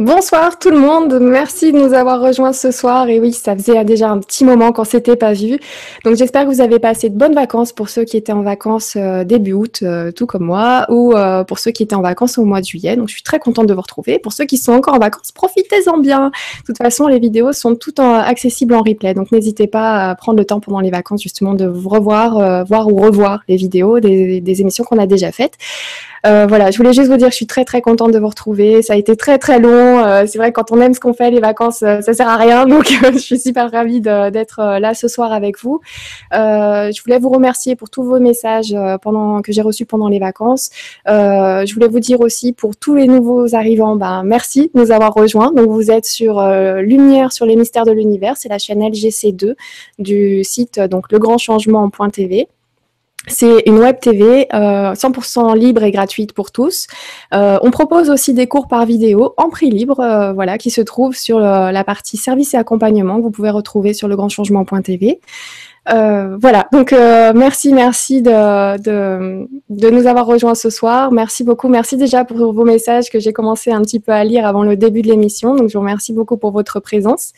Bonsoir tout le monde, merci de nous avoir rejoints ce soir. Et oui, ça faisait déjà un petit moment qu'on s'était pas vu. Donc j'espère que vous avez passé de bonnes vacances pour ceux qui étaient en vacances euh, début août, euh, tout comme moi, ou euh, pour ceux qui étaient en vacances au mois de juillet. Donc je suis très contente de vous retrouver. Pour ceux qui sont encore en vacances, profitez-en bien. De toute façon, les vidéos sont toutes accessibles en replay. Donc n'hésitez pas à prendre le temps pendant les vacances justement de vous revoir, voir ou revoir les vidéos des, émissions qu'on a déjà faites. Voilà, je voulais juste vous dire que je suis très très contente de vous retrouver. Ça a été très très long. Euh, c'est vrai quand on aime ce qu'on fait, les vacances, euh, ça sert à rien. Donc je suis super ravie d'être là ce soir avec vous. je voulais vous remercier pour tous vos messages que j'ai reçus pendant les vacances. je voulais vous dire aussi pour tous les nouveaux arrivants, ben merci de nous avoir rejoints. Donc vous êtes sur Lumière sur les mystères de l'univers, c'est la chaîne LGC2 du site donc legrandchangement.tv. C'est une web TV 100% euh, libre et gratuite pour tous. Euh, on propose aussi des cours par vidéo en prix libre, euh, voilà, qui se trouvent sur la partie service et accompagnement que vous pouvez retrouver sur legrandchangement.tv. voilà, donc merci, merci de, de, de, nous avoir rejoints ce soir. Merci beaucoup, merci déjà pour vos messages que j'ai commencé un petit peu à lire avant le début de l'émission. Donc je vous remercie beaucoup pour votre présence.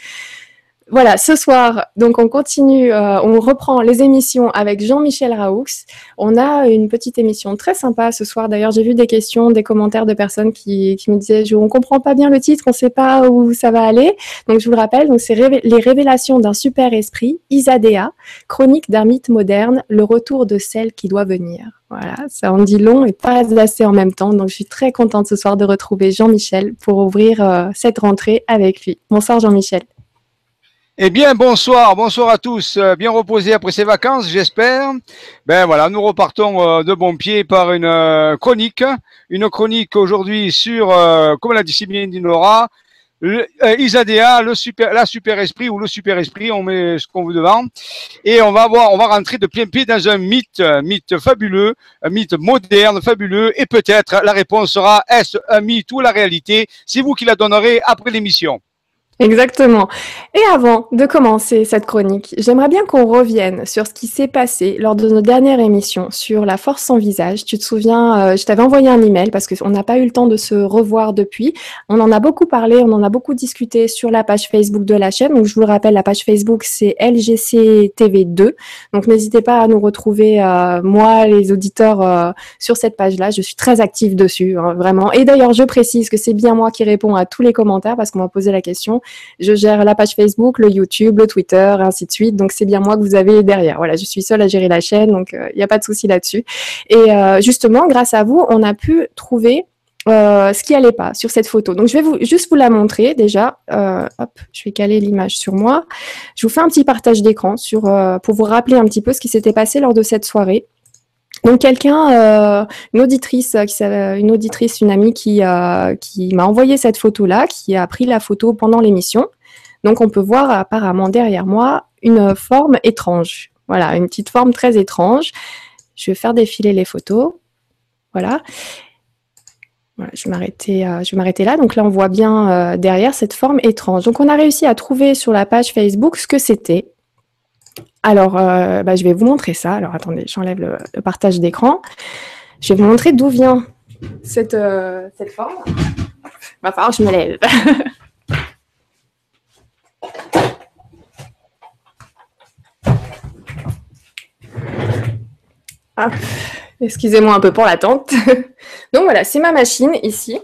Voilà, ce soir, donc on continue, euh, on reprend les émissions avec Jean-Michel Raoux. On a une petite émission très sympa ce soir. D'ailleurs, j'ai vu des questions, des commentaires de personnes qui, me disaient on comprend pas bien le titre, on sait pas où ça va aller. Donc je vous le rappelle, donc c'est les révélations d'un super esprit, Isadea, chronique d'un mythe moderne, le retour de celle qui doit venir. Voilà, ça en dit long et pas assez en même temps. Donc je suis très contente ce soir de retrouver Jean-Michel pour ouvrir euh, cette rentrée avec lui. Bonsoir Jean-Michel. Eh bien, bonsoir, bonsoir à tous. Euh, bien reposés après ces vacances, j'espère. Ben voilà, nous repartons euh, de bon pied par une euh, chronique. Une chronique aujourd'hui sur, comme l'a bien Dinora, Isadea, le la super esprit ou le super esprit, on met ce qu'on veut devant. Et on va voir, on va rentrer de plein pied dans un mythe, un mythe fabuleux, un mythe moderne, fabuleux. Et peut-être la réponse sera est-ce un mythe ou la réalité? C'est vous qui la donnerez après l'émission. Exactement. Et avant de commencer cette chronique, j'aimerais bien qu'on revienne sur ce qui s'est passé lors de notre dernière émission sur la force sans visage. Tu te souviens, euh, je t'avais envoyé un email parce qu'on n'a pas eu le temps de se revoir depuis. On en a beaucoup parlé, on en a beaucoup discuté sur la page Facebook de la chaîne. Donc je vous le rappelle, la page Facebook c'est LGC TV 2. Donc n'hésitez pas à nous retrouver, euh, moi, les auditeurs, euh, sur cette page-là. Je suis très active dessus, hein, vraiment. Et d'ailleurs, je précise que c'est bien moi qui réponds à tous les commentaires parce qu'on m'a posé la question. Je gère la page Facebook, le YouTube, le Twitter, ainsi de suite. Donc c'est bien moi que vous avez derrière. Voilà, je suis seule à gérer la chaîne, donc il euh, n'y a pas de souci là-dessus. Et euh, justement, grâce à vous, on a pu trouver euh, ce qui allait pas sur cette photo. Donc je vais juste vous la montrer déjà. je vais caler l'image sur moi. Je vous fais un petit partage d'écran pour vous rappeler un petit peu ce qui s'était passé lors de cette soirée. Donc quelqu'un, une auditrice, qui, une auditrice, une amie qui, m'a envoyé cette photo-là, qui a pris la photo pendant l'émission. Donc on peut voir apparemment derrière moi une forme étrange. Voilà, une petite forme très étrange. Je vais faire défiler les photos. Voilà. je vais m'arrêter, euh, là. Donc là, on voit bien euh, derrière cette forme étrange. Donc on a réussi à trouver sur la page Facebook ce que c'était. Alors, euh, bah, je vais vous montrer ça. Alors attendez, j'enlève le, partage d'écran. Je vais vous montrer d'où vient cette, cette forme. Va je me lève. Ah, excusez-moi un peu pour l'attente. Donc voilà, c'est ma machine ici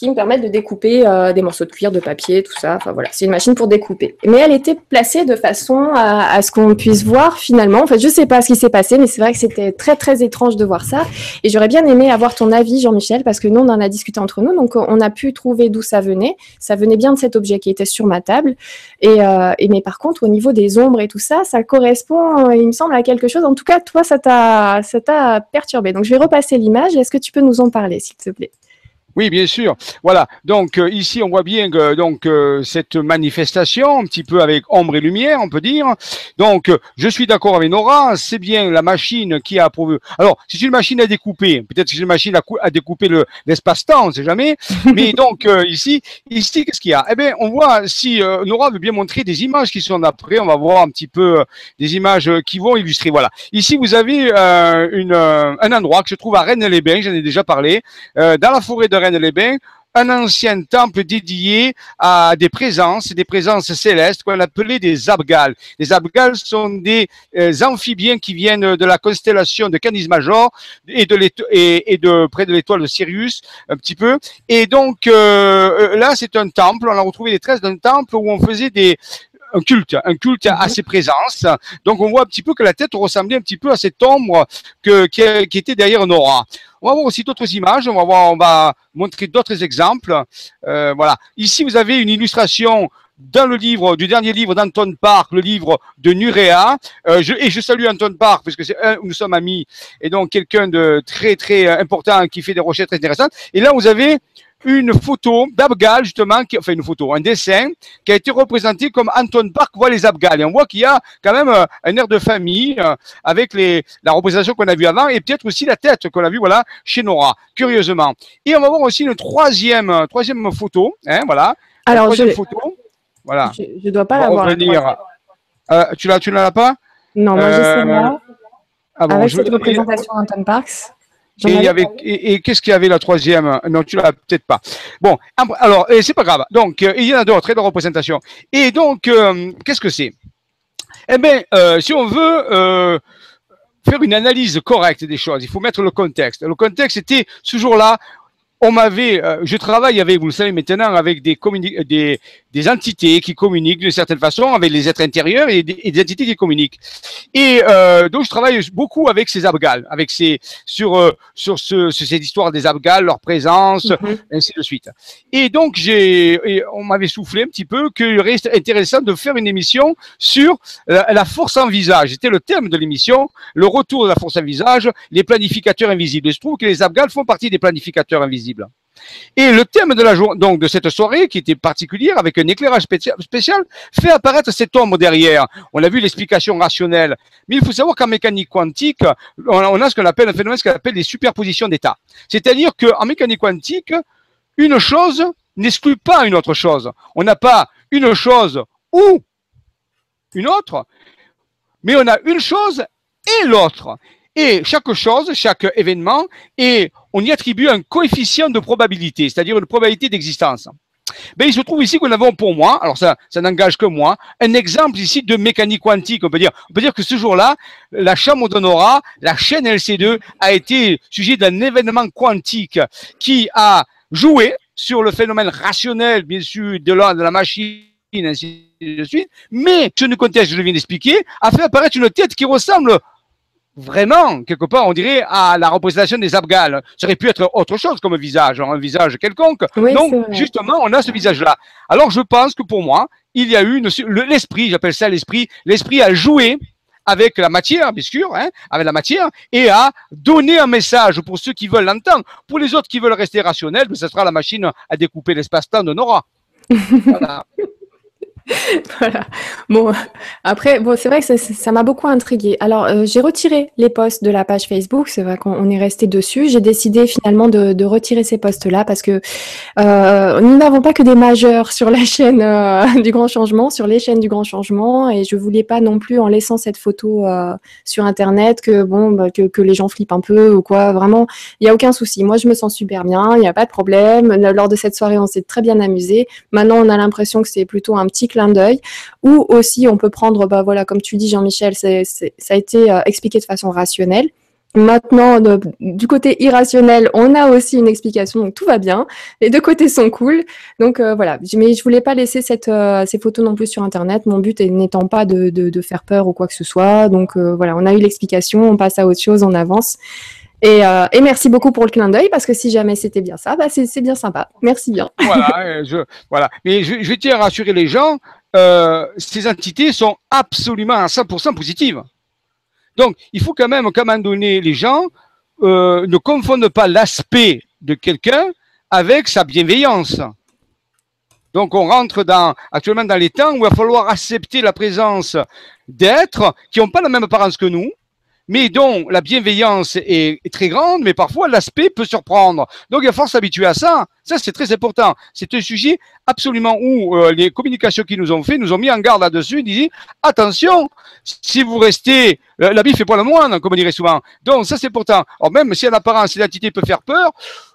qui me permettent de découper euh, des morceaux de cuir, de papier, tout ça. Enfin voilà, c'est une machine pour découper. Mais elle était placée de façon à, ce qu'on puisse voir finalement. En fait, je sais pas ce qui s'est passé, mais c'est vrai que c'était très très étrange de voir ça. Et j'aurais bien aimé avoir ton avis, Jean-Michel, parce que nous on en a discuté entre nous, donc on a pu trouver d'où ça venait. Ça venait bien de cet objet qui était sur ma table. Et, euh, mais par contre, au niveau des ombres et tout ça, ça correspond, il me semble, à quelque chose. En tout cas, toi, ça t'a perturbé. Donc je vais repasser l'image. Est-ce que tu peux nous en parler, s'il te plaît? Oui, bien sûr. Voilà. Donc euh, ici, on voit bien que donc euh, cette manifestation, un petit peu avec ombre et lumière, on peut dire. Donc, euh, je suis d'accord avec Nora. C'est bien la machine qui a approuvé. Alors, c'est une machine à découper. Peut-être que c'est une machine à, à découper le l'espace-temps, on ne sait jamais. Mais donc ici, ici, qu'est-ce qu'il y a? Eh bien, on voit si Nora veut bien montrer des images qui sont après. On va voir un petit peu des images qui vont illustrer. Voilà. Ici, vous avez une, un endroit que je trouve à Rennes-les-Bains. J'en ai déjà parlé dans la forêt de Rennes-les-Bains, un ancien temple dédié à des présences, des présences célestes qu'on appelait des Abgals. Les Abgals sont des euh, amphibiens qui viennent de la constellation de Canis Major et de, et, et de près de l'étoile de Sirius, un petit peu. Et donc euh, là, c'est un temple. On a retrouvé des traces d'un temple où on faisait des un culte, un culte à ses présences. Donc on voit un petit peu que la tête ressemblait un petit peu à cette ombre que, qui, qui était derrière Nora. On va voir aussi d'autres images. On va voir, on va montrer d'autres exemples. Euh, voilà. Ici, vous avez une illustration dans le livre du dernier livre d'Anton Park, le livre de Nurea. Euh, je, et je salue Anton Park parce que c'est un, nous sommes amis et donc quelqu'un de très très important qui fait des recherches très intéressantes. Et là, vous avez une photo d'Abgal, justement, qui, enfin une photo, un dessin qui a été représenté comme Anton Park voit les Abgal. Et on voit qu'il y a quand même euh, un air de famille euh, avec les, la représentation qu'on a vue avant et peut-être aussi la tête qu'on a vue voilà, chez Nora, curieusement. Et on va voir aussi une troisième, euh, troisième photo. Hein, voilà. Alors, troisième je, photo. Voilà. je, je dois pas l'avoir. Euh, tu l'as, tu ne l'as pas? Non, moi, je sais pas. ah bon, Avec cette représentation d'Anton Parks. Et, il y avais avait, pas. et, et qu'est-ce qu'il y avait la troisième? Non, tu l'as peut-être pas. Bon, alors, c'est pas grave. Donc, euh, il y en a d'autres, et de représentations. Et donc, euh, qu'est-ce que c'est? Eh bien, euh, si on veut euh, faire une analyse correcte des choses, il faut mettre le contexte. Le contexte était ce jour-là. On m'avait, euh, je travaille avec, vous le savez maintenant, avec des, des, des entités qui communiquent d'une certaine façon avec les êtres intérieurs et des, et des entités qui communiquent. Et euh, donc je travaille beaucoup avec ces abgals, avec ces sur euh, sur ce, sur cette histoire des abgals, leur présence, Mhm. ainsi de suite. Et donc j'ai, on m'avait soufflé un petit peu qu'il reste intéressant de faire une émission sur la, la force en visage. C'était le thème de l'émission, le retour de la force en visage, les planificateurs invisibles. Et je trouve que les abgals font partie des planificateurs invisibles. Et le thème de cette soirée, qui était particulière, avec un éclairage spécial, fait apparaître cette ombre derrière. On a vu l'explication rationnelle. Mais il faut savoir qu'en mécanique quantique, on a, ce qu'on appelle un phénomène ce qu'on appelle des superpositions d'états. C'est-à-dire qu'en mécanique quantique, une chose n'exclut pas une autre chose. On n'a pas une chose ou une autre, mais on a une chose et l'autre. Et chaque chose, chaque événement, et on y attribue un coefficient de probabilité, c'est-à-dire une probabilité d'existence. Ben, il se trouve ici que nous avons pour moi, alors ça, ça n'engage que moi, un exemple ici de mécanique quantique. On peut dire, on peut dire que ce jour-là, la chambre d'Honora, la chaîne LC2, a été sujet d'un événement quantique qui a joué sur le phénomène rationnel, bien sûr, de la, de la machine, ainsi de suite. Mais ce contexte, je viens d'expliquer, a fait apparaître une tête qui ressemble vraiment, quelque part, on dirait, à la représentation des Abgals. Ça aurait pu être autre chose comme visage, un visage quelconque. Oui, Donc, justement, on a ce visage-là. Alors, je pense que pour moi, il y a eu l'esprit, j'appelle ça l'esprit, l'esprit a joué avec la matière, bien sûr, hein, avec la matière, et a donné un message pour ceux qui veulent l'entendre. Pour les autres qui veulent rester rationnels, ben, ce sera la machine à découper l'espace-temps de Nora. Voilà. Voilà. Bon, après, bon, c'est vrai que ça- m'a beaucoup intriguée. Alors, euh, j'ai retiré les posts de la page Facebook. C'est vrai qu'on on est resté dessus. J'ai décidé finalement de, retirer ces posts-là parce que euh, nous n'avons pas que des majeurs sur la chaîne euh, du Grand Changement, sur les chaînes du Grand Changement, et je voulais pas non plus, en laissant cette photo sur Internet, que bon, bah, que, que les gens flippent un peu ou quoi. Vraiment, il y a aucun souci. Moi, je me sens super bien. Il n'y a pas de problème. Lors de cette soirée, on s'est très bien amusé. Maintenant, on a l'impression que c'est plutôt un petit d'œil. Ou aussi, on peut prendre, bah voilà, comme tu dis, Jean-Michel, c'est- c'est- ça a été euh, expliqué de façon rationnelle. Maintenant, du côté irrationnel, on a aussi une explication, donc tout va bien. Les deux côtés sont cool. Donc euh, voilà, mais je voulais pas laisser cette, euh, ces photos non plus sur Internet. Mon but n'étant pas de, de- faire peur ou quoi que ce soit. Donc voilà, on a eu l'explication, on passe à autre chose, on avance. Et, euh, et merci beaucoup pour le clin d'œil, parce que si jamais c'était bien ça, bah c'est bien sympa. Merci bien. voilà, euh, je, voilà. Mais je, je vais tiens à rassurer les gens, euh, ces entités sont absolument à 100% positives. Donc, il faut quand même, un moment donné, les gens euh, ne confondent pas l'aspect de quelqu'un avec sa bienveillance. Donc, on rentre dans, actuellement dans les temps où il va falloir accepter la présence d'êtres qui n'ont pas la même apparence que nous, mais dont la bienveillance est, est très grande, mais parfois l'aspect peut surprendre. Donc, il va falloir s'habituer à ça. Ça, c'est très important. C'est un sujet absolument où euh, les communications qu'ils nous ont fait nous ont mis en garde là-dessus. Ils disaient attention, si vous restez, la, la bille fait pas le moine, comme on dirait souvent. Donc, ça, c'est important. Alors, même si en apparence, l'identité peut faire peur,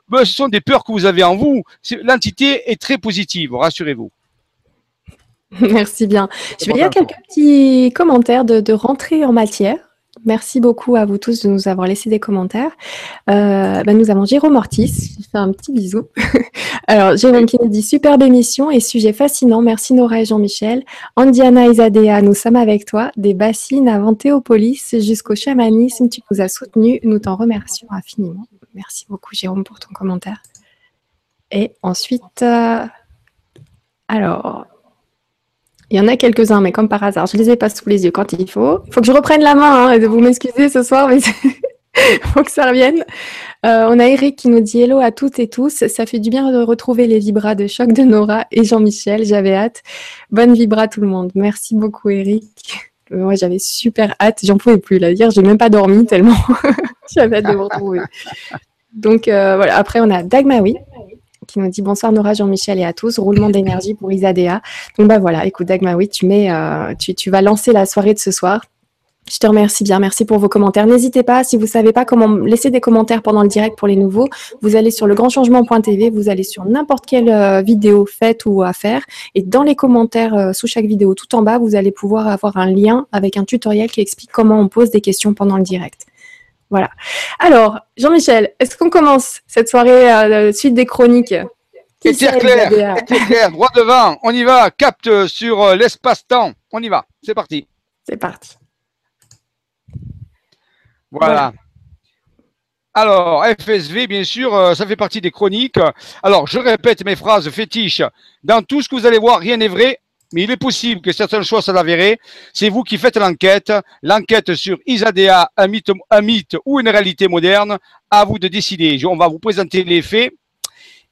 ben, ce sont des peurs que vous avez en vous. L'entité est très positive, rassurez-vous. Merci bien. Je vais lire quelques petits commentaires de, de rentrée en matière. Merci beaucoup à vous tous de nous avoir laissé des commentaires. Euh, ben, nous avons Jérôme Ortiz, je fais un petit bisou. Alors, Jérôme qui nous dit superbe émission et sujet fascinant. Merci Nora et Jean-Michel. Andiana Isadea, nous sommes avec toi. Des bassines avant Théopolis jusqu'au chamanisme, tu nous as soutenus. Nous t'en remercions infiniment. Merci beaucoup Jérôme pour ton commentaire. Et ensuite, euh, alors, il y en a quelques-uns, mais comme par hasard, je les ai pas sous les yeux quand il faut. Il faut que je reprenne la main, hein, vous m'excusez ce soir, mais il faut que ça revienne. Euh, on a Eric qui nous dit hello à toutes et tous. Ça fait du bien de retrouver les vibras de choc de Nora et Jean-Michel. J'avais hâte. Bonne vibra tout le monde. Merci beaucoup, Eric. Euh, moi, j'avais super hâte. J'en pouvais plus. Là, hier, j'ai même pas dormi tellement j'avais hâte de vous retrouver. Donc euh, voilà. Après, on a Dagmawi qui nous dit bonsoir Nora, Jean-Michel et à tous. Roulement d'énergie pour Isadea. Donc bah voilà, écoute Dagma, oui, tu mets, euh, tu, vas lancer la soirée de ce soir. Je te remercie bien, merci pour vos commentaires. N'hésitez pas, si vous savez pas comment laisser des commentaires pendant le direct pour les nouveaux, vous allez sur le legrandchangement.tv, vous allez sur n'importe quelle euh, vidéo faite ou à faire, et dans les commentaires euh, sous chaque vidéo, tout en bas, vous allez pouvoir avoir un lien avec un tutoriel qui explique comment on pose des questions pendant le direct. Voilà. Alors, Jean-Michel, est-ce qu'on commence cette soirée euh, suite des chroniques? Étière clair, clair, droit devant, on y va, capte sur euh, l'espace-temps, on y va, c'est parti. C'est parti. Voilà. Alors, FSV, bien sûr, euh, ça fait partie des chroniques. Alors, je répète mes phrases fétiches. Dans tout ce que vous allez voir, rien n'est vrai, mais il est possible que certaines choses s'avèrent. C'est vous qui faites l'enquête. L'enquête sur Isadea, un mythe, un mythe ou une réalité moderne. À vous de décider. On va vous présenter les faits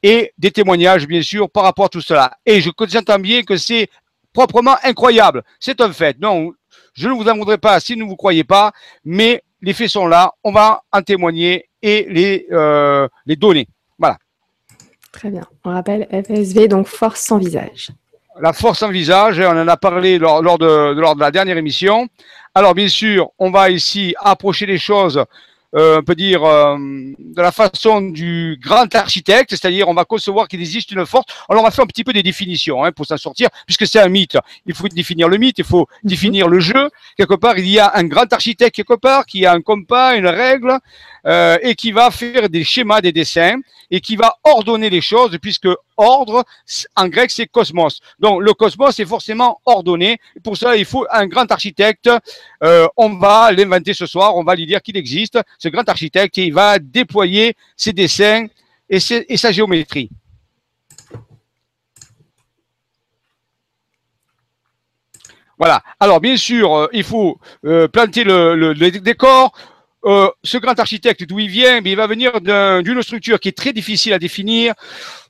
et des témoignages, bien sûr, par rapport à tout cela. Et je j'entends bien que c'est proprement incroyable. C'est un fait. Non, je ne vous en voudrais pas si vous ne vous croyez pas, mais les faits sont là. On va en témoigner et les, euh, les donner. Voilà. Très bien. On rappelle FSV, donc force sans visage la force en visage, on en a parlé lors, de, lors de la dernière émission. Alors bien sûr, on va ici approcher les choses, euh, on peut dire, euh, de la façon du grand architecte, c'est-à-dire on va concevoir qu'il existe une force. Alors on va faire un petit peu des définitions hein, pour s'en sortir, puisque c'est un mythe. Il faut définir le mythe, il faut mhm. définir le jeu. Quelque part, il y a un grand architecte quelque part qui a un compas, une règle, euh, et qui va faire des schémas, des dessins, et qui va ordonner les choses, puisque ordre, en grec, c'est cosmos. Donc le cosmos est forcément ordonné. Pour ça, il faut un grand architecte. Euh, on va l'inventer ce soir, on va lui dire qu'il existe, ce grand architecte, et il va déployer ses dessins et, sa géométrie. Voilà. Alors, bien sûr, euh, il faut planter le décor, euh, ce grand architecte, d'où il vient, mais il va venir d'une structure qui est très difficile à définir.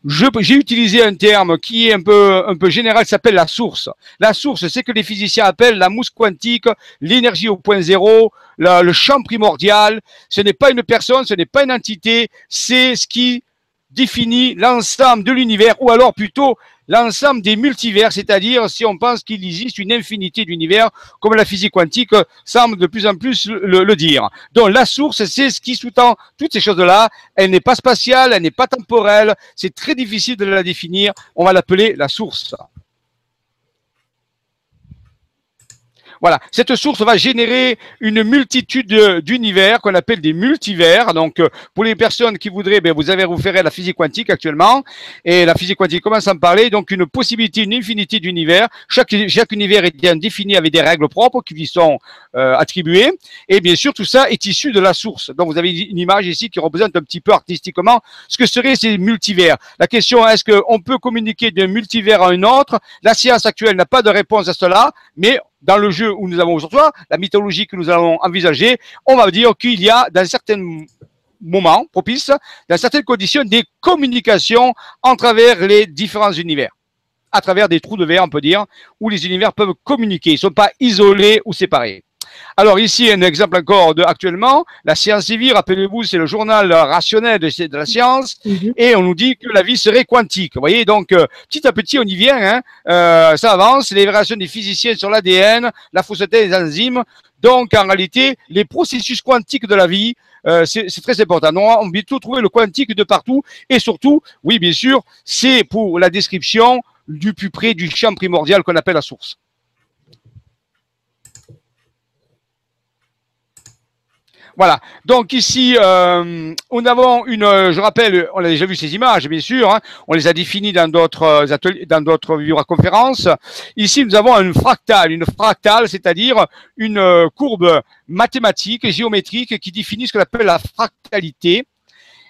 J'ai utilisé un terme qui est un peu, un peu général, s'appelle la source. La source, c'est que les physiciens appellent la mousse quantique, l'énergie au point zéro, le champ primordial. Ce n'est pas une personne, ce n'est pas une entité, c'est ce qui définit l'ensemble de l'univers, ou alors plutôt l'ensemble des multivers, c'est-à-dire si on pense qu'il existe une infinité d'univers, comme la physique quantique semble de plus en plus le, dire. Donc la source, c'est ce qui sous-tend toutes ces choses-là. Elle n'est pas spatiale, elle n'est pas temporelle, c'est très difficile de la définir. On va l'appeler la source. Voilà, cette source va générer une multitude d'univers qu'on appelle des multivers. Donc, euh, pour les personnes qui voudraient, ben, vous avez référé à la physique quantique actuellement, et la physique quantique commence à en parler. Donc, une possibilité, une infinité d'univers. Chaque, chaque univers est bien défini avec des règles propres qui lui sont euh, attribuées. Et bien sûr, tout ça est issu de la source. Donc, vous avez une image ici qui représente un petit peu artistiquement ce que seraient ces multivers. La question est-ce qu'on peut communiquer d'un multivers à un autre? La science actuelle n'a pas de réponse à cela, mais dans le jeu où nous avons aujourd'hui, la mythologie que nous allons envisager, on va dire qu'il y a dans certains moments propices, dans certaines conditions, des communications en travers les différents univers à travers des trous de verre, on peut dire, où les univers peuvent communiquer. Ils ne sont pas isolés ou séparés. Alors ici, un exemple encore de actuellement, la science civile, rappelez-vous, c'est le journal rationnel de, la science, mhm. et on nous dit que la vie serait quantique. Vous voyez, donc euh, petit à petit, on y vient, hein, euh, ça avance, les variations des physiciens sur l'ADN, la fausseté des enzymes. Donc en réalité, les processus quantiques de la vie, euh, c'est très important. on peut tout trouver le quantique de partout, et surtout, oui, bien sûr, c'est pour la description du plus près du champ primordial qu'on appelle la source. Voilà. Donc ici, euh, nous avons une, je rappelle, on a déjà vu ces images, bien sûr. Hein. on les a définies dans d'autres ateliers, dans d'autres conférences. Ici, nous avons une fractale, une fractale, c'est-à-dire une euh, courbe mathématique, géométrique, qui définit ce qu'on appelle la fractalité.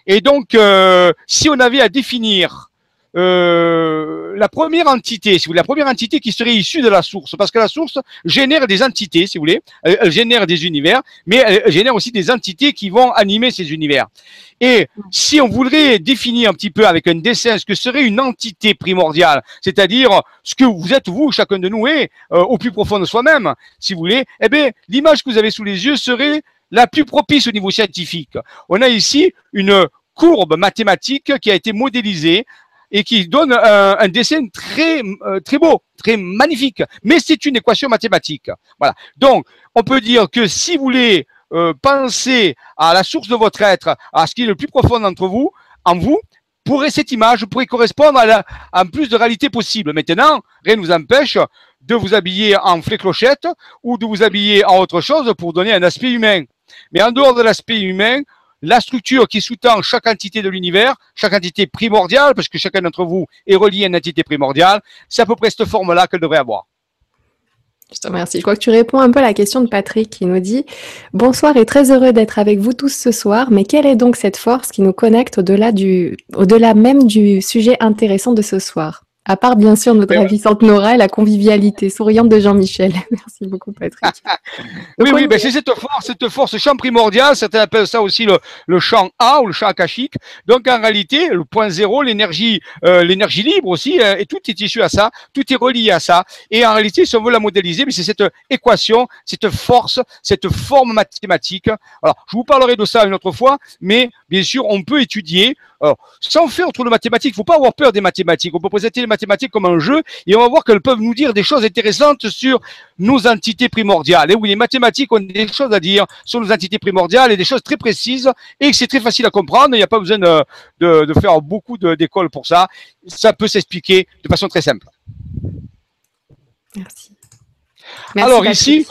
Et donc, euh, si on avait à définir euh, la première entité, si vous voulez, la première entité qui serait issue de la source, parce que la source génère des entités, si vous voulez, elle, génère des univers, mais elle, génère aussi des entités qui vont animer ces univers. Et si on voudrait définir un petit peu avec un dessin ce que serait une entité primordiale, c'est-à-dire ce que vous êtes vous, chacun de nous est euh, au plus profond de soi-même, si vous voulez, eh bien, l'image que vous avez sous les yeux serait la plus propice au niveau scientifique. On a ici une courbe mathématique qui a été modélisée et qui donne un, dessin très euh, très beau, très magnifique. Mais c'est une équation mathématique. Voilà. Donc, on peut dire que si vous voulez euh, penser à la source de votre être, à ce qui est le plus profond d'entre vous, en vous, pourrait cette image pourrait correspondre à, la, plus de réalité possible. Maintenant, rien ne vous empêche de vous habiller en clochette ou de vous habiller en autre chose pour donner un aspect humain. Mais en dehors de l'aspect humain, la structure qui sous-tend chaque entité de l'univers, chaque entité primordiale, parce que chacun d'entre vous est relié à une entité primordiale, c'est à peu près cette forme-là qu'elle devrait avoir. Je te remercie. Je crois que tu réponds un peu à la question de Patrick qui nous dit Bonsoir et très heureux d'être avec vous tous ce soir, mais quelle est donc cette force qui nous connecte au-delà du, au-delà même du sujet intéressant de ce soir? À part, bien sûr, notre ravissante Nora et la convivialité souriante de Jean-Michel. Merci beaucoup, Patrick. oui, oui, ben c'est cette force, cette force, champ primordial, certains appellent ça aussi le, le champ A ou le champ akashique. Donc, en réalité, le point zéro, l'énergie, euh, l'énergie libre aussi, euh, et tout est issu à ça, tout est relié à ça. Et en réalité, si on veut la modéliser, c'est cette équation, cette force, cette forme mathématique. Alors, je vous parlerai de ça une autre fois, mais bien sûr, on peut étudier, alors, sans faire trop de mathématiques, il faut pas avoir peur des mathématiques. On peut présenter les mathématiques comme un jeu et on va voir qu'elles peuvent nous dire des choses intéressantes sur nos entités primordiales. Et oui, les mathématiques ont des choses à dire sur nos entités primordiales et des choses très précises et que c'est très facile à comprendre. Il n'y a pas besoin de, de, faire beaucoup d'écoles pour ça. Ça peut s'expliquer de façon très simple. Merci. Alors ici,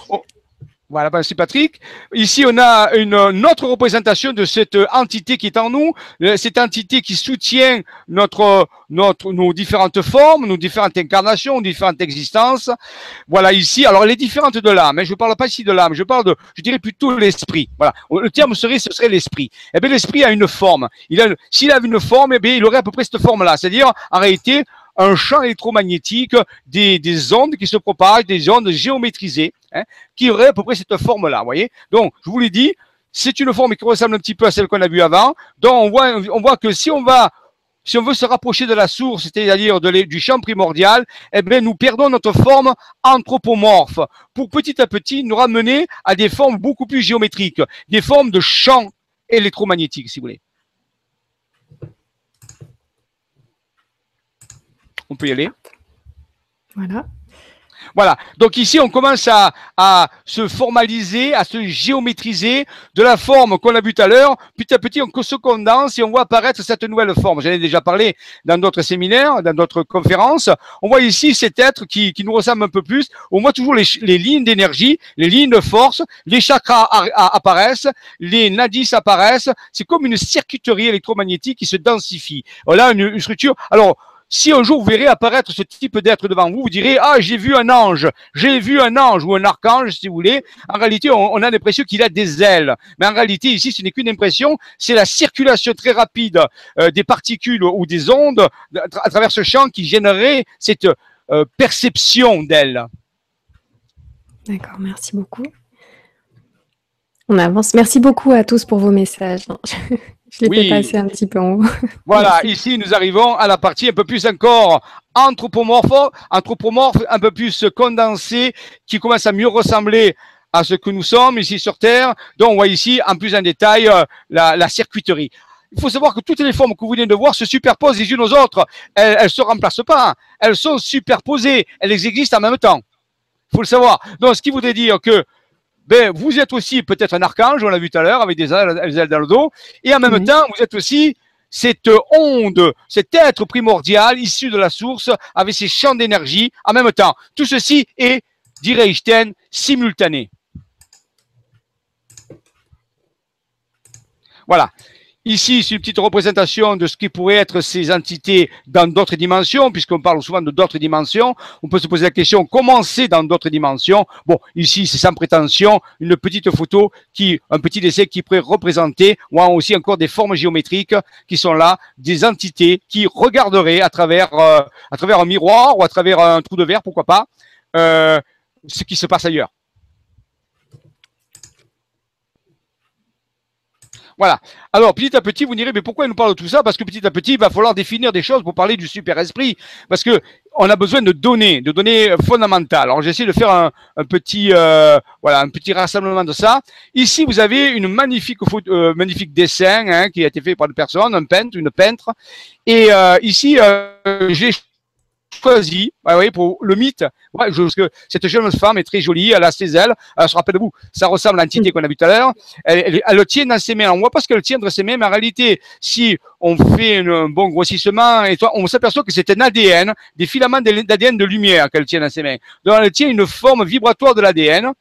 voilà, merci Patrick. Ici, on a une, autre représentation de cette entité qui est en nous, euh, cette entité qui soutient notre, notre, nos différentes formes, nos différentes incarnations, nos différentes existences. Voilà, ici, alors elle est différente de l'âme. Hein. Je ne parle pas ici de l'âme, je parle de, je dirais plutôt l'esprit. Voilà, le terme serait, ce serait l'esprit. Eh bien, l'esprit a une forme. A, s'il avait une forme, eh bien, il aurait à peu près cette forme-là. C'est-à-dire, en réalité, un champ électromagnétique, des, des ondes qui se propagent, des ondes géométrisées, hein, qui auraient à peu près cette forme-là, vous voyez Donc, je vous l'ai dit, c'est une forme qui ressemble un petit peu à celle qu'on a vue avant. Donc, on voit, on voit que si on va si on veut se rapprocher de la source, c'est-à-dire du champ primordial, eh bien, nous perdons notre forme anthropomorphe pour petit à petit nous ramener à des formes beaucoup plus géométriques, des formes de champs électromagnétiques, si vous voulez. On peut y aller. Voilà. Voilà. Donc ici, on commence à, à, se formaliser, à se géométriser de la forme qu'on a vue tout à l'heure. Petit à petit, on se condense et on voit apparaître cette nouvelle forme. J'en ai déjà parlé dans d'autres séminaires, dans d'autres conférences. On voit ici cet être qui, qui nous ressemble un peu plus. On voit toujours les, les lignes d'énergie, les lignes de force, les chakras apparaissent, les nadis apparaissent. C'est comme une circuiterie électromagnétique qui se densifie. Voilà une, une structure. Alors, si un jour vous verrez apparaître ce type d'être devant vous, vous direz ah j'ai vu un ange, j'ai vu un ange ou un archange si vous voulez. En réalité, on, a l'impression qu'il a des ailes, mais en réalité ici ce n'est qu'une impression, c'est la circulation très rapide euh, des particules ou des ondes à travers ce champ qui générerait cette euh, perception d'elle. D'accord, merci beaucoup. On avance. Merci beaucoup à tous pour vos messages. Je l'ai passé un petit peu en haut. Voilà, ici nous arrivons à la partie un peu plus encore anthropomorphe, anthropomorphe, un peu plus condensée, qui commence à mieux ressembler à ce que nous sommes ici sur Terre. Donc, on voit ici en plus en détail euh, la, la, circuiterie. Il faut savoir que toutes les formes que vous venez de voir se superposent les unes aux autres. Elles ne se remplacent pas. Hein. Elles sont superposées. Elles existent en même temps. Il faut le savoir. Donc, ce qui voudrait dire que ben, vous êtes aussi peut-être un archange, on l'a vu tout à l'heure, avec des ailes, dans le dos. Et en même temps, vous êtes aussi cette onde, cet être primordial issu de la source avec ses champs d'énergie en même temps. Tout ceci est, dirait Einstein, simultané. Voilà. Ici, c'est une petite représentation de ce qui pourrait être ces entités dans d'autres dimensions, puisqu'on parle souvent de d'autres dimensions. On peut se poser la question, comment c'est dans d'autres dimensions? Bon, ici, c'est sans prétention, une petite photo qui, un petit dessin qui pourrait représenter, ou aussi encore des formes géométriques qui sont là, des entités qui regarderaient à travers, euh, à travers un miroir ou à travers un trou de verre, pourquoi pas, euh, ce qui se passe ailleurs. Voilà. Alors, petit à petit, vous direz, mais pourquoi il nous parle de tout ça? Parce que petit à petit, il va falloir définir des choses pour parler du super-esprit. Parce que on a besoin de données, de données fondamentales. Alors, j'essaie de faire un, petit, euh, voilà, un petit rassemblement de ça. Ici, vous avez une magnifique, euh, magnifique dessin hein, qui a été fait par une personne, un peintre, une peintre. Et euh, ici, j'ai choisi, ouais, pour le mythe, ouais, parce que cette jeune femme est très jolie, elle a ses ailes, elle se rappelle de vous, ça ressemble à l'entité qu'on a vu tout à l'heure, elle, elle, le tient dans ses mains, on voit pas ce qu'elle tient dans ses mains, mais en réalité, si on fait un bon grossissement, et toi, on s'aperçoit que c'est un ADN, des filaments d'ADN de lumière qu'elle tient dans ses mains. Donc elle tient une forme vibratoire de l'ADN,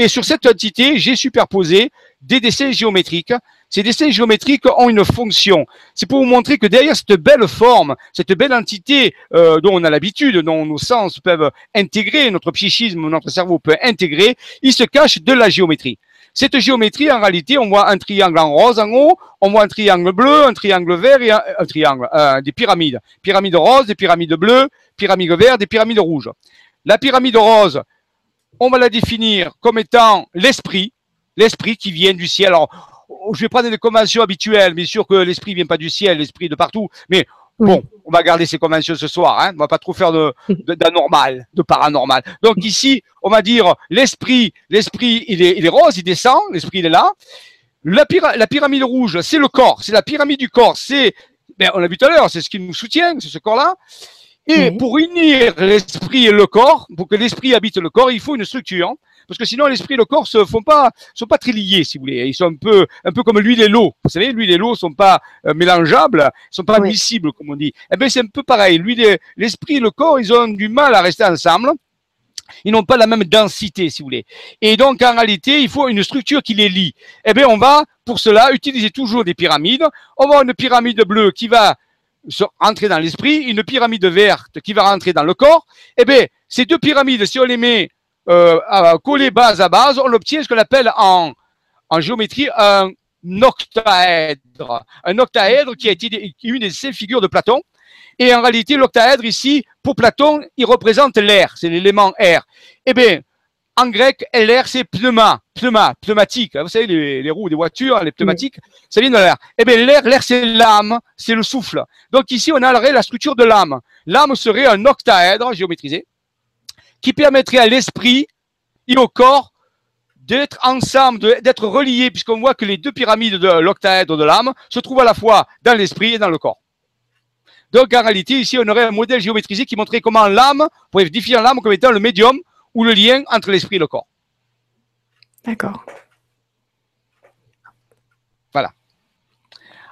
et sur cette entité, j'ai superposé des dessins géométriques ces dessins géométriques ont une fonction. C'est pour vous montrer que derrière cette belle forme, cette belle entité euh, dont on a l'habitude, dont nos sens peuvent intégrer, notre psychisme, notre cerveau peut intégrer, il se cache de la géométrie. Cette géométrie, en réalité, on voit un triangle en rose en haut, on voit un triangle bleu, un triangle vert et un, triangle, euh, des pyramides. Pyramides roses, des pyramides bleues, pyramides vertes, des pyramides rouges. La pyramide rose, on va la définir comme étant l'esprit, l'esprit qui vient du ciel. Je vais prendre des conventions habituelles, bien sûr que l'esprit vient pas du ciel, l'esprit de partout, mais bon, on va garder ces conventions ce soir, hein, on va pas trop faire de, d'anormal, de, paranormal. Donc ici, on va dire l'esprit, l'esprit, il est, il est rose, il descend, l'esprit il est là. La, la pyramide rouge, c'est le corps, c'est la pyramide du corps, c'est, ben, on l'a vu tout à l'heure, c'est ce qui nous soutient, c'est ce corps-là. Et pour unir l'esprit et le corps, pour que l'esprit habite le corps, il faut une structure parce que sinon l'esprit et le corps se font pas, sont pas très liés, si vous voulez. Ils sont un peu, un peu comme l'huile et l'eau. Vous savez, l'huile et l'eau sont pas euh, mélangeables, sont pas admissibles, comme on dit. Eh ben c'est un peu pareil. L'huile, l'esprit et le corps, ils ont du mal à rester ensemble. Ils n'ont pas la même densité, si vous voulez. Et donc, en réalité, il faut une structure qui les lie. Eh bien, on va, pour cela, utiliser toujours des pyramides. On va avoir une pyramide bleue qui va rentrer dans l'esprit, une pyramide verte qui va rentrer dans le corps. Eh bien, ces deux pyramides, si on les met euh, collé base à base, on obtient ce qu'on appelle en, géométrie un octaèdre. Un octaèdre qui a été une des cinq figures de Platon. Et en réalité, l'octaèdre ici, pour Platon, il représente l'air, c'est l'élément air. Eh bien, en grec, l'air, c'est pneuma, pneuma, pneumatique. Vous savez, les, les, roues des voitures, les pneumatiques, ça vient de l'air. Eh bien, l'air, l'air, c'est l'âme, c'est le souffle. Donc ici, on a la structure de l'âme. L'âme serait un octaèdre géométrisé qui permettrait à l'esprit et au corps d'être ensemble, d'être reliés, puisqu'on voit que les deux pyramides de l'octaèdre de l'âme se trouvent à la fois dans l'esprit et dans le corps. Donc en réalité, ici, on aurait un modèle géométrisé qui montrait comment l'âme, pour définir l'âme comme étant le médium ou le lien entre l'esprit et le corps. D'accord.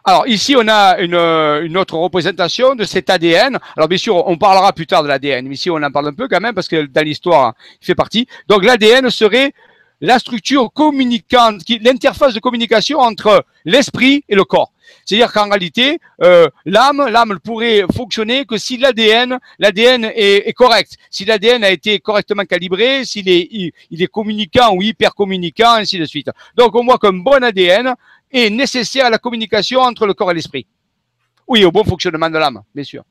Alors ici, on a une, une, autre représentation de cet ADN. Alors bien sûr, on parlera plus tard de l'ADN, mais ici on en parle un peu quand même parce que dans l'histoire, il fait partie. Donc l'ADN serait la structure communicante, l'interface de communication entre l'esprit et le corps. C'est-à-dire qu'en réalité, euh, l'âme, l'âme pourrait fonctionner que si l'ADN, l'ADN est, est, correct, si l'ADN a été correctement calibré, s'il est, il, il, est communicant ou hyper communicant, ainsi de suite. Donc on voit qu'un bon ADN est nécessaire à la communication entre le corps et l'esprit. Oui, au bon fonctionnement de l'âme, bien sûr.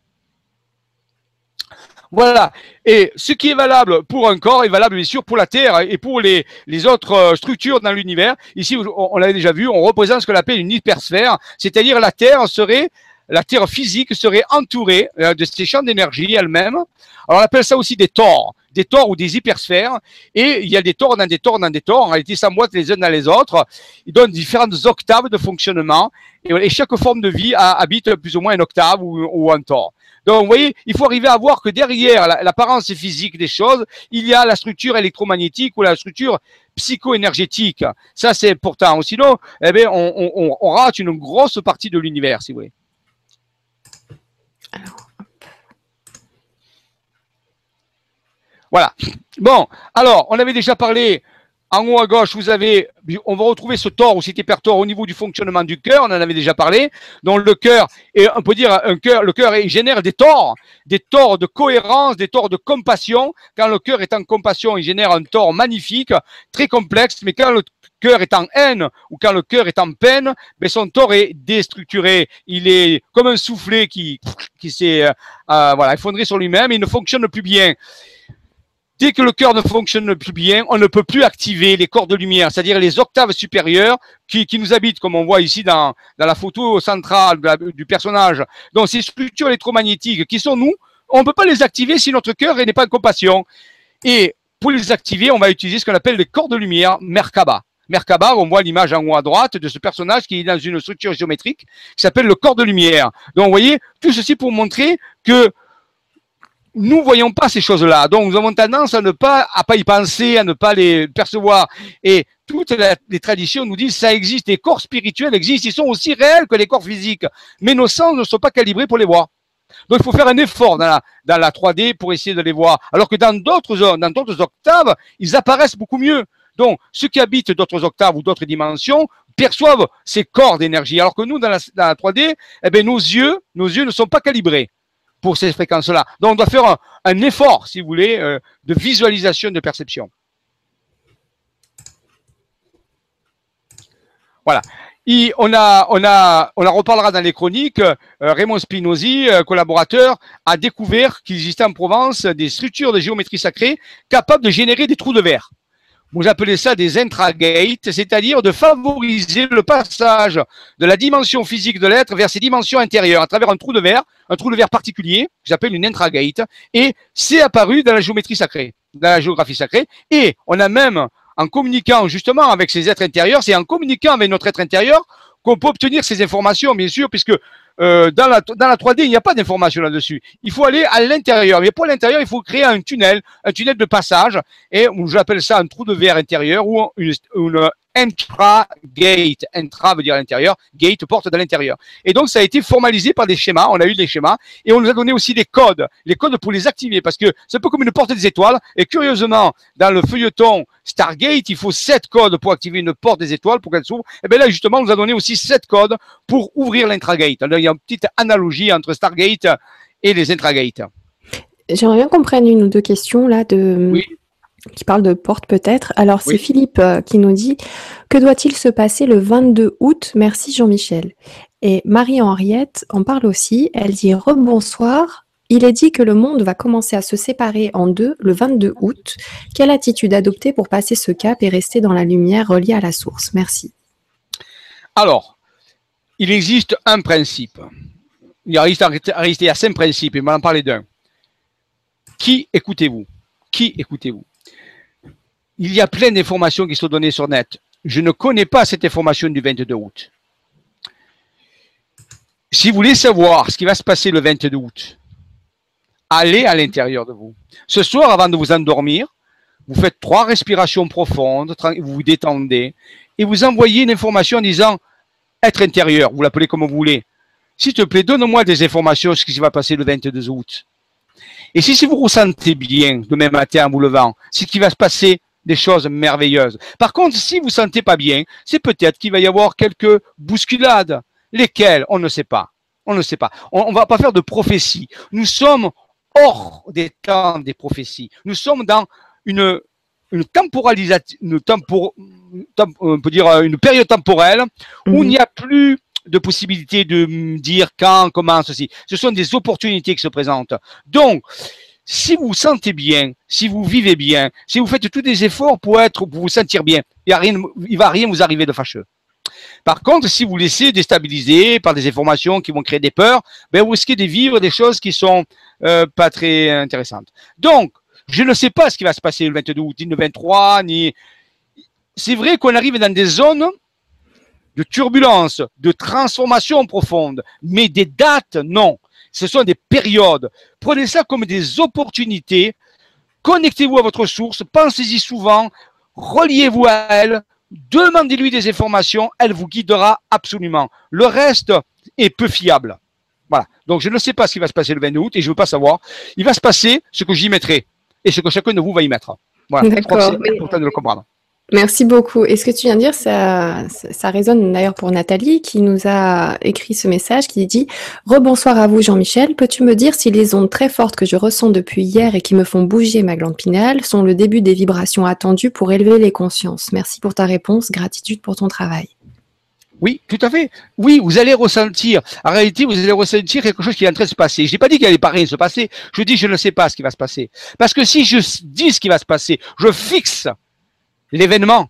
Voilà. Et ce qui est valable pour un corps est valable bien sûr pour la Terre et pour les, autres euh, structures dans l'univers. Ici, on, l'avait déjà vu, on représente ce qu'on appelle une hypersphère, c'est-à-dire la Terre serait la Terre physique serait entourée euh, de ces champs d'énergie elle-même. Alors on appelle ça aussi des tors, des tors ou des hypersphères. Et il y a des tors dans des tors dans des tors. En réalité, s'emboîtent les uns dans les autres. Ils donnent différentes octaves de fonctionnement. Et, chaque forme de vie habite plus ou moins une octave ou, un tort. Donc, vous voyez, il faut arriver à voir que derrière l'apparence physique des choses, il y a la structure électromagnétique ou la structure psycho-énergétique. Ça, c'est important. Sinon, eh bien, on, on rate une grosse partie de l'univers, si vous voulez. Voilà. Bon, alors, on avait déjà parlé en haut à gauche, vous avez, on va retrouver ce tort ou cet hypertort au niveau du fonctionnement du cœur. On en avait déjà parlé. Donc le cœur, on peut dire le cœur génère des torts, des torts de cohérence, des torts de compassion. Quand le cœur est en compassion, il génère un tort magnifique, très complexe. Mais quand le cœur est en haine ou quand le cœur est en peine, ben son tort est déstructuré. Il est comme un soufflet qui, qui s'est, euh, euh, effondré sur lui-même. Il ne fonctionne plus bien. Dès que le cœur ne fonctionne plus bien, on ne peut plus activer les corps de lumière, c'est-à-dire les octaves supérieures qui, nous habitent, comme on voit ici dans, dans la photo centrale du personnage. Donc ces structures électromagnétiques qui sont nous, on ne peut pas les activer si notre cœur n'est pas en compassion. Et pour les activer, on va utiliser ce qu'on appelle les corps de lumière Merkaba. Merkaba, on voit l'image en haut à droite de ce personnage qui est dans une structure géométrique qui s'appelle le corps de lumière. Donc, vous voyez, tout ceci pour montrer que nous voyons pas ces choses-là. Donc, nous avons tendance à ne pas, y penser, à ne pas les percevoir. Et toutes les traditions nous disent ça existe. Les corps spirituels existent. Ils sont aussi réels que les corps physiques. Mais nos sens ne sont pas calibrés pour les voir. Donc, il faut faire un effort dans la, dans la 3D pour essayer de les voir. Alors que dans d'autres dans d'autres octaves, ils apparaissent beaucoup mieux. Donc, ceux qui habitent d'autres octaves ou d'autres dimensions perçoivent ces corps d'énergie. Alors que nous, dans la, dans la 3D, eh bien, nos yeux, nos yeux ne sont pas calibrés pour ces fréquences-là. Donc, on doit faire un, effort, si vous voulez, euh, de visualisation, de perception. Voilà. Et on a, on a, on en reparlera dans les chroniques. Euh, Raymond Spinozzi, euh, collaborateur, a découvert qu'il existait en Provence des structures de géométrie sacrée capables de générer des trous de verre. Vous appelez ça des intragates, c'est-à-dire de favoriser le passage de la dimension physique de l'être vers ses dimensions intérieures à travers un trou de verre, un trou de verre particulier, que j'appelle une intragate, et c'est apparu dans la géométrie sacrée, dans la géographie sacrée, et on a même, en communiquant justement avec ces êtres intérieurs, c'est en communiquant avec notre être intérieur qu'on peut obtenir ces informations, bien sûr, puisque euh, dans, la, dans la 3D, il n'y a pas d'information là-dessus. Il faut aller à l'intérieur. Mais pour l'intérieur, il faut créer un tunnel, un tunnel de passage, et j'appelle ça un trou de verre intérieur ou une intra-gate. Intra veut dire à l'intérieur, gate porte de l'intérieur. Et donc, ça a été formalisé par des schémas. On a eu des schémas et on nous a donné aussi des codes, les codes pour les activer parce que c'est un peu comme une porte des étoiles. Et curieusement, dans le feuilleton Stargate, il faut sept codes pour activer une porte des étoiles pour qu'elle s'ouvre. Et bien là, justement, on nous a donné aussi sept codes pour ouvrir l'intragate. Il y a une petite analogie entre Stargate et les intragates. J'aimerais bien qu'on prenne une ou deux questions là de. Oui qui parle de porte peut-être. Alors c'est Philippe euh, qui nous dit que doit-il se passer le 22 août? Merci Jean-Michel. Et Marie-Henriette en parle aussi. Elle dit rebonsoir. Il est dit que le monde va commencer à se séparer en deux le 22 août. Quelle attitude adopter pour passer ce cap et rester dans la lumière reliée à la source? Merci. Alors, il existe un principe. Il reste à cinq principes, et on va en parler d'un. Qui écoutez-vous? Qui écoutez-vous? Il y a plein d'informations qui sont données sur net. Je ne connais pas cette information du 22 août. Si vous voulez savoir ce qui va se passer le 22 août, allez à l'intérieur de vous. Ce soir, avant de vous endormir, vous faites trois respirations profondes, vous vous détendez, et vous envoyez une information en disant être intérieur, vous l'appelez comme vous voulez. S'il te plaît, donne-moi des informations sur ce qui va passer le 22 août. Et si, si vous ressentez bien demain matin en vous levant, ce qui va se passer des choses merveilleuses. Par contre, si vous sentez pas bien, c'est peut-être qu'il va y avoir quelques bousculades. Lesquelles? On ne sait pas. On ne sait pas. On ne va pas faire de prophétie. Nous sommes hors des temps des prophéties. Nous sommes dans une, une temporalisation, une on peut dire une période temporelle où il n'y a plus de possibilité de dire quand, comment, ceci. Ce sont des opportunités qui se présentent. Donc, si vous vous sentez bien, si vous vivez bien, si vous faites tous des efforts pour être, pour vous sentir bien, il ne va rien vous arriver de fâcheux. Par contre, si vous laissez déstabiliser par des informations qui vont créer des peurs, ben vous risquez de vivre des choses qui sont euh, pas très intéressantes. Donc, je ne sais pas ce qui va se passer le 22 août, ni le 23, ni. C'est vrai qu'on arrive dans des zones de turbulence, de transformation profonde, mais des dates, non. Ce sont des périodes. Prenez ça comme des opportunités. Connectez-vous à votre source, pensez-y souvent, reliez-vous à elle, demandez-lui des informations, elle vous guidera absolument. Le reste est peu fiable. Voilà. Donc, je ne sais pas ce qui va se passer le 22 août et je ne veux pas savoir. Il va se passer ce que j'y mettrai et ce que chacun de vous va y mettre. Voilà. c'est important de le comprendre. Merci beaucoup. Et ce que tu viens de dire, ça, ça, résonne d'ailleurs pour Nathalie qui nous a écrit ce message qui dit Rebonsoir à vous Jean-Michel, peux-tu me dire si les ondes très fortes que je ressens depuis hier et qui me font bouger ma glande pinale sont le début des vibrations attendues pour élever les consciences? Merci pour ta réponse, gratitude pour ton travail. Oui, tout à fait. Oui, vous allez ressentir. En réalité, vous allez ressentir quelque chose qui est en de se passer. Je n'ai pas dit qu'il allait pas rien se passer. Je dis je ne sais pas ce qui va se passer. Parce que si je dis ce qui va se passer, je fixe l'événement.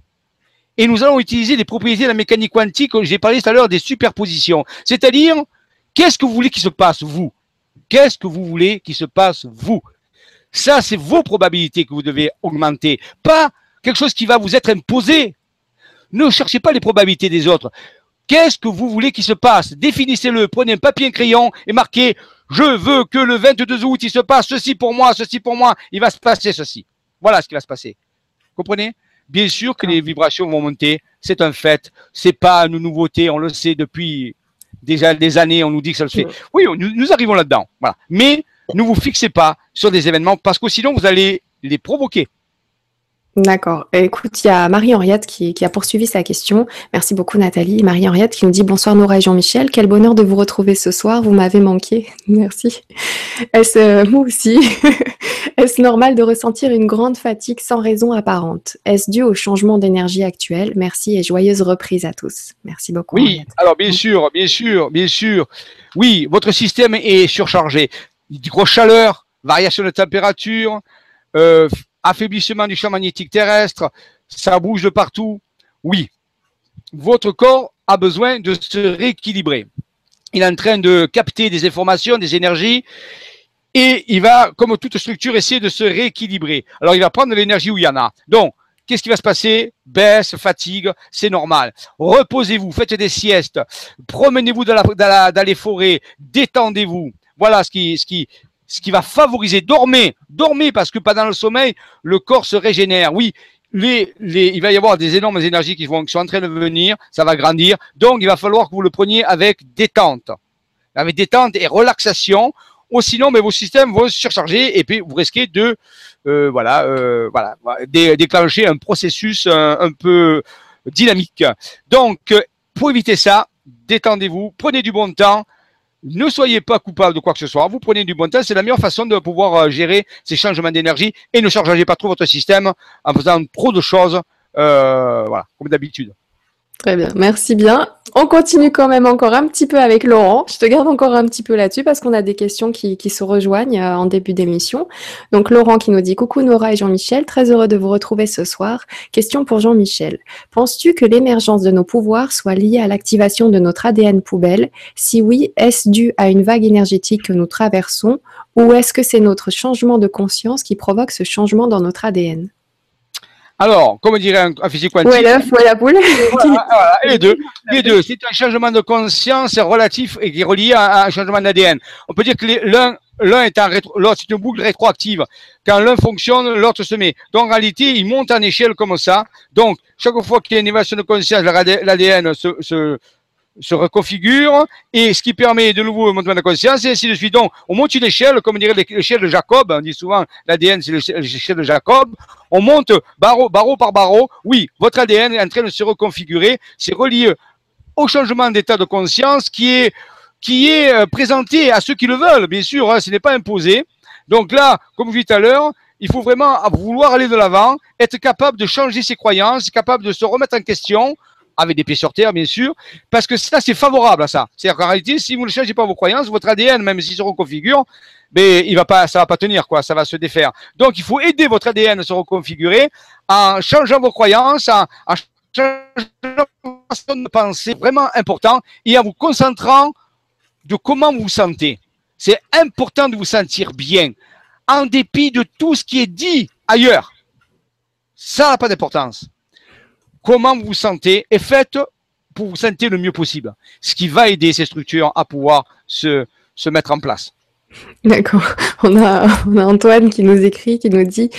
Et nous allons utiliser les propriétés de la mécanique quantique, j'ai parlé tout à l'heure des superpositions. C'est-à-dire, qu'est-ce que vous voulez qu'il se passe, vous? Qu'est-ce que vous voulez qu'il se passe, vous? Ça, c'est vos probabilités que vous devez augmenter, pas quelque chose qui va vous être imposé. Ne cherchez pas les probabilités des autres. Qu'est-ce que vous voulez qu'il se passe? Définissez-le, prenez un papier, un crayon et marquez je veux que le 22 août, il se passe ceci pour moi, ceci pour moi, il va se passer ceci. Voilà ce qui va se passer. Comprenez? Bien sûr que les vibrations vont monter, c'est un fait. C'est pas une nouveauté, on le sait depuis déjà des années, on nous dit que ça le fait. Oui, nous, arrivons là-dedans. Voilà. Mais ne vous fixez pas sur des événements parce que sinon vous allez les provoquer. D'accord. Écoute, il y a Marie-Henriette qui, a poursuivi sa question. Merci beaucoup Nathalie. Marie-Henriette qui nous dit bonsoir Nora et Jean-Michel. Quel bonheur de vous retrouver ce soir. Vous m'avez manqué. Merci. Est-ce, euh, moi aussi. Est-ce normal de ressentir une grande fatigue sans raison apparente? Est-ce dû au changement d'énergie actuel? Merci et joyeuse reprise à tous. Merci beaucoup. Oui, alors bien sûr, bien sûr, bien sûr. Oui, votre système est surchargé. Grosse chaleur, variation de température, euh, affaiblissement du champ magnétique terrestre, ça bouge de partout. Oui, votre corps a besoin de se rééquilibrer. Il est en train de capter des informations, des énergies, et il va, comme toute structure, essayer de se rééquilibrer. Alors, il va prendre l'énergie où il y en a. Donc, qu'est-ce qui va se passer? Baisse, fatigue, c'est normal. Reposez-vous, faites des siestes, promenez-vous dans, les forêts, détendez-vous. Voilà ce qui, ce qui, ce qui va favoriser. Dormez, dormez parce que pendant le sommeil, le corps se régénère. Oui, il va y avoir des énormes énergies qui, vont, qui sont en train de venir, ça va grandir. Donc, il va falloir que vous le preniez avec détente, avec détente et relaxation. Ou sinon, mais vos systèmes vont se surcharger et puis vous risquez de, euh, voilà, euh, voilà, déclencher un processus un, un peu dynamique. Donc, pour éviter ça, détendez-vous, prenez du bon temps, ne soyez pas coupable de quoi que ce soit. Vous prenez du bon temps. C'est la meilleure façon de pouvoir euh, gérer ces changements d'énergie et ne chargez pas trop votre système en faisant trop de choses, euh, comme d'habitude. Très bien, merci bien. On continue quand même encore un petit peu avec Laurent. Je te garde encore un petit peu là-dessus parce qu'on a des questions qui, se rejoignent euh, en début d'émission. Donc Laurent qui nous dit Coucou Nora et Jean-Michel, très heureux de vous retrouver ce soir. Question pour Jean-Michel. Penses-tu que l'émergence de nos pouvoirs soit liée à l'activation de notre ADN poubelle? Si oui, est-ce dû à une vague énergétique que nous traversons? Ou est-ce que c'est notre changement de conscience qui provoque ce changement dans notre ADN alors, comme dirait un, physique quantique. Est l'œuf, est la poule voilà, les deux. Les deux. C'est un changement de conscience relatif et qui est relié à, un changement d'ADN. On peut dire que l'un l'un est en rétro, l'autre c'est une boucle rétroactive. Quand l'un fonctionne, l'autre se met. Donc en réalité, il monte en échelle comme ça. Donc chaque fois qu'il y a une élévation de conscience, l'ADN se, se, se reconfigure et ce qui permet de nouveau un montement de conscience et ainsi de suite. Donc, on monte une échelle, comme dirait l'échelle de Jacob, on dit souvent l'ADN c'est l'échelle de Jacob, on monte barreau, barreau par barreau. Oui, votre ADN est en train de se reconfigurer, c'est relié au changement d'état de conscience qui est, qui est euh, présenté à ceux qui le veulent, bien sûr, hein, ce n'est pas imposé. Donc là, comme je dis tout à l'heure, il faut vraiment vouloir aller de l'avant, être capable de changer ses croyances, capable de se remettre en question, avec des pieds sur terre, bien sûr, parce que ça, c'est favorable à ça. C'est-à-dire qu'en réalité, si vous ne changez pas vos croyances, votre ADN, même s'il se reconfigure, ben, il va pas, ça va tenir, quoi, ça va se défaire. Donc, il faut aider votre ADN à se reconfigurer en changeant vos croyances, en, de pensée vraiment important et en vous concentrant de comment vous vous sentez. C'est important de vous sentir bien, en dépit de tout ce qui est dit ailleurs. Ça n'a pas d'importance. Comment vous vous sentez est fait pour vous sentir le mieux possible, ce qui va aider ces structures à pouvoir se, se mettre en place. D'accord. On a, on a, Antoine qui nous écrit, qui nous dit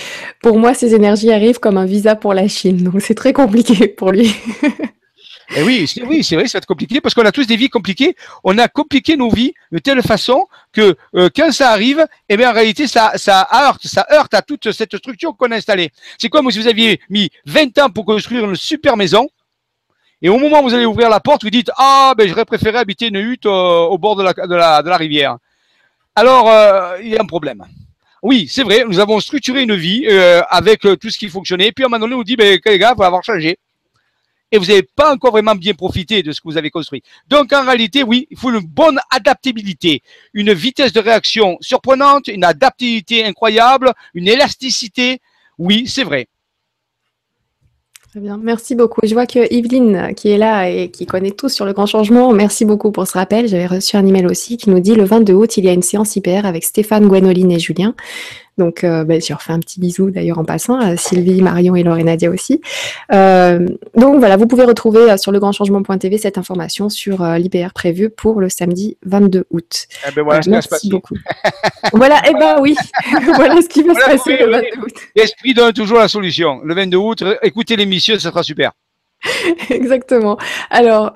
Pour moi, ces énergies arrivent comme un visa pour la Chine. Donc, c'est très compliqué pour lui. Eh oui, c'est, vrai, ça va être compliqué parce qu'on a tous des vies compliquées. On a compliqué nos vies de telle façon que euh, quand ça arrive, eh bien, en réalité, ça, heurte, à toute cette structure qu'on a installée. C'est comme si vous aviez mis 20 ans pour construire une super maison. Et au moment où vous allez ouvrir la porte, vous dites Ah, ben j'aurais préféré habiter une hutte euh, au bord de la, rivière. Alors, euh, il y a un problème. Oui, c'est vrai, nous avons structuré une vie avec tout ce qui fonctionnait. Et puis à un moment donné, on dit ben, les gars, il faut avoir changé et vous n'avez pas encore vraiment bien profité de ce que vous avez construit. Donc en réalité, oui, il faut une bonne adaptabilité, une vitesse de réaction surprenante, une adaptabilité incroyable, une élasticité. Oui, c'est vrai. Très bien, merci beaucoup. Je vois que Yveline, qui est là et qui connaît tout sur le grand changement, merci beaucoup pour ce rappel. J'avais reçu un email aussi qui nous dit le 22 août, il y a une séance hyper avec Stéphane, Gwenoline et Julien. Donc, euh, ben, je leur fais un petit bisou d'ailleurs en passant à Sylvie, Marion et Nadia aussi. Euh, donc voilà, vous pouvez retrouver euh, sur legrandchangement.tv cette information sur euh, l'IPR prévu pour le samedi 22 août. Eh ben voilà, merci beaucoup. voilà, et eh ben oui, voilà ce qui va se passer le 22 août. L'esprit donne toujours la solution. Le 22 août, écoutez l'émission, ça sera super. Exactement. Alors,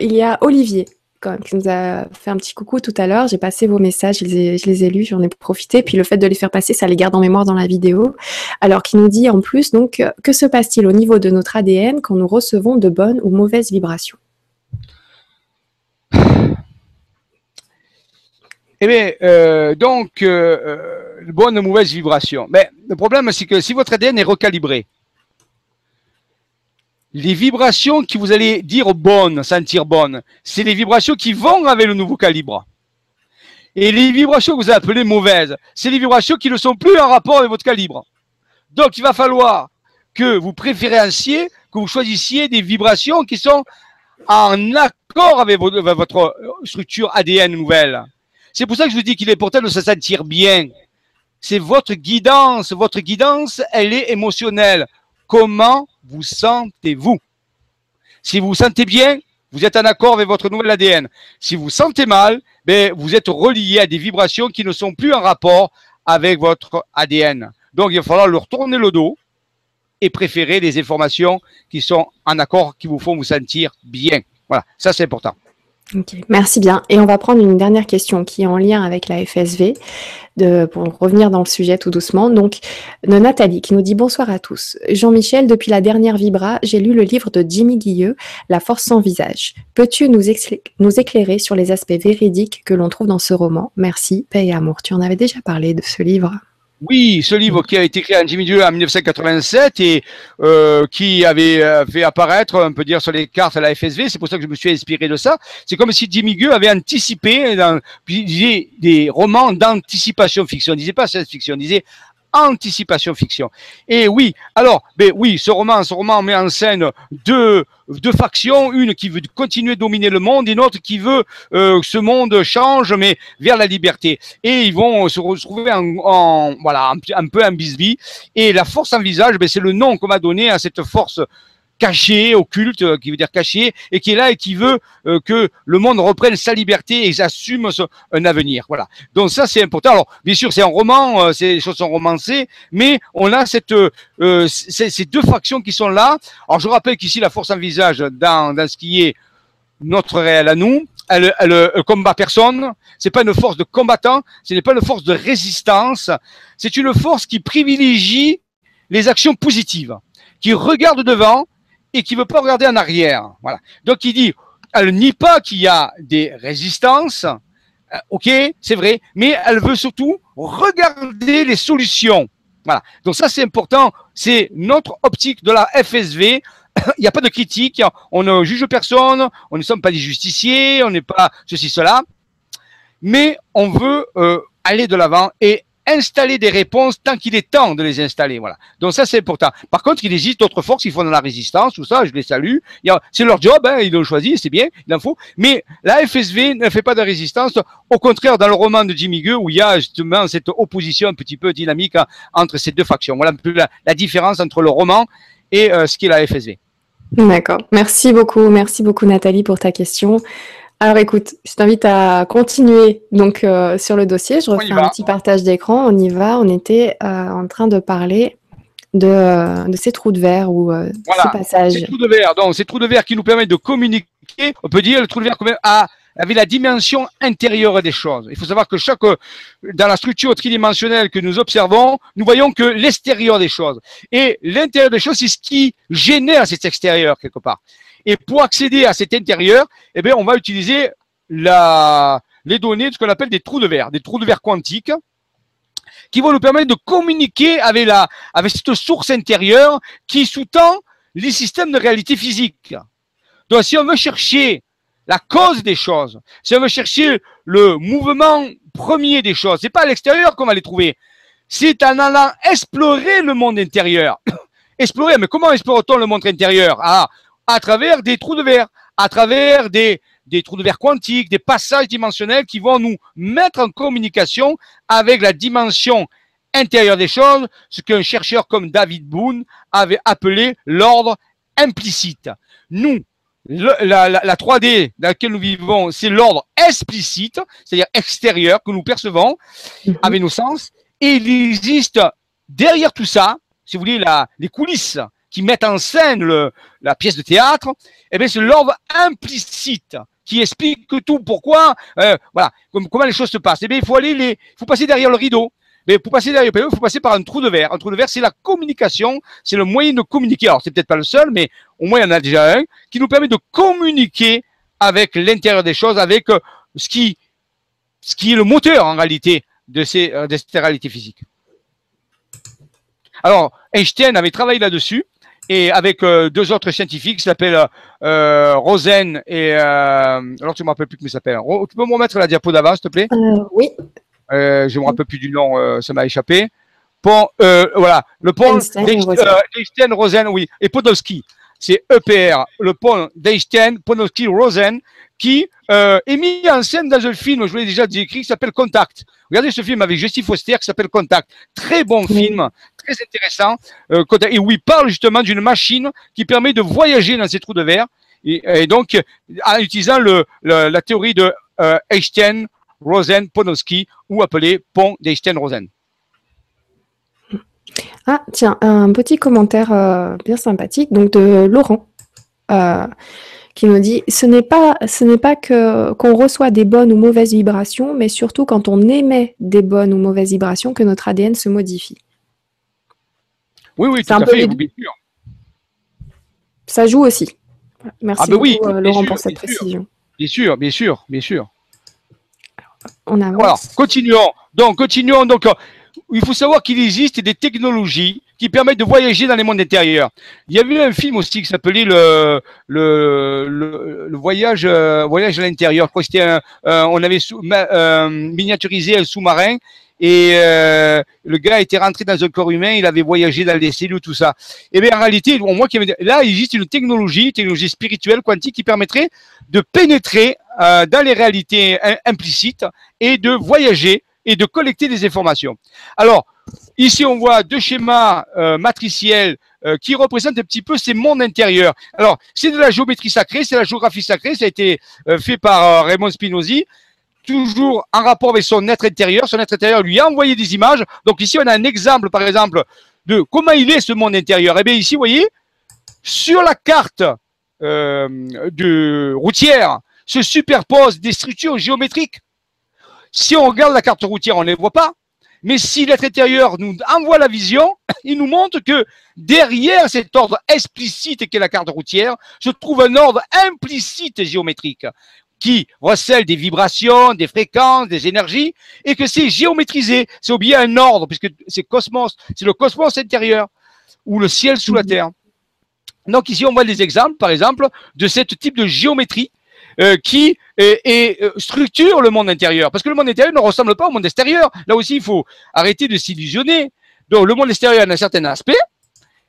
il y a Olivier qui nous a fait un petit coucou tout à l'heure. J'ai passé vos messages, je les ai, lus, j'en ai profité. Puis le fait de les faire passer, ça les garde en mémoire dans la vidéo. Alors, qui nous dit en plus, donc, que se passe-t-il au niveau de notre ADN quand nous recevons de bonnes ou mauvaises vibrations? Eh bien, euh, donc, euh, euh, bonnes ou mauvaises vibrations. Mais le problème, c'est que si votre ADN est recalibré, les vibrations qui vous allez dire bonnes, sentir bonnes, c'est les vibrations qui vont avec le nouveau calibre. Et les vibrations que vous appelez mauvaises, c'est les vibrations qui ne sont plus en rapport avec votre calibre. Donc, il va falloir que vous préférenciez, que vous choisissiez des vibrations qui sont en accord avec votre structure ADN nouvelle. C'est pour ça que je vous dis qu'il est important de se sentir bien. C'est votre guidance. Votre guidance, elle est émotionnelle. Comment vous sentez-vous? Si vous vous sentez bien, vous êtes en accord avec votre nouvel ADN. Si vous vous sentez mal, ben, vous êtes relié à des vibrations qui ne sont plus en rapport avec votre ADN. Donc, il va falloir leur tourner le dos et préférer des informations qui sont en accord, qui vous font vous sentir bien. Voilà, ça c'est important. Merci bien. Et on va prendre une dernière question qui est en lien avec la FSV, de, pour revenir dans le sujet tout doucement. Donc, de Nathalie qui nous dit bonsoir à tous. Jean-Michel, depuis la dernière Vibra, j'ai lu le livre de Jimmy Guilleux, La force sans visage. Peux-tu nous, nous éclairer sur les aspects véridiques que l'on trouve dans ce roman? Merci, paix et amour. Tu en avais déjà parlé de ce livre oui, ce livre qui a été créé en individuel en 1987 et euh, qui avait euh, fait apparaître, on peut dire, sur les cartes à la FSV, c'est pour ça que je me suis inspiré de ça. C'est comme si Jimmy Gueux avait anticipé, des romans d'anticipation fiction. Il disait pas science fiction, il disait anticipation fiction. Et oui, alors, ben oui, ce roman, ce roman met en scène deux, factions, une qui veut continuer de dominer le monde, et une autre qui veut euh, que ce monde change, mais vers la liberté. Et ils vont se retrouver en, voilà, un, peu en bisbille. Et la force en visage, ben, c'est le nom qu'on va donner à cette force caché, occulte, euh, qui veut dire caché, et qui est là et qui veut euh, que le monde reprenne sa liberté et assume un avenir. Voilà. Donc ça, c'est important. Alors, bien sûr, c'est un roman, euh, ces choses sont romancées, mais on a cette, ces, deux factions qui sont là. Alors, je rappelle qu'ici, la force en visage, dans, dans ce qui est notre réel à nous, elle, elle, elle combat personne. C'est pas une force de combattant. Ce n'est pas une force de résistance. C'est une force qui privilégie les actions positives, qui regarde devant et qui veut pas regarder en arrière. Voilà. Donc il dit, elle nie pas qu'il y a des résistances, euh, ok, c'est vrai, mais elle veut surtout regarder les solutions. Voilà. Donc ça c'est important, c'est notre optique de la FSV. Il n'y a pas de critique, on ne juge personne, on ne sommes pas des justiciers, on n'est pas ceci cela, mais on veut euh, aller de l'avant et installer des réponses tant qu'il est temps de les installer. Voilà. Donc ça, c'est important. Par contre, il existe d'autres forces qui font de la résistance, tout ça, je les salue. C'est leur job, hein, ils l'ont choisi, c'est bien, il en faut. Mais la FSV ne fait pas de résistance. Au contraire, dans le roman de Jimmy Gueux, où il y a justement cette opposition un petit peu dynamique hein, entre ces deux factions. Voilà la, la différence entre le roman et euh, ce qu'est la FSV. D'accord. Merci beaucoup. Merci beaucoup, Nathalie, pour ta question. Alors écoute, je t'invite à continuer donc euh, sur le dossier. Je refais un petit partage d'écran. On y va. On était euh, en train de parler de, de, ces trous de verre ou ces passages. Ces trous de verre. Donc ces trous de verre qui nous permettent de communiquer. On peut dire le trou de verre à avec la dimension intérieure des choses. Il faut savoir que chaque, dans la structure tridimensionnelle que nous observons, nous voyons que l'extérieur des choses. Et l'intérieur des choses, c'est ce qui génère cet extérieur quelque part. Et pour accéder à cet intérieur, eh bien, on va utiliser les données de ce qu'on appelle des trous de verre, des trous de verre quantiques, qui vont nous permettre de communiquer avec la, avec cette source intérieure qui sous-tend les systèmes de réalité physique. Donc, si on veut chercher la cause des choses. Si on veut chercher le mouvement premier des choses, c'est pas à l'extérieur qu'on va les trouver. C'est en allant explorer le monde intérieur. explorer, mais comment explore-t-on le monde intérieur? Ah, à travers des trous de verre, à travers des, des trous de verre quantiques, des passages dimensionnels qui vont nous mettre en communication avec la dimension intérieure des choses, ce qu'un chercheur comme David Boone avait appelé l'ordre implicite. Nous, la, la, 3D dans laquelle nous vivons, c'est l'ordre explicite, c'est-à-dire extérieur, que nous percevons mhm. avec nos sens. Et il existe derrière tout ça, si vous voulez, la, les coulisses qui mettent en scène le, la pièce de théâtre, eh bien, c'est l'ordre implicite qui explique tout. Pourquoi, euh, voilà, comment les choses se passent. Eh bien, il faut aller les, faut passer derrière le rideau. Mais pour passer derrière il faut passer par un trou de verre. Un trou de verre, c'est la communication, c'est le moyen de communiquer. Alors, c'est peut-être pas le seul, mais au moins, il y en a déjà un qui nous permet de communiquer avec l'intérieur des choses, avec euh, ce qui, ce qui est le moteur, en réalité, de, ces, euh, de cette réalité physique. Alors, Einstein avait travaillé là-dessus et avec euh, deux autres scientifiques qui s'appellent euh, Rosen et alors tu me rappelles plus comment il s'appelle. Tu peux me remettre la diapo d'avant, s'il te plaît? Oui. Euh, je me rappelle plus du nom, euh, ça m'a échappé. Pont, euh, voilà, le pont d'Einstein-Rosen, oui, et Podolsky. C'est EPR, le pont d'Einstein, Podolsky-Rosen, qui est mis en scène dans un film, je vous l'ai déjà décrit, qui s'appelle Contact. Regardez ce film avec Jessie Foster qui s'appelle Contact. Très bon film, très intéressant, et où il parle justement d'une machine qui permet de voyager dans ces trous de verre. Et, donc, en utilisant la théorie de Einstein, Rosen Ponowski ou appelé pont d'Einstein-Rosen. Ah, tiens, un petit commentaire euh, bien sympathique donc de Laurent euh, qui nous dit ce n'est pas, ce n'est pas que, qu'on reçoit des bonnes ou mauvaises vibrations, mais surtout quand on émet des bonnes ou mauvaises vibrations que notre ADN se modifie. Oui, oui, tout à fait, bien sûr. Ça joue aussi. Merci ah beaucoup, euh, Laurent, pour cette précision. Bien sûr, bien sûr, bien sûr on avance. continuons. Donc, continuons. Donc, euh, il faut savoir qu'il existe des technologies qui permettent de voyager dans les mondes intérieurs. Il y avait un film aussi qui s'appelait le, le, le, voyage, euh, voyage à l'intérieur. C'était un, on avait sous, euh, miniaturisé un sous-marin et le gars était rentré dans un corps humain, il avait voyagé dans les cellules, tout ça. Et bien en réalité, moi qui là, il existe une technologie, une technologie spirituelle quantique qui permettrait de pénétrer euh, dans les réalités implicites et de voyager et de collecter des informations. Alors, ici, on voit deux schémas euh, matriciels euh, qui représentent un petit peu ces mondes intérieurs. Alors, c'est de la géométrie sacrée, c'est la géographie sacrée, ça a été fait par Raymond Spinozzi, toujours en rapport avec son être intérieur. Son être intérieur lui a envoyé des images. Donc ici, on a un exemple, par exemple, de comment il est ce monde intérieur. Eh bien, ici, vous voyez, sur la carte de routière, se superposent des structures géométriques. Si on regarde la carte routière, on ne les voit pas. Mais si l'être intérieur nous envoie la vision, il nous montre que derrière cet ordre explicite qu'est la carte routière, se trouve un ordre implicite géométrique qui recèle des vibrations, des fréquences, des énergies, et que c'est géométrisé. C'est bien un ordre, puisque c'est cosmos, c'est le cosmos intérieur, ou le ciel sous la terre. Donc ici, on voit des exemples, par exemple, de ce type de géométrie euh, qui et, euh, structure le monde intérieur. Parce que le monde intérieur ne ressemble pas au monde extérieur. Là aussi, il faut arrêter de s'illusionner. Donc, le monde extérieur a un certain aspect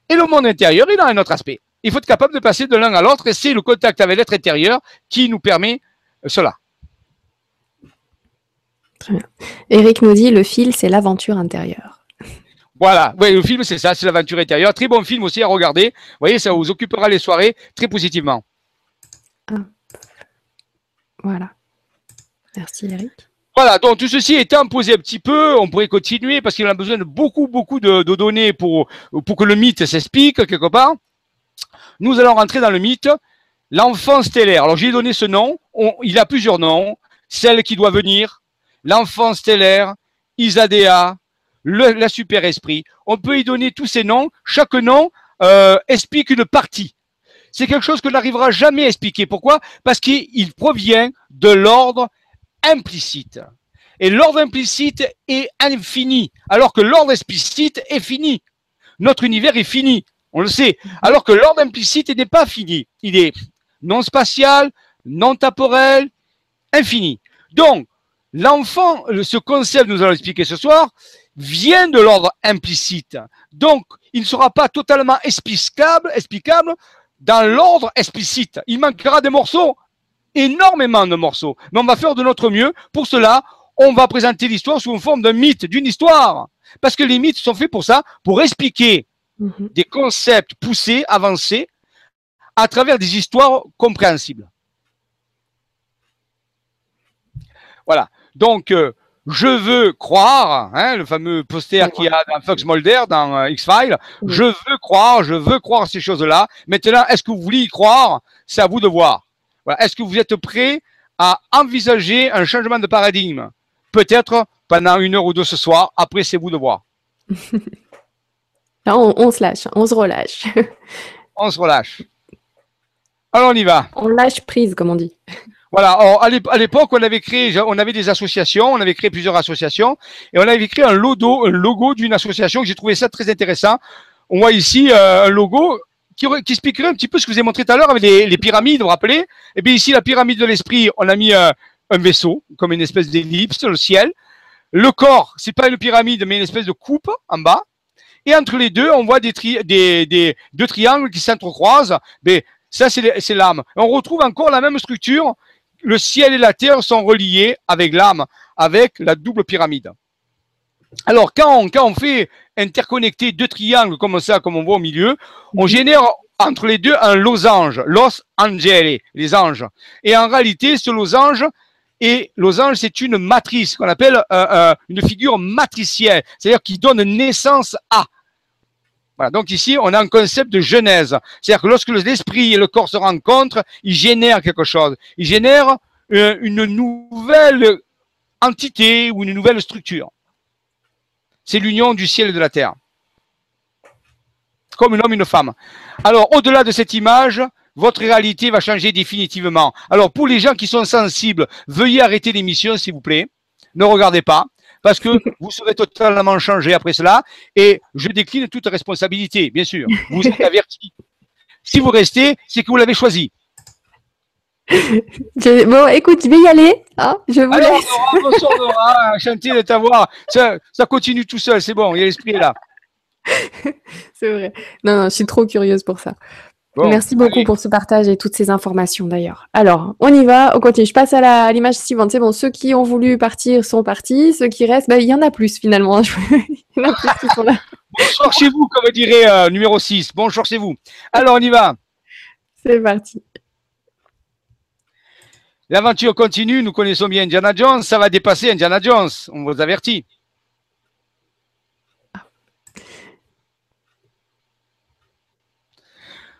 et le monde intérieur, il a un autre aspect. Il faut être capable de passer de l'un à l'autre et c'est le contact avec l'être intérieur qui nous permet cela. Très bien. Eric nous dit le fil, c'est l'aventure intérieure. Voilà, oui, le film, c'est ça, c'est l'aventure intérieure. Très bon film aussi à regarder. Vous voyez, ça vous occupera les soirées très positivement. Voilà. Merci Eric. Voilà, donc tout ceci étant posé un petit peu, on pourrait continuer parce qu'il a besoin de beaucoup, beaucoup de, données pour, pour que le mythe s'explique quelque part. Nous allons rentrer dans le mythe. L'enfant stellaire. Alors j'ai donné ce nom. il a plusieurs noms. Celle qui doit venir, l'enfant stellaire, Isadea, le la super esprit. On peut y donner tous ces noms. Chaque nom euh, explique une partie c'est quelque chose que n'arrivera jamais à expliquer. Pourquoi? Parce qu'il provient de l'ordre implicite. Et l'ordre implicite est infini, alors que l'ordre explicite est fini. Notre univers est fini, on le sait. Alors que l'ordre implicite n'est pas fini. Il est non spatial, non temporel, infini. Donc, l'enfant, ce concept, nous allons expliquer ce soir, vient de l'ordre implicite. Donc, il ne sera pas totalement explicable, explicable dans l'ordre explicite. Il manquera des morceaux, énormément de morceaux. Mais on va faire de notre mieux. Pour cela, on va présenter l'histoire sous une forme d'un mythe, d'une histoire. Parce que les mythes sont faits pour ça, pour expliquer mhm. des concepts poussés, avancés, à travers des histoires compréhensibles. Voilà. Donc, euh, je veux croire, hein, le fameux poster qu'il y a dans Fox Mulder, dans euh, X-Files, je veux croire, je veux croire ces choses-là. Maintenant, est-ce que vous voulez y croire? C'est à vous de voir. Voilà. Est-ce que vous êtes prêt à envisager un changement de paradigme? Peut-être pendant une heure ou deux ce soir, après c'est vous de voir. Là, on, on se lâche, on se relâche. on se relâche. Alors on y va. On lâche prise, comme on dit. Voilà. à l'époque, on avait créé, on avait des associations, on avait créé plusieurs associations, et on avait créé un logo, un logo d'une association que j'ai trouvé ça très intéressant. On voit ici euh, un logo qui, qui, expliquerait un petit peu ce que je vous ai montré tout à l'heure avec les, pyramides, vous vous rappelez? Et eh bien ici, la pyramide de l'esprit, on a mis euh, un vaisseau, comme une espèce d'ellipse, le ciel. Le corps, c'est pas une pyramide, mais une espèce de coupe en bas. Et entre les deux, on voit des, des, des deux triangles qui s'entrecroisent. Mais ça, c'est l'âme. On retrouve encore la même structure le ciel et la terre sont reliés avec l'âme, avec la double pyramide. Alors, quand on, quand on fait interconnecter deux triangles comme ça, comme on voit au milieu, on mhm. génère entre les deux un losange, los angeli, les anges. Et en réalité, ce losange, et losange, c'est une matrice qu'on appelle euh, euh, une figure matricielle, c'est-à-dire qui donne naissance à. Donc ici, on a un concept de genèse. C'est-à-dire que lorsque l'esprit et le corps se rencontrent, ils génèrent quelque chose. Ils génèrent euh, une nouvelle entité ou une nouvelle structure. C'est l'union du ciel et de la terre. Comme un homme et une femme. Alors, au-delà de cette image, votre réalité va changer définitivement. Alors, pour les gens qui sont sensibles, veuillez arrêter l'émission, s'il vous plaît. Ne regardez pas parce que vous serez totalement changé après cela et je décline toute responsabilité, bien sûr. Vous êtes averti. Si vous restez, c'est que vous l'avez choisi. Bon, écoute, je vais y aller. Hein je vous laisse. bonsoir Nora, enchanté de t'avoir. Ça, ça continue tout seul, c'est bon, il y a l'esprit là. c'est vrai. Non, non, je suis trop curieuse pour ça. Merci beaucoup pour ce partage et toutes ces informations d'ailleurs. Alors, on y va, on continue. Je passe à l'image suivante. C'est bon, ceux qui ont voulu partir sont partis. Ceux qui restent, ben, il y en a plus finalement. il y en a plus qui sont là. Bonjour chez vous, comme dirait euh, numéro 6. Bonjour chez vous. Alors, on y va. C'est parti. L'aventure continue. Nous connaissons bien Indiana Jones. Ça va dépasser Indiana Jones. On vous avertit.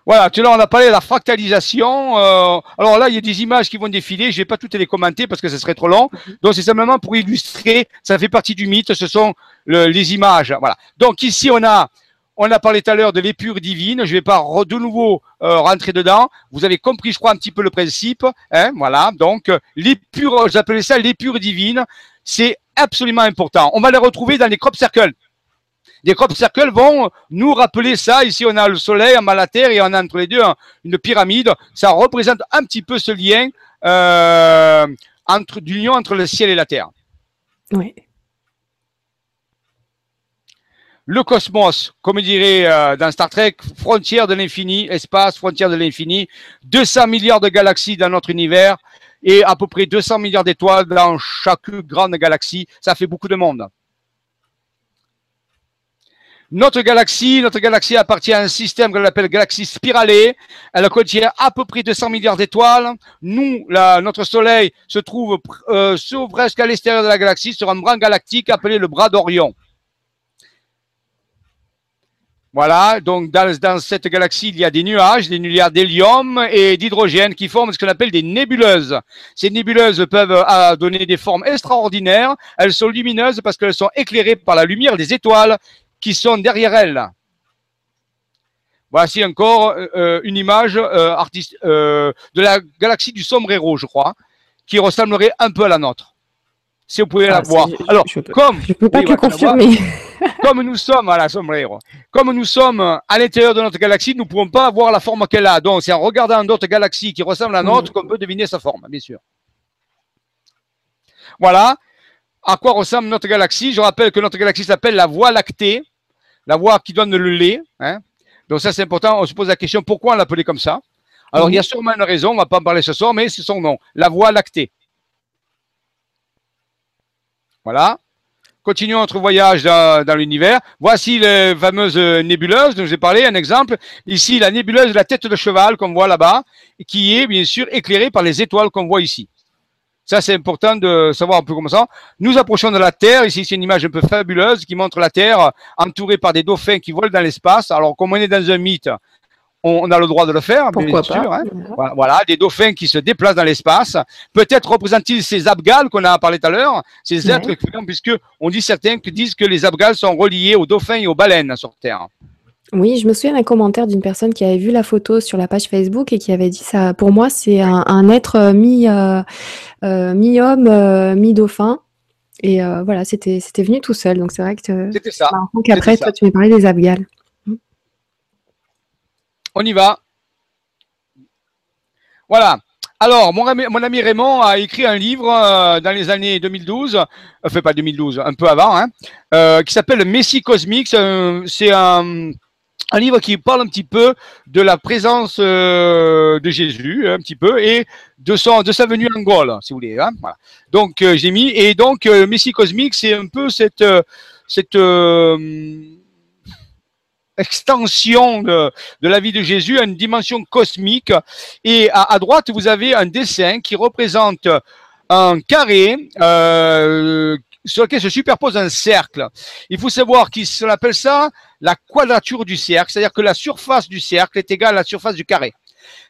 Voilà, tu là, on a parlé de la fractalisation. Euh, alors là, il y a des images qui vont défiler. Je vais pas toutes les commenter parce que ce serait trop long. Mhm. Donc, c'est simplement pour illustrer. Ça fait partie du mythe. Ce sont les images. Voilà. Donc, ici, on a, on a parlé tout à l'heure de l'épure divine. Je vais pas de nouveau euh, rentrer dedans. Vous avez compris, je crois, un petit peu le principe. Hein, voilà. Donc, l'épure, j'appelais ça l'épure divine. C'est absolument important. On va les retrouver dans les crop circles. Des crop circles vont nous rappeler ça. Ici, on a le soleil, on a la terre et on a entre les deux une pyramide. Ça représente un petit peu ce lien euh, entre, d'union entre le ciel et la terre. Oui. Le cosmos, comme dirait euh, dans Star Trek, frontière de l'infini, espace, frontière de l'infini, 200 milliards de galaxies dans notre univers et à peu près 200 milliards d'étoiles dans chaque grande galaxie. Ça fait beaucoup de monde. Notre galaxie, notre galaxie appartient à un système qu'on appelle galaxie spiralée. Elle contient à peu près 200 milliards d'étoiles. Nous, notre Soleil se trouve euh, presque à l'extérieur de la galaxie sur un bras galactique appelé le bras d'Orion. Voilà, donc dans, cette galaxie, il y a des nuages, des nuages d'hélium et d'hydrogène qui forment ce qu'on appelle des nébuleuses. Ces nébuleuses peuvent euh, donner des formes extraordinaires. Elles sont lumineuses parce qu'elles sont éclairées par la lumière des étoiles qui sont derrière elles. Voici encore euh, euh, une image artiste, de la galaxie du sombrero, je crois, qui ressemblerait un peu à la nôtre. Si vous pouvez la ah, voir. Alors, comme je peux pas que confirmer. comme nous sommes à la sombrero, comme nous sommes à l'intérieur de notre galaxie, nous ne pouvons pas voir la forme qu'elle a. Donc, c'est en regardant d'autres galaxies qui ressemblent à la nôtre qu'on peut deviner sa forme, bien sûr. Voilà à quoi ressemble notre galaxie. Je rappelle que notre galaxie s'appelle la Voie lactée, la voie qui donne le lait. Hein. Donc ça, c'est important. On se pose la question pourquoi on l'appelait comme ça? Alors, il y a sûrement une raison, on ne va pas en parler ce soir, mais c'est son nom, la Voie lactée. Voilà. Continuons notre voyage dans, l'univers. Voici les fameuses nébuleuses dont j'ai parlé, un exemple. Ici, la nébuleuse de la tête de cheval qu'on voit là-bas, qui est bien sûr éclairée par les étoiles qu'on voit ici. Ça, c'est important de savoir un peu comment ça. Nous approchons de la Terre. Ici, c'est une image un peu fabuleuse qui montre la Terre entourée par des dauphins qui volent dans l'espace. Alors, comme on est dans un mythe, on, a le droit de le faire, bien sûr. Hein. Voilà, des dauphins qui se déplacent dans l'espace. Peut-être représentent-ils ces abgales qu'on a parlé tout à l'heure, ces êtres, puisque on dit certains qui disent que les abgales sont reliés aux dauphins et aux baleines sur Terre. Oui, je me souviens d'un commentaire d'une personne qui avait vu la photo sur la page Facebook et qui avait dit ça. Pour moi, c'est un, être euh, mi, euh, euh, mi-homme, mi-dauphin. Et voilà, c'était c'était venu tout seul. Donc c'est vrai que. C'était ça. Après, toi, tu m'as parlé des abgales. On y va. Voilà. Alors, mon ami, mon ami, Raymond a écrit un livre euh, dans les années 2012, enfin pas 2012, un peu avant, hein, euh, qui s'appelle Messie cosmique. C'est un, un, livre qui parle un petit peu de la présence euh, de Jésus, un petit peu, et de, son, de sa venue en Gaule, si vous voulez. Hein. Donc, j'ai mis, et donc, Messie cosmique, c'est un peu cette... cette extension de, la vie de Jésus à une dimension cosmique. Et à, droite, vous avez un dessin qui représente un carré euh, sur lequel se superpose un cercle. Il faut savoir qu'on appelle ça la quadrature du cercle, c'est-à-dire que la surface du cercle est égale à la surface du carré.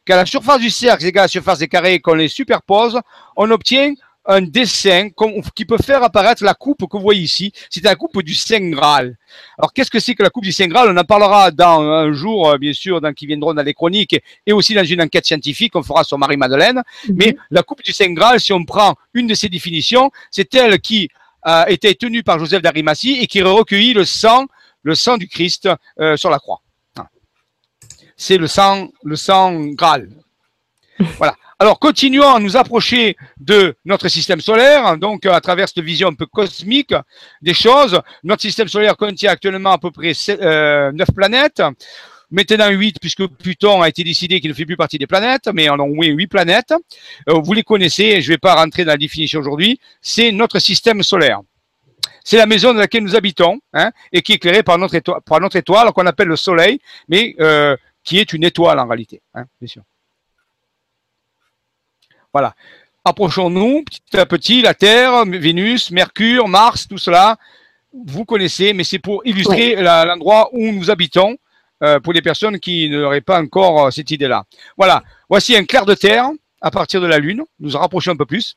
Quand la surface du cercle est égale à la surface des carrés et qu'on les superpose, on obtient un dessin qui peut faire apparaître la coupe que vous voyez ici. C'est la coupe du Saint Graal. Alors, qu'est-ce que c'est que la coupe du Saint Graal? On en parlera dans un jour, euh, bien sûr, dans qui viendront dans les chroniques et aussi dans une enquête scientifique qu'on fera sur Marie-Madeleine. Mhm. Mais la coupe du Saint Graal, si on prend une de ses définitions, c'est elle qui a été tenue par Joseph d'Arimathie et qui recueilli le sang, le sang du Christ euh, sur la croix. C'est le sang, le Graal. Voilà. Alors, continuons à nous approcher de notre système solaire, donc à travers cette vision un peu cosmique des choses. Notre système solaire contient actuellement à peu près euh, 9 planètes. Maintenant 8, puisque Pluton a été décidé qu'il ne fait plus partie des planètes, mais on a moins 8 planètes. Euh, vous les connaissez, je ne vais pas rentrer dans la définition aujourd'hui. C'est notre système solaire. C'est la maison dans laquelle nous habitons, hein, et qui est éclairée par notre étoile, par notre étoile qu'on appelle le Soleil, mais euh, qui est une étoile en réalité, hein, bien sûr. Voilà. Approchons-nous petit à petit, la Terre, Vénus, Mercure, Mars, tout cela, vous connaissez, mais c'est pour illustrer l'endroit où nous habitons, euh, pour les personnes qui n'auraient pas encore euh, cette idée-là. Voilà, voici un clair de terre à partir de la Lune, nous rapprochons un peu plus,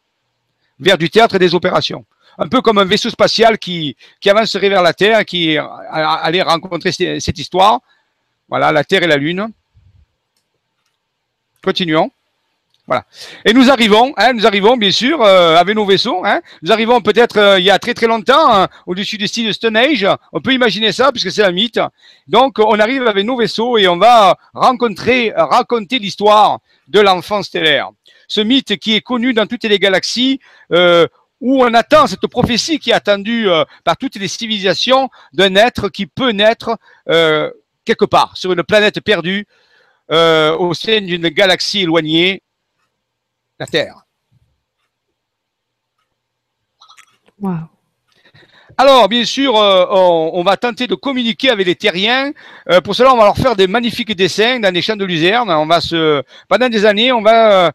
vers du théâtre des opérations. Un peu comme un vaisseau spatial qui, qui avancerait vers la Terre, qui allait rencontrer cette histoire. Voilà, la Terre et la Lune. Continuons. Voilà. Et nous arrivons, hein, nous arrivons bien sûr euh, avec nos vaisseaux. Hein, nous arrivons peut-être euh, il y a très très longtemps hein, au-dessus des styles de Stone Age. On peut imaginer ça puisque c'est un mythe. Donc on arrive avec nos vaisseaux et on va rencontrer, raconter l'histoire de l'enfant stellaire. ce mythe qui est connu dans toutes les galaxies, euh, où on attend cette prophétie qui est attendue euh, par toutes les civilisations d'un être qui peut naître euh, quelque part sur une planète perdue euh, au sein d'une galaxie éloignée, la Terre. Waouh. Alors, bien sûr, euh, on, on va tenter de communiquer avec les terriens. Euh, pour cela, on va leur faire des magnifiques dessins dans les champs de luzerne. On va se, pendant des années, on va euh,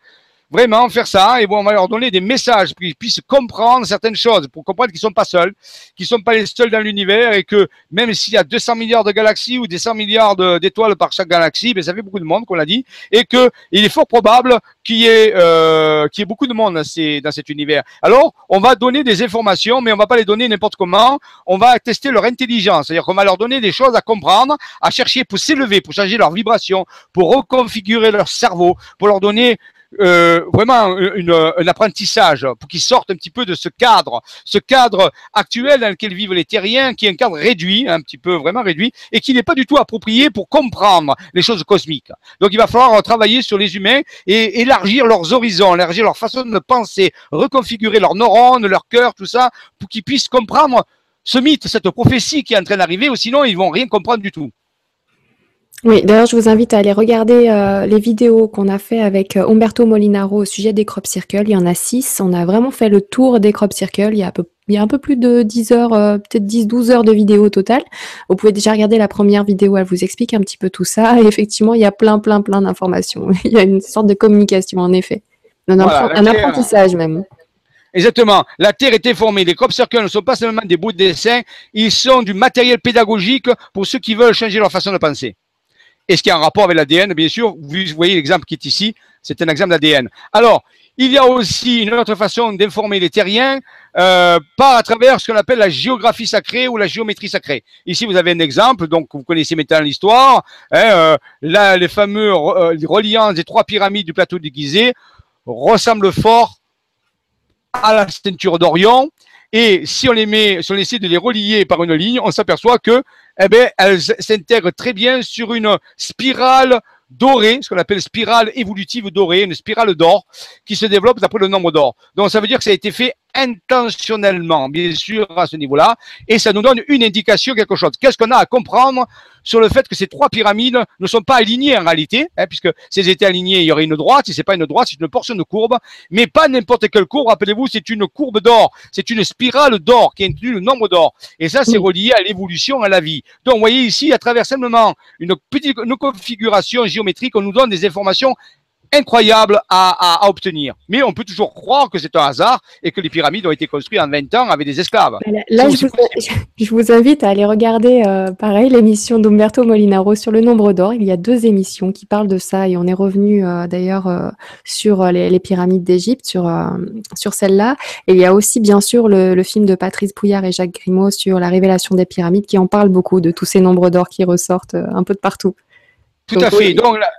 vraiment faire ça et bon, on va leur donner des messages pour qu'ils puissent comprendre certaines choses, pour comprendre qu'ils sont pas seuls, qu'ils sont pas les seuls dans l'univers et que même s'il y a 200 milliards de galaxies ou des 100 milliards d'étoiles par chaque galaxie, ben ça fait beaucoup de monde, qu'on l'a dit, et que il est fort probable qu'il y ait euh, qu'il y ait beaucoup de monde dans, ces- dans cet univers. Alors, on va donner des informations, mais on va pas les donner n'importe comment. On va tester leur intelligence, c'est-à-dire qu'on va leur donner des choses à comprendre, à chercher pour s'élever, pour changer leur vibration, pour reconfigurer leur cerveau, pour leur donner euh, vraiment un apprentissage pour qu'ils sortent un petit peu de ce cadre, ce cadre actuel dans lequel vivent les terriens, qui est un cadre réduit, un petit peu vraiment réduit, et qui n'est pas du tout approprié pour comprendre les choses cosmiques. Donc il va falloir travailler sur les humains et élargir leurs horizons, élargir leur façon de penser, reconfigurer leurs neurones, leur cœur, tout ça, pour qu'ils puissent comprendre ce mythe, cette prophétie qui est en train d'arriver, ou sinon ils vont rien comprendre du tout. Oui, d'ailleurs, je vous invite à aller regarder euh, les vidéos qu'on a fait avec euh, Umberto Molinaro au sujet des crop circles. Il y en a six. On a vraiment fait le tour des crop circles. Il y a un peu, il y a un peu plus de 10 heures, euh, peut-être 10-12 heures de vidéo au total. Vous pouvez déjà regarder la première vidéo. Elle vous explique un petit peu tout ça. Et effectivement, il y a plein, plein, plein d'informations. Il y a une sorte de communication, en effet. Un, Voilà, un apprentissage même. Exactement. La Terre était formée. Les crop circles ne sont pas seulement des bouts de dessin, ils sont du matériel pédagogique pour ceux qui veulent changer leur façon de penser. Et ce qui a un rapport avec l'ADN, bien sûr, vous voyez l'exemple qui est ici, c'est un exemple d'ADN. Alors, il y a aussi une autre façon d'informer les terriens euh, par à travers ce qu'on appelle la géographie sacrée ou la géométrie sacrée. Ici, vous avez un exemple, donc vous connaissez maintenant l'histoire. Hein, euh, là, les fameux euh, reliants des trois pyramides du plateau de Gizeh ressemblent fort à la ceinture d'Orion. Et si on les met, si on essaie de les relier par une ligne, on s'aperçoit que, eh ben, elles s'intègrent très bien sur une spirale dorée, ce qu'on appelle spirale évolutive dorée, une spirale d'or qui se développe d'après le nombre d'or. Donc ça veut dire que ça a été fait intentionnellement, bien sûr, à ce niveau-là, et ça nous donne une indication, quelque chose. Qu'est-ce qu'on a à comprendre sur le fait que ces trois pyramides ne sont pas alignées en réalité, hein, puisque si elles étaient alignées, il y aurait une droite, si c'est pas une droite, c'est une portion de courbe, mais pas n'importe quelle courbe, rappelez-vous, c'est une courbe d'or, c'est une spirale d'or qui inclut le nombre d'or, et ça c'est relié à l'évolution, à la vie. Donc vous voyez ici, à travers simplement une petite une configuration géométrique, on nous donne des informations incroyables à, à- à obtenir. Mais on peut toujours croire que c'est un hasard et que les pyramides ont été construites en 20 ans avec des esclaves. Là, je, vous, je vous invite à aller regarder, euh, pareil, l'émission d'Umberto Molinaro sur le nombre d'or. Il y a deux émissions qui parlent de ça et on est revenu euh, d'ailleurs euh, sur les, les pyramides d'Égypte, sur, euh, sur celle-là. Et il y a aussi, bien sûr, le, le film de Patrice Pouillard et Jacques Grimaud sur la révélation des pyramides qui en parle beaucoup de tous ces nombres d'or qui ressortent euh, un peu de partout. Tout Donc, à fait. oui. Donc, là,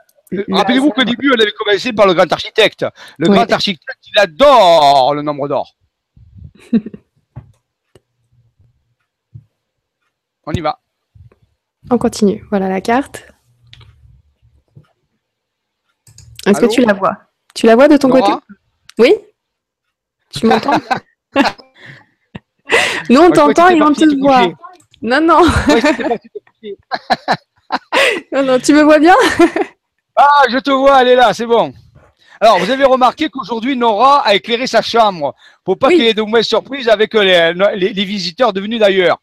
rappelez-vous hasard. qu'au début, on avait commencé par le grand architecte. Le Oui. grand architecte, il adore le nombre d'or. on y va. On continue. Voilà la carte. Est-ce que tu la vois? Tu la vois de ton Laura côté? Oui Tu m'entends? Nous, on t'entend et on te voit. Non, non, non, non, tu me vois bien? Ah, je te vois, elle est là, c'est bon. Alors, vous avez remarqué qu'aujourd'hui, Nora a éclairé sa chambre pour pas Oui. qu'il y ait de mauvaises surprises avec les, les- les visiteurs devenus d'ailleurs.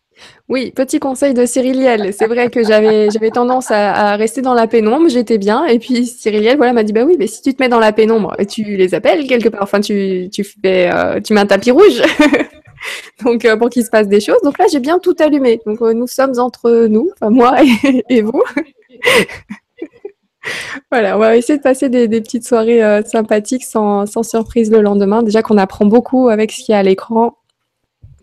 Oui, petit conseil de Cyriliel. C'est vrai que j'avais j'avais tendance à, à rester dans la pénombre, j'étais bien. Et puis Cyriliel voilà, m'a dit Bah oui, mais si tu te mets dans la pénombre, tu les appelles quelque part. Enfin, tu, tu, fais, euh, tu mets un tapis rouge. Donc, euh, pour qu'il se passe des choses. Donc là, j'ai bien tout allumé. Donc, euh, nous sommes entre nous, enfin, moi et, et vous. Voilà, on va essayer de passer des, des petites soirées euh, sympathiques sans, sans surprise le lendemain. Déjà qu'on apprend beaucoup avec ce qu'il y a à l'écran.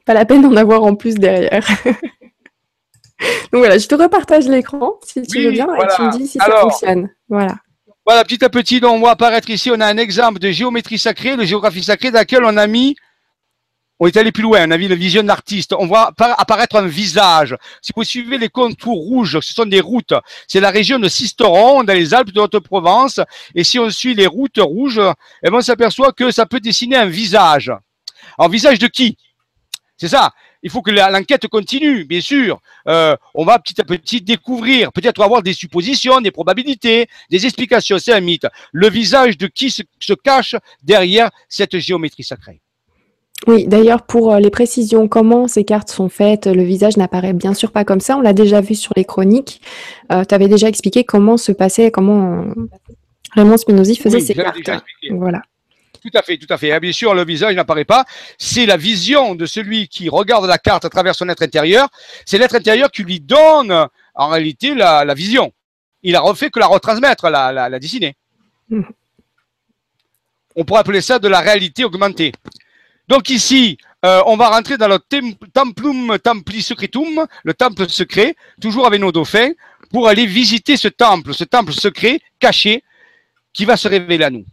Pas la peine d'en avoir en plus derrière. Donc voilà, je te repartage l'écran si tu Oui, veux bien et tu me dis si ça fonctionne. Voilà. Voilà, petit à petit, donc, on voit apparaître ici, on a un exemple de géométrie sacrée, de géographie sacrée, dans laquelle on a mis on est allé plus loin, on a vu la vision d'artiste, on voit apparaître un visage. Si vous suivez les contours rouges, ce sont des routes. C'est la région de Sisteron, dans les Alpes de Haute-Provence. Et si on suit les routes rouges, eh ben, on s'aperçoit que ça peut dessiner un visage. Un visage de qui? C'est ça. Il faut que l'enquête continue, bien sûr. Euh, on va petit à petit découvrir, peut-être avoir des suppositions, des probabilités, des explications. C'est un mythe. Le visage de qui se cache derrière cette géométrie sacrée? Oui, d'ailleurs, pour euh, les précisions, comment ces cartes sont faites, le visage n'apparaît bien sûr pas comme ça. On l'a déjà vu sur les chroniques. Euh, tu avais déjà expliqué comment se passait, comment euh, Raymond Spinozzi faisait ces cartes. Voilà. Tout à fait, tout à fait. Bien sûr, le visage n'apparaît pas. C'est la vision de celui qui regarde la carte à travers son être intérieur. C'est l'être intérieur qui lui donne, en réalité, la, vision. Il a refait que la retransmettre, la, la, dessiner. Mmh. On pourrait appeler ça de la réalité augmentée. Donc ici, euh, on va rentrer dans le Templum Templi Secretum, le temple secret, toujours avec nos dauphins, pour aller visiter ce temple, ce temple secret caché qui va se révéler à nous.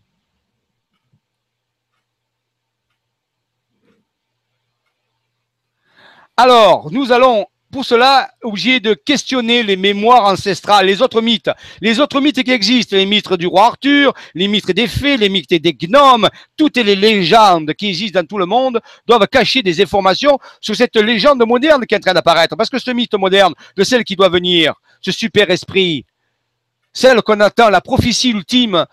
Alors, nous allons pour cela, obligé de questionner les mémoires ancestrales, les autres mythes. Les autres mythes qui existent, les mythes du roi Arthur, les mythes des fées, les mythes des gnomes, toutes les légendes qui existent dans tout le monde doivent cacher des informations sur cette légende moderne qui est en train d'apparaître. Parce que ce mythe moderne, de celle qui doit venir, ce super esprit, celle qu'on attend, la prophétie ultime,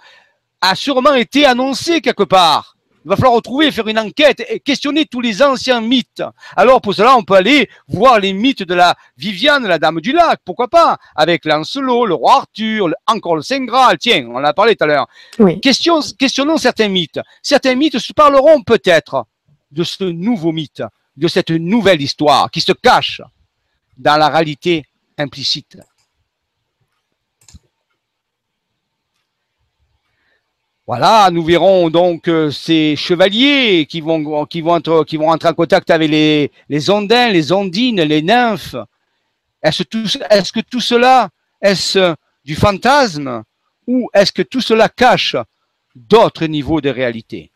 a sûrement été annoncée quelque part. Il va falloir retrouver, faire une enquête et questionner tous les anciens mythes. Alors pour cela, on peut aller voir les mythes de la Viviane, la Dame du Lac, pourquoi pas, avec Lancelot, le roi Arthur, encore le Saint Graal, tiens, on en a parlé tout à l'heure. questionnons certains mythes. Certains mythes se parleront peut-être de ce nouveau mythe, de cette nouvelle histoire qui se cache dans la réalité implicite. Voilà, nous verrons donc euh, ces chevaliers qui vont, qui, entrer en contact avec les, ondins, les ondines, les nymphes. Est-ce, est que tout cela, est-ce du fantasme ou est-ce que tout cela cache d'autres niveaux de réalité?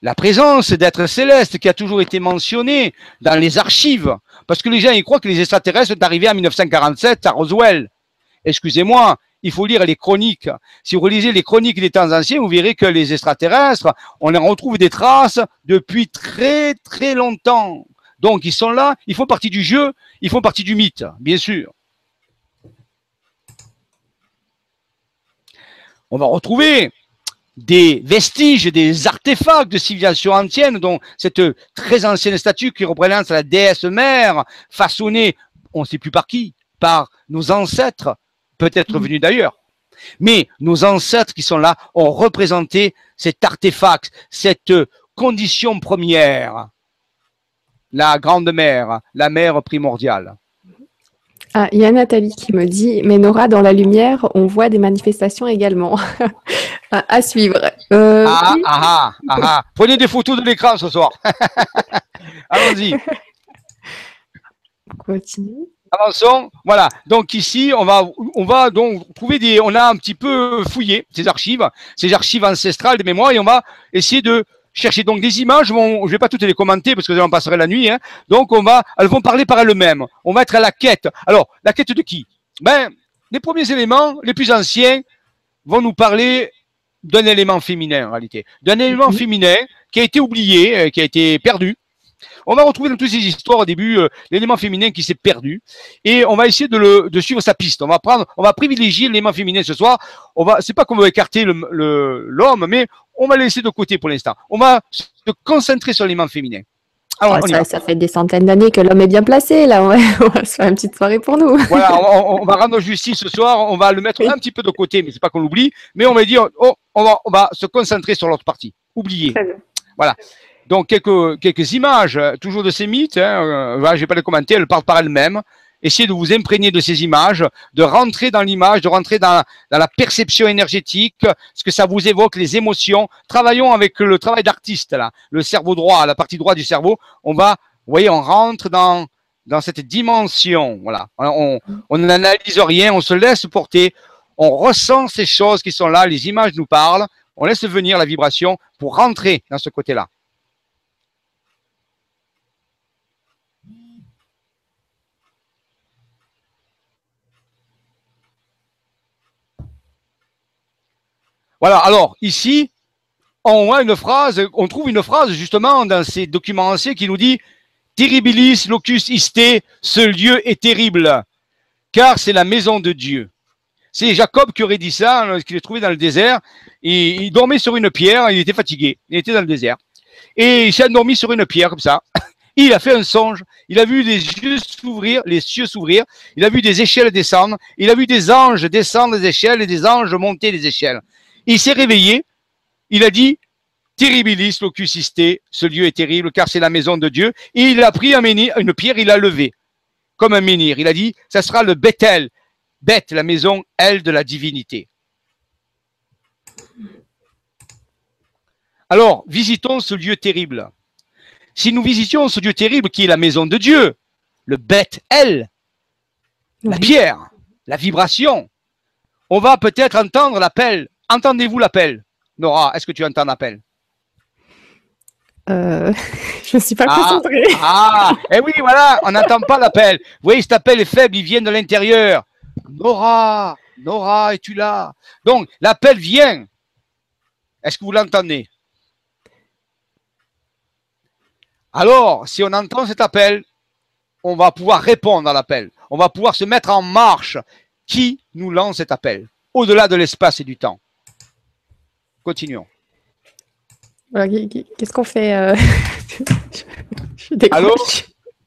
La présence d'êtres célestes qui a toujours été mentionnée dans les archives, parce que les gens ils croient que les extraterrestres sont arrivés en 1947 à Roswell excusez-moi, il faut lire les chroniques. Si vous lisez les chroniques des temps anciens, vous verrez que les extraterrestres, on en retrouve des traces depuis très très longtemps. Donc ils sont là, ils font partie du jeu, ils font partie du mythe, bien sûr. On va retrouver des vestiges, des artefacts de civilisation ancienne, dont cette très ancienne statue qui représente la déesse mère, façonnée, on ne sait plus par qui, par nos ancêtres, peut-être mm. venu d'ailleurs. Mais nos ancêtres qui sont là ont représenté cet artefact, cette condition première, la grande mère, la mère primordiale. Ah, il y a Nathalie qui me dit, mais Nora, dans la lumière, on voit des manifestations également. à, suivre. Euh, ah, ah, ah, ah, ah, Prenez des photos de l'écran ce soir. Allons-y. Continue. Avançons. Voilà. Donc ici, on va, on va donc trouver des, on a un petit peu fouillé ces archives, ces archives ancestrales de mémoire, et on va essayer de chercher donc des images. Bon, je vais pas toutes les commenter parce que j'en passerai la nuit. Hein. Donc on va, elles vont parler par elles-mêmes. On va être à la quête. Alors, la quête de qui? Ben, les premiers éléments, les plus anciens, vont nous parler d'un élément féminin en réalité, d'un élément féminin qui a été oublié, euh, qui a été perdu, on va retrouver dans toutes ces histoires au début euh, l'élément féminin qui s'est perdu et on va essayer de, le, de suivre sa piste. On va prendre, on va privilégier l'élément féminin ce soir. On va, c'est pas qu'on va écarter l'homme, le, mais on va le laisser de côté pour l'instant. On va se concentrer sur l'élément féminin. Alors, ça, fait des centaines d'années que l'homme est bien placé. Là, on va, se faire une petite soirée pour nous. Voilà, on, va rendre justice ce soir. On va le mettre un petit peu de côté, mais c'est pas qu'on l'oublie. Mais on va dire, oh, on va, on va se concentrer sur l'autre partie. Oublier. Voilà. Donc, quelques, quelques images, euh, toujours de ces mythes, hein, euh, je ne vais pas les commenter, elles parlent par elles-mêmes. Essayez de vous imprégner de ces images, de rentrer dans l'image, de rentrer dans, la perception énergétique, ce que ça vous évoque, les émotions. Travaillons avec le travail d'artiste, là, le cerveau droit, la partie droite du cerveau. On va, vous voyez, on rentre dans, dans cette dimension. Voilà. On n'analyse rien, on se laisse porter, on ressent ces choses qui sont là, les images nous parlent, On laisse venir la vibration pour rentrer dans ce côté-là. Voilà, alors ici, on voit une phrase, on trouve une phrase justement dans ces documents anciens qui nous dit Terribilis locus iste, ce lieu est terrible, car c'est la maison de Dieu. C'est Jacob qui aurait dit ça, hein, qu'il est trouvé dans le désert. Il dormait sur une pierre, il était fatigué, il était dans le désert. Et il s'est endormi sur une pierre comme ça. Il a fait un songe. Il a vu les yeux s'ouvrir, les cieux s'ouvrir. Il a vu des échelles descendre. Il a vu des anges descendre des échelles et des anges monter des échelles. Il s'est réveillé. Il a dit, Terribilis locusiste, ce lieu est terrible car c'est la maison de Dieu. Et il a pris un menhir, une pierre, il l'a levé comme un menhir. Il a dit, ça sera le Bethel, Beth, la maison, elle, de la divinité. Alors, visitons ce lieu terrible. Si nous visitions ce lieu terrible qui est la maison de Dieu, le Beth, elle, la pierre, la vibration, on va peut-être entendre l'appel. Entendez-vous l'appel? Nora, est-ce que tu entends l'appel? Euh, je ne suis pas concentrée. Ah, et eh oui, voilà, on n'entend pas l'appel. Vous voyez, cet appel est faible, il vient de l'intérieur. Nora, Nora, es-tu là? Donc, l'appel vient. Est-ce que vous l'entendez? Alors, si on entend cet appel, on va pouvoir répondre à l'appel. On va pouvoir se mettre en marche. Qui nous lance cet appel? Au-delà de l'espace et du temps. Continuons. Qu'est-ce qu'on fait euh, Allô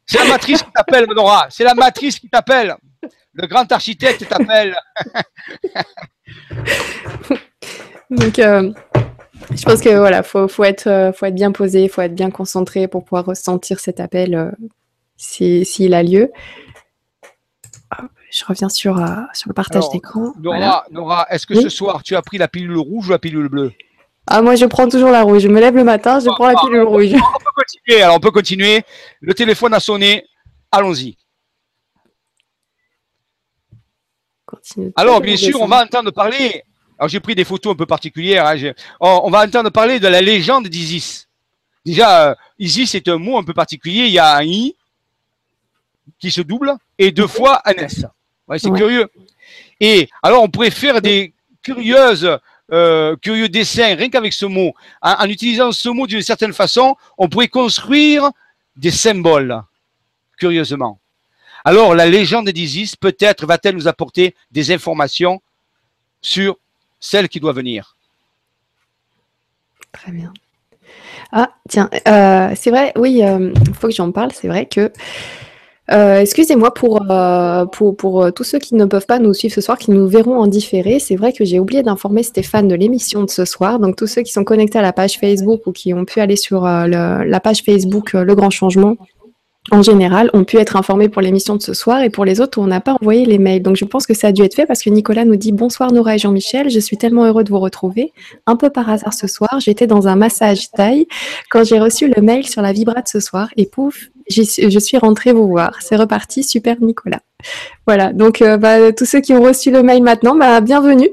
C'est la matrice qui t'appelle, Nora. C'est la matrice qui t'appelle. Le grand architecte t'appelle. Donc, euh, je pense que voilà, faut, faut être, euh, faut être bien posé, faut être bien concentré pour pouvoir ressentir cet appel euh, s'il a lieu. Je reviens sur, sur le partage d'écran. Nora, Nora est-ce que ce soir tu as pris la pilule rouge ou la pilule bleue ah, moi, je prends toujours la rouge. Je me lève le matin, je prends la pilule rouge. On peut continuer. Alors, on peut continuer. Le téléphone a sonné. Allons-y. Alors, bien sûr, on va entendre parler. Alors, j'ai pris des photos un peu particulières. Hein, on va entendre parler de la légende d'Isis. Déjà, euh, Isis est un mot un peu particulier. Il y a un I qui se double et deux fois un S. c'est curieux. Et alors, on pourrait faire des curieuses, euh, curieux dessins, rien qu'avec ce mot. En, utilisant ce mot d'une certaine façon, on pourrait construire des symboles, curieusement. Alors, la légende d'Isis, peut-être va-t-elle nous apporter des informations sur celle qui doit venir? Très bien. Ah, tiens, euh, c'est vrai, oui, il euh, faut que j'en parle. C'est vrai que euh, excusez-moi pour, pour, pour, tous ceux qui ne peuvent pas nous suivre ce soir, qui nous verront en différé. C'est vrai que j'ai oublié d'informer Stéphane de l'émission de ce soir. Donc tous ceux qui sont connectés à la page Facebook ou qui ont pu aller sur la page Facebook Le Grand Changement, en général, ont pu être informés pour l'émission de ce soir et pour les autres, on n'a pas envoyé les mails. Donc je pense que ça a dû être fait parce que Nicolas nous dit Bonsoir Nora et Jean-Michel, je suis tellement heureux de vous retrouver. Un peu par hasard ce soir, j'étais dans un massage taille quand j'ai reçu le mail sur la vibrate ce soir et pouf, je suis rentrée vous voir. C'est reparti, super Nicolas. Voilà, donc euh, bah, tous ceux qui ont reçu le mail maintenant, bah, bienvenue.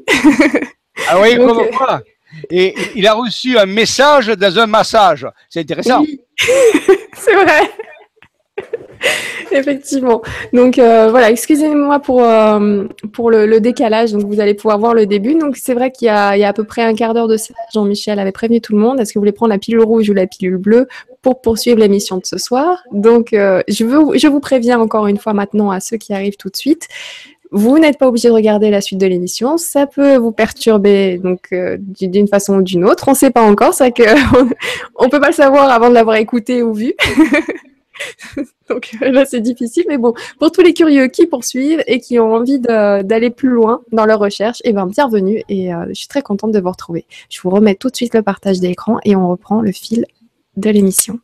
ah oui, euh, Et il a reçu un message dans un massage. C'est intéressant. C'est vrai. Effectivement. Donc euh, voilà, excusez-moi pour, euh, pour le, décalage. Donc vous allez pouvoir voir le début. Donc c'est vrai qu'il y, a à peu près un quart d'heure de ça, Jean-Michel avait prévenu tout le monde. Est-ce que vous voulez prendre la pilule rouge ou la pilule bleue pour poursuivre l'émission de ce soir? Donc euh, je, veux, je vous préviens encore une fois maintenant à ceux qui arrivent tout de suite. Vous n'êtes pas obligé de regarder la suite de l'émission. Ça peut vous perturber donc d'une façon ou d'une autre. On ne sait pas encore. Que on peut pas le savoir avant de l'avoir écouté ou vu. Donc euh, là, c'est difficile, mais bon, pour tous les curieux qui poursuivent et qui ont envie d'aller plus loin dans leur recherche, eh ben, bienvenue et euh, je suis très contente de vous retrouver. Je vous remets tout de suite le partage d'écran et on reprend le fil de l'émission.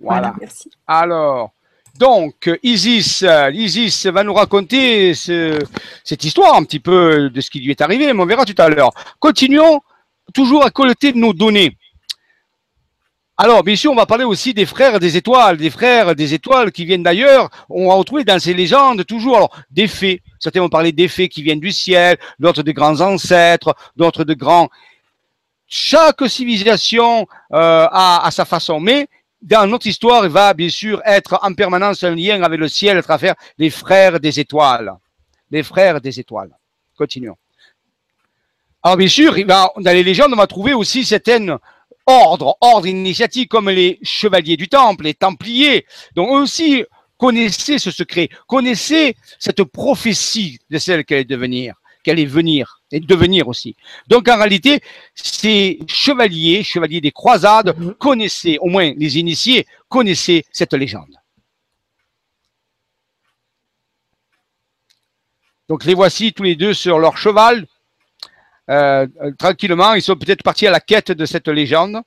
Voilà. Merci. Alors, donc, Isis, Isis va nous raconter cette histoire un petit peu de ce qui lui est arrivé, mais on verra tout à l'heure. Continuons toujours à collecter nos données. Alors, bien sûr, on va parler aussi des frères des étoiles, des frères des étoiles qui viennent d'ailleurs. On va retrouver dans ces légendes toujours des fées. Certains vont parler des fées qui viennent du ciel, d'autres de grands ancêtres, d'autres de grands chaque civilisation euh, a, sa façon, mais dans notre histoire, il va bien sûr être en permanence un lien avec le ciel à travers les frères des étoiles. Les frères des étoiles. Continuons. Alors bien sûr, dans les légendes, on va trouver aussi certaines ordres, ordres initiatiques comme les chevaliers du temple, les templiers. Donc eux aussi connaissaient ce secret, connaissaient cette prophétie de celle qu'elle est devenir, qu'elle est venir et devenir aussi. Donc en réalité, ces chevaliers, chevaliers des croisades, mhm. connaissaient, au moins les initiés, connaissaient cette légende. Donc les voici tous les deux sur leur cheval, euh, tranquillement. Ils sont peut-être partis à la quête de cette légende.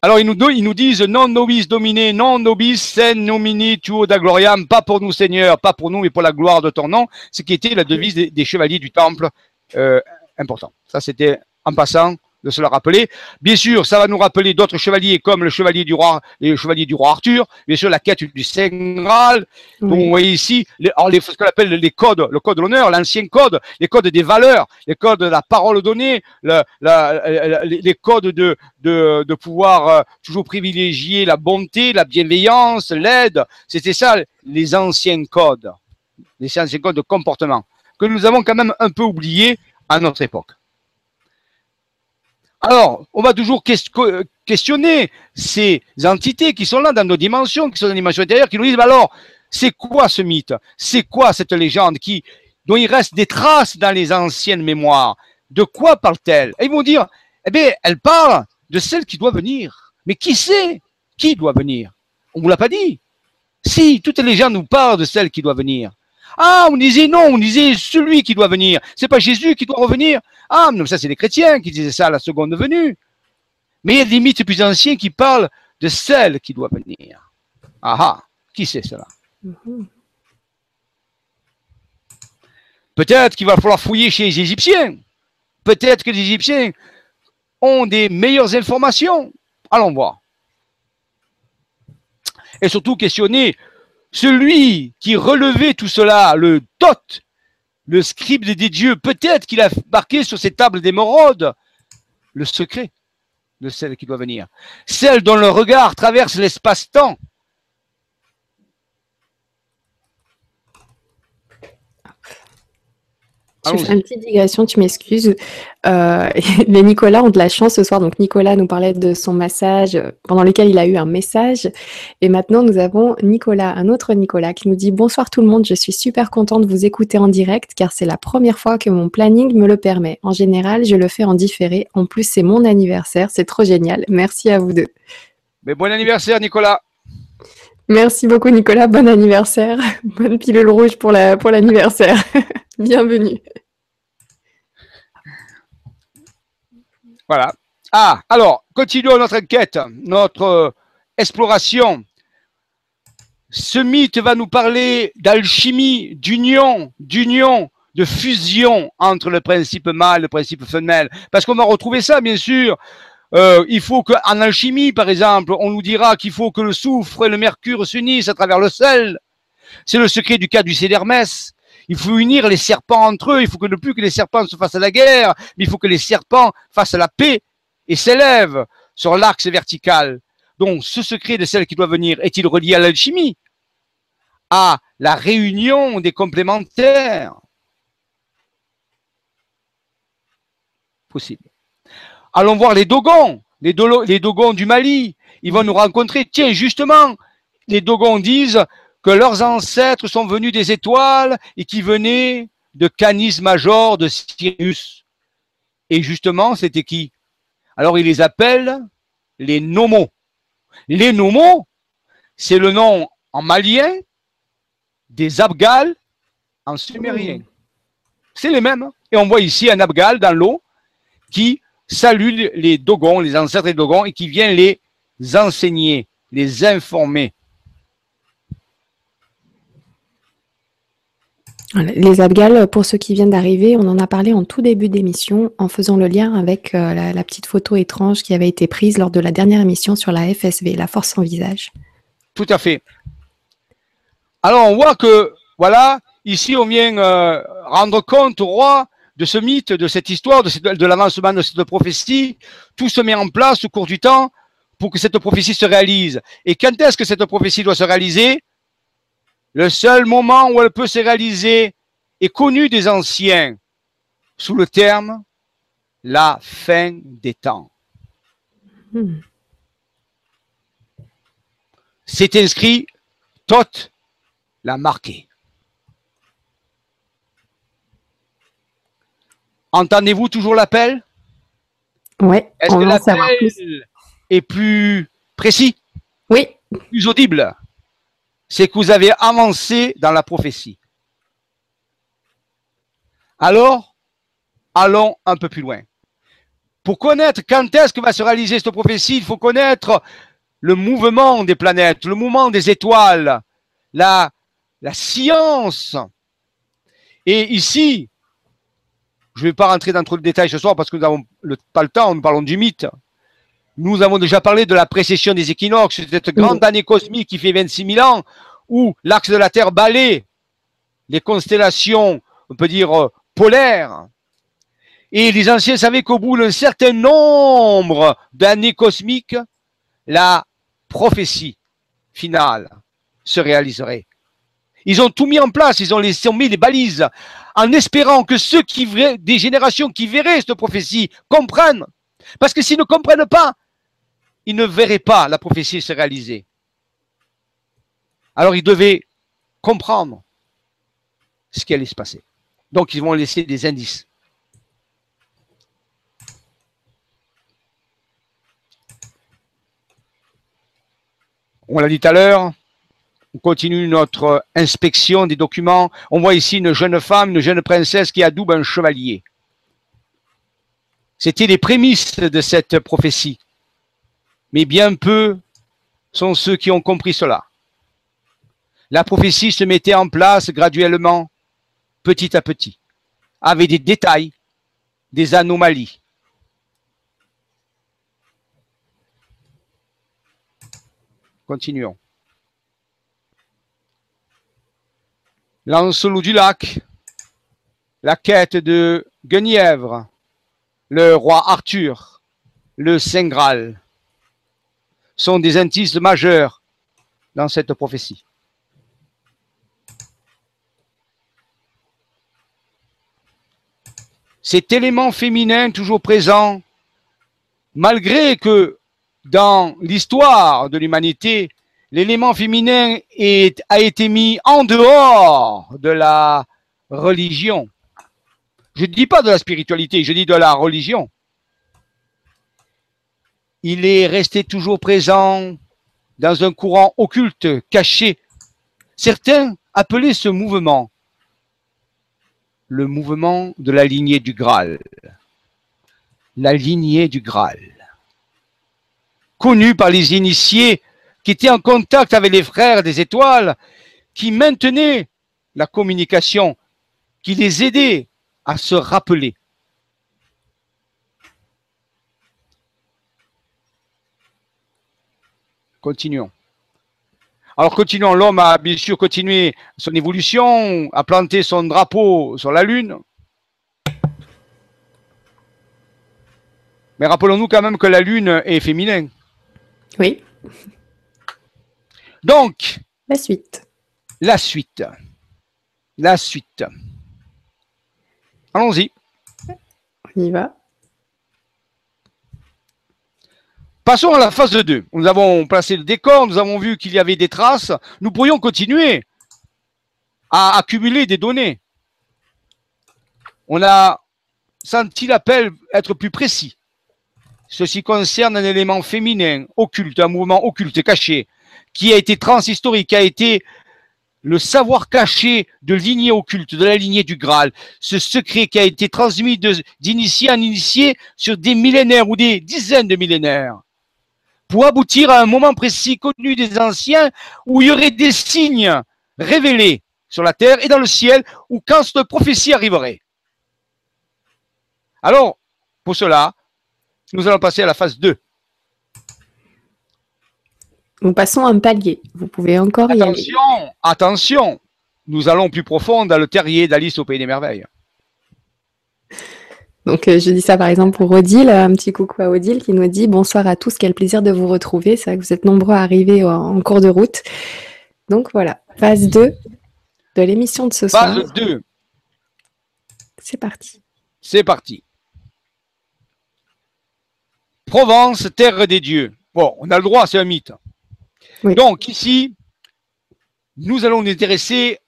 Alors, ils nous, ils nous disent non nobis domine, non nobis sen nomini tuo da gloriam, pas pour nous Seigneur, pas pour nous, mais pour la gloire de ton nom, ce qui était la devise des, chevaliers du temple euh, important. Ça, c'était en passant de se le rappeler. Bien sûr, ça va nous rappeler d'autres chevaliers comme le chevalier du roi, le chevalier du roi Arthur, bien sûr la quête du Saint Graal. Donc, vous voyez ici, les, les, ce qu'on appelle les codes, le code de l'honneur, l'ancien code, les codes des valeurs, les codes de la parole donnée, le, la, les codes de, de, de pouvoir euh, toujours privilégier la bonté, la bienveillance, l'aide. C'était ça, les anciens codes, les anciens codes de comportement que nous avons quand même un peu oubliés à notre époque. Alors, on va toujours questionner ces entités qui sont là dans nos dimensions, qui sont dans les dimensions intérieures, qui nous disent, bah alors, c'est quoi ce mythe? C'est quoi cette légende qui, dont il reste des traces dans les anciennes mémoires? De quoi parle-t-elle? Et ils vont dire, eh bien, elle parle de celle qui doit venir. Mais qui sait Qui doit venir? On ne vous l'a pas dit. Si, toutes les légendes nous parlent de celle qui doit venir. Ah, on disait non, on disait celui qui doit venir. C'est pas Jésus qui doit revenir. Ah, mais ça, c'est les chrétiens qui disaient ça à la seconde venue. Mais il y a des mythes plus anciens qui parlent de celle qui doit venir. Ah ah, qui sait cela? Peut-être qu'il va falloir fouiller chez les Égyptiens. Peut-être que les Égyptiens ont des meilleures informations. Allons voir. Et surtout questionner celui qui relevait tout cela, le Thoth, le scribe des dieux, peut-être qu'il a marqué sur ces tables d'émeraude le secret de celle qui doit venir, celle dont le regard traverse l'espace-temps, Je fais une petite digression, tu m'excuses. Euh, les Nicolas ont de la chance ce soir. Donc Nicolas nous parlait de son massage euh, pendant lequel il a eu un message. Et maintenant, nous avons Nicolas, un autre Nicolas, qui nous dit Bonsoir tout le monde, je suis super content de vous écouter en direct car c'est la première fois que mon planning me le permet. En général, je le fais en différé. En plus, c'est mon anniversaire. C'est trop génial. Merci à vous deux. Mais bon anniversaire, Nicolas. Merci beaucoup, Nicolas. Bon anniversaire. Bonne pilule rouge pour l'anniversaire. La, pour Bienvenue. Voilà. Ah, alors, continuons notre enquête, notre euh, exploration. Ce mythe va nous parler d'alchimie, d'union, d'union, de fusion entre le principe mâle et le principe femelle. Parce qu'on va retrouver ça, bien sûr. Euh, il faut qu'en alchimie, par exemple, on nous dira qu'il faut que le soufre et le mercure s'unissent à travers le sel. C'est le secret du cas du d'Hermès. Il faut unir les serpents entre eux. Il faut que ne plus que les serpents se fassent la guerre, mais il faut que les serpents fassent la paix et s'élèvent sur l'axe vertical. Donc, ce secret de celle qui doit venir est-il relié à l'alchimie, à la réunion des complémentaires Possible. Allons voir les Dogons, les, les Dogons du Mali. Ils vont nous rencontrer. Tiens, justement, les Dogons disent que leurs ancêtres sont venus des étoiles et qui venaient de Canis Major de Sirius. Et justement, c'était qui? Alors, ils les appellent les Nomos. Les Nomos, c'est le nom en malien des Abgal en sumérien. C'est les mêmes. Et on voit ici un Abgal dans l'eau qui salue les Dogons, les ancêtres des Dogons, et qui vient les enseigner, les informer. Les Abgal, pour ceux qui viennent d'arriver, on en a parlé en tout début d'émission en faisant le lien avec euh, la, petite photo étrange qui avait été prise lors de la dernière émission sur la FSV, la force sans visage. Tout à fait. Alors on voit que, voilà, ici on vient euh, rendre compte au roi de ce mythe, de cette histoire, de, l'avancement de cette prophétie, tout se met en place au cours du temps pour que cette prophétie se réalise. Et quand est-ce que cette prophétie doit se réaliser? Le seul moment où elle peut se réaliser est connu des anciens sous le terme la fin des temps. C'est inscrit, Tot l'a marqué. Entendez-vous toujours l'appel? Oui. Est-ce que l'appel est plus précis? Oui. Plus audible? C'est que vous avez avancé dans la prophétie. Alors, allons un peu plus loin. Pour connaître quand est-ce que va se réaliser cette prophétie, il faut connaître le mouvement des planètes, le mouvement des étoiles, la, la science. Et ici, je ne vais pas rentrer dans trop de détails ce soir parce que nous n'avons pas le temps, nous parlons du mythe. Nous avons déjà parlé de la précession des équinoxes, cette grande année cosmique qui fait 26 000 ans, où l'axe de la Terre balaie les constellations, on peut dire, euh, polaires. Et les anciens savaient qu'au bout d'un certain nombre d'années cosmiques, la prophétie finale se réaliserait. Ils ont tout mis en place, ils ont, mis les balises en espérant que ceux qui des générations qui verraient cette prophétie comprennent. Parce que s'ils ne comprennent pas, ils ne verraient pas la prophétie se réaliser. Alors ils devaient comprendre ce qui allait se passer. Donc ils vont laisser des indices. On l'a dit tout à l'heure, on continue notre inspection des documents. On voit ici une jeune femme, une jeune princesse qui adoube un chevalier. C'était les prémices de cette prophétie. Mais bien peu sont ceux qui ont compris cela. La prophétie se mettait en place graduellement, petit à petit, avec des détails, des anomalies. Continuons. Lancelot du lac, la quête de Guenièvre, le roi Arthur, le Saint Graal sont des indices majeurs dans cette prophétie. Cet élément féminin toujours présent, malgré que dans l'histoire de l'humanité, l'élément féminin a été mis en dehors de la religion. Je ne dis pas de la spiritualité, je dis de la religion. Il est resté toujours présent dans un courant occulte, caché. Certains appelaient ce mouvement le mouvement de la lignée du Graal. La lignée du Graal. Connue par les initiés qui était en contact avec les frères des étoiles, qui maintenaient la communication, qui les aidait à se rappeler. Continuons. Alors continuons, l'homme a bien sûr continué son évolution, a planté son drapeau sur la Lune. Mais rappelons-nous quand même que la Lune est féminin. Oui. Donc, la suite. La suite. La suite. Allons-y. On y va. Passons à la phase 2. Nous avons placé le décor, nous avons vu qu'il y avait des traces. Nous pourrions continuer à accumuler des données. On a senti l'appel être plus précis. Ceci concerne un élément féminin, occulte, un mouvement occulte, caché, qui a été transhistorique, qui a été le savoir caché de lignée occulte, de la lignée du Graal, ce secret qui a été transmis d'initié en initié sur des millénaires ou des dizaines de millénaires, pour aboutir à un moment précis connu des anciens où il y aurait des signes révélés sur la terre et dans le ciel, ou quand cette prophétie arriverait. Alors, pour cela, nous allons passer à la phase 2. Nous passons un palier. Vous pouvez encore y aller. Attention, attention. Nous allons plus profond dans le terrier d'Alice au Pays des Merveilles. Donc, euh, je dis ça par exemple pour Odile, un petit coucou à Odile qui nous dit bonsoir à tous, quel plaisir de vous retrouver. C'est vrai que vous êtes nombreux à arriver en cours de route. Donc voilà, phase 2 de l'émission de ce soir. Phase 2. C'est parti. C'est parti. Provence, terre des dieux. Bon, on a le droit, c'est un mythe. Donc ici, nous allons nous intéresser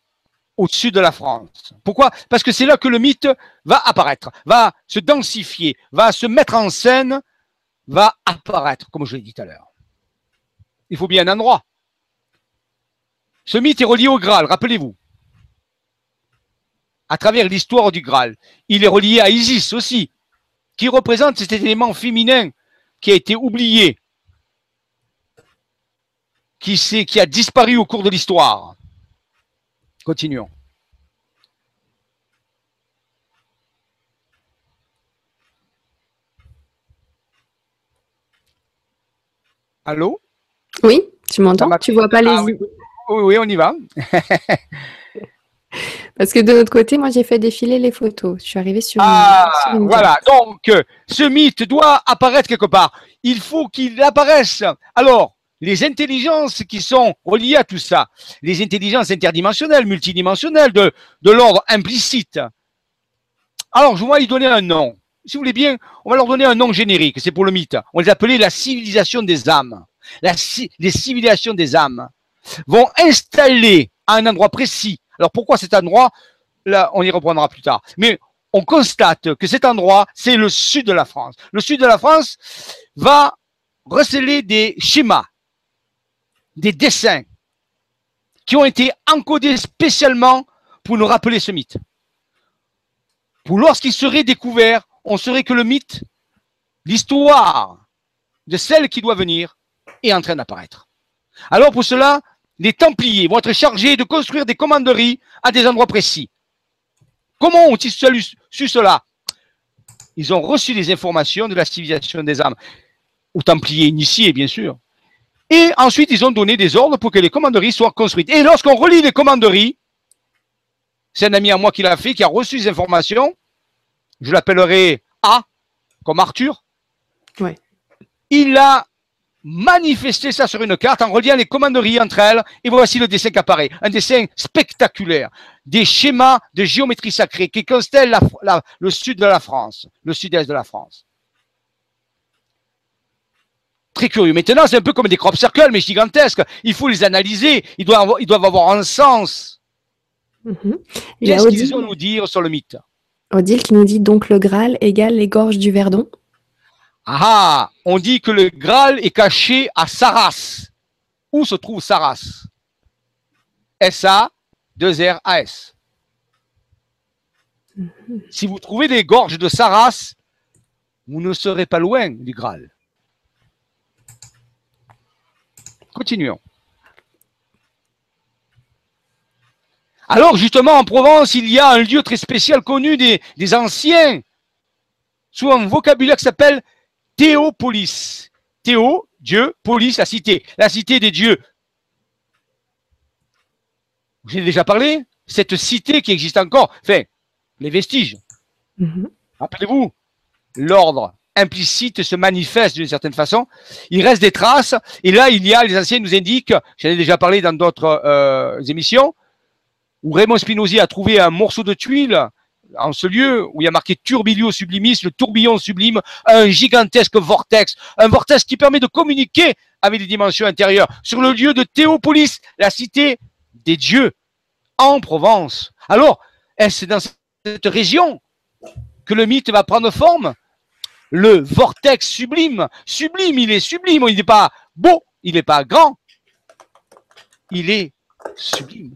au-dessus de la France. Pourquoi? Parce que c'est là que le mythe va apparaître, va se densifier, va se mettre en scène, va apparaître, comme je l'ai dit tout à l'heure. Il faut bien un endroit. Ce mythe est relié au Graal, rappelez-vous. À travers l'histoire du Graal. Il est relié à Isis aussi, qui représente cet élément féminin qui a été oublié, qui, qui a disparu au cours de l'histoire. Continuons. Allô? Oui, tu m'entends? Tu vois pas les... Ah oui. oui, on y va. Parce que de notre côté, moi, j'ai fait défiler les photos. Je suis arrivée sur, ah, Voilà, donc euh, ce mythe doit apparaître quelque part. Il faut qu'il apparaisse. Alors, les intelligences qui sont reliées à tout ça, les intelligences interdimensionnelles, multidimensionnelles, de, de l'ordre implicite. Alors, je vais y donner un nom. Si vous voulez bien, on va leur donner un nom générique, c'est pour le mythe. On les appelait la civilisation des âmes. La, les civilisations des âmes vont installer à un endroit précis. Alors pourquoi cet endroit? Là, on y reprendra plus tard. Mais on constate que cet endroit, c'est le sud de la France. Le sud de la France va receler des schémas, des dessins qui ont été encodés spécialement pour nous rappeler ce mythe. Pour lorsqu'il serait découvert, on saurait que le mythe, l'histoire de celle qui doit venir, est en train d'apparaître. Alors pour cela, les Templiers vont être chargés de construire des commanderies à des endroits précis. Comment ont-ils su cela? Ils ont reçu des informations de la civilisation des âmes, aux Templiers initiés, bien sûr. Et ensuite, ils ont donné des ordres pour que les commanderies soient construites. Et lorsqu'on relit les commanderies, c'est un ami à moi qui l'a fait, qui a reçu ces informations. Je l'appellerai A, comme Arthur. Ouais. Il a manifesté ça sur une carte en reliant les commanderies entre elles. Et voici le dessin qui apparaît. Un dessin spectaculaire. Des schémas de géométrie sacrée qui constellent le sud de la France, le sud-est de la France. Très curieux. Maintenant, c'est un peu comme des crop circles, mais gigantesques. Il faut les analyser. Ils doivent avoir, ils doivent avoir un sens. Mhm. Qu'est-ce qu'ils ont à nous dire sur le mythe? Odile qui nous dit donc le Graal égale les gorges du Verdon? Ah, on dit que le Graal est caché à Saras. Où se trouve Saras S-A, 2-R-A-S. Mhm. Si vous trouvez des gorges de Saras, vous ne serez pas loin du Graal. Continuons. Alors justement, en Provence, il y a un lieu très spécial connu des, anciens, sous un vocabulaire qui s'appelle Théopolis. Théo, Dieu, polis, la cité, la cité des dieux. J'ai déjà parlé, cette cité qui existe encore, enfin, les vestiges. Mm-hmm. Rappelez-vous, l'ordre implicite se manifeste d'une certaine façon. Il reste des traces. Et là, il y a, les anciens nous indiquent, j'en ai déjà parlé dans d'autres euh, émissions, où Raymond Spinozzi a trouvé un morceau de tuile en ce lieu où il y a marqué Turbilio Sublimis, le tourbillon sublime, un gigantesque vortex, un vortex qui permet de communiquer avec les dimensions intérieures, sur le lieu de Théopolis, la cité des dieux, en Provence. Alors, est-ce dans cette région que le mythe va prendre forme? Le vortex sublime. Sublime, il est sublime. Il n'est pas beau, il n'est pas grand. Il est sublime.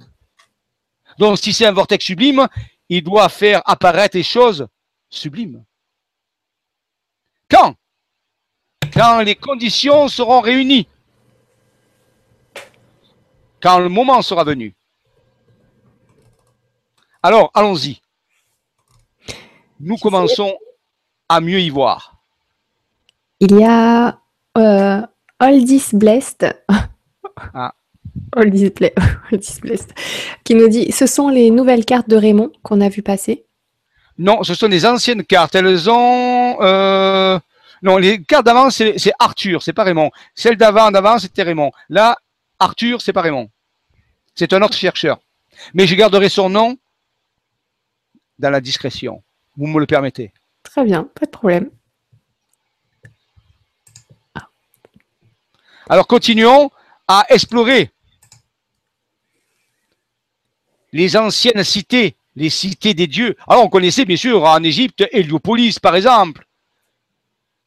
Donc, si c'est un vortex sublime, il doit faire apparaître les choses sublimes. Quand? Quand les conditions seront réunies. Quand le moment sera venu. Alors, allons-y. Nous commençons à mieux y voir Il y a euh, All This Blessed. Ah. All, this Blessed. Qui nous dit Ce sont les nouvelles cartes de Raymond qu'on a vu passer. Non, ce sont des anciennes cartes. Elles ont. Euh, non, les cartes d'avant, c'est Arthur, c'est pas Raymond. Celle d'avant, d'avant, c'était Raymond. Là, Arthur, c'est pas Raymond. C'est un autre chercheur. Mais je garderai son nom dans la discrétion. Vous me le permettez. Très bien, pas de problème. Alors continuons à explorer les anciennes cités, les cités des dieux. Alors on connaissait bien sûr en Égypte Héliopolis par exemple,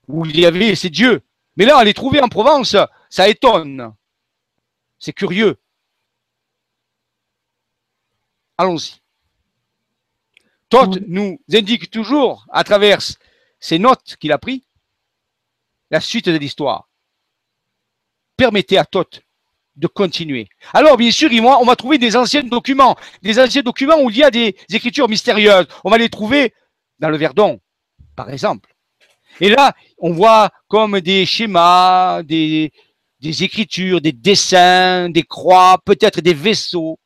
où il y avait ces dieux. Mais là, les trouver en Provence, ça étonne. C'est curieux. Allons-y. Toth nous indique toujours, à travers ces notes qu'il a prises, la suite de l'histoire. Permettez à Toth de continuer. Alors, bien sûr, on va trouver des anciens documents, des anciens documents où il y a des écritures mystérieuses. On va les trouver dans le Verdon, par exemple. Et là, on voit comme des schémas, des, des écritures, des dessins, des croix, peut-être des vaisseaux.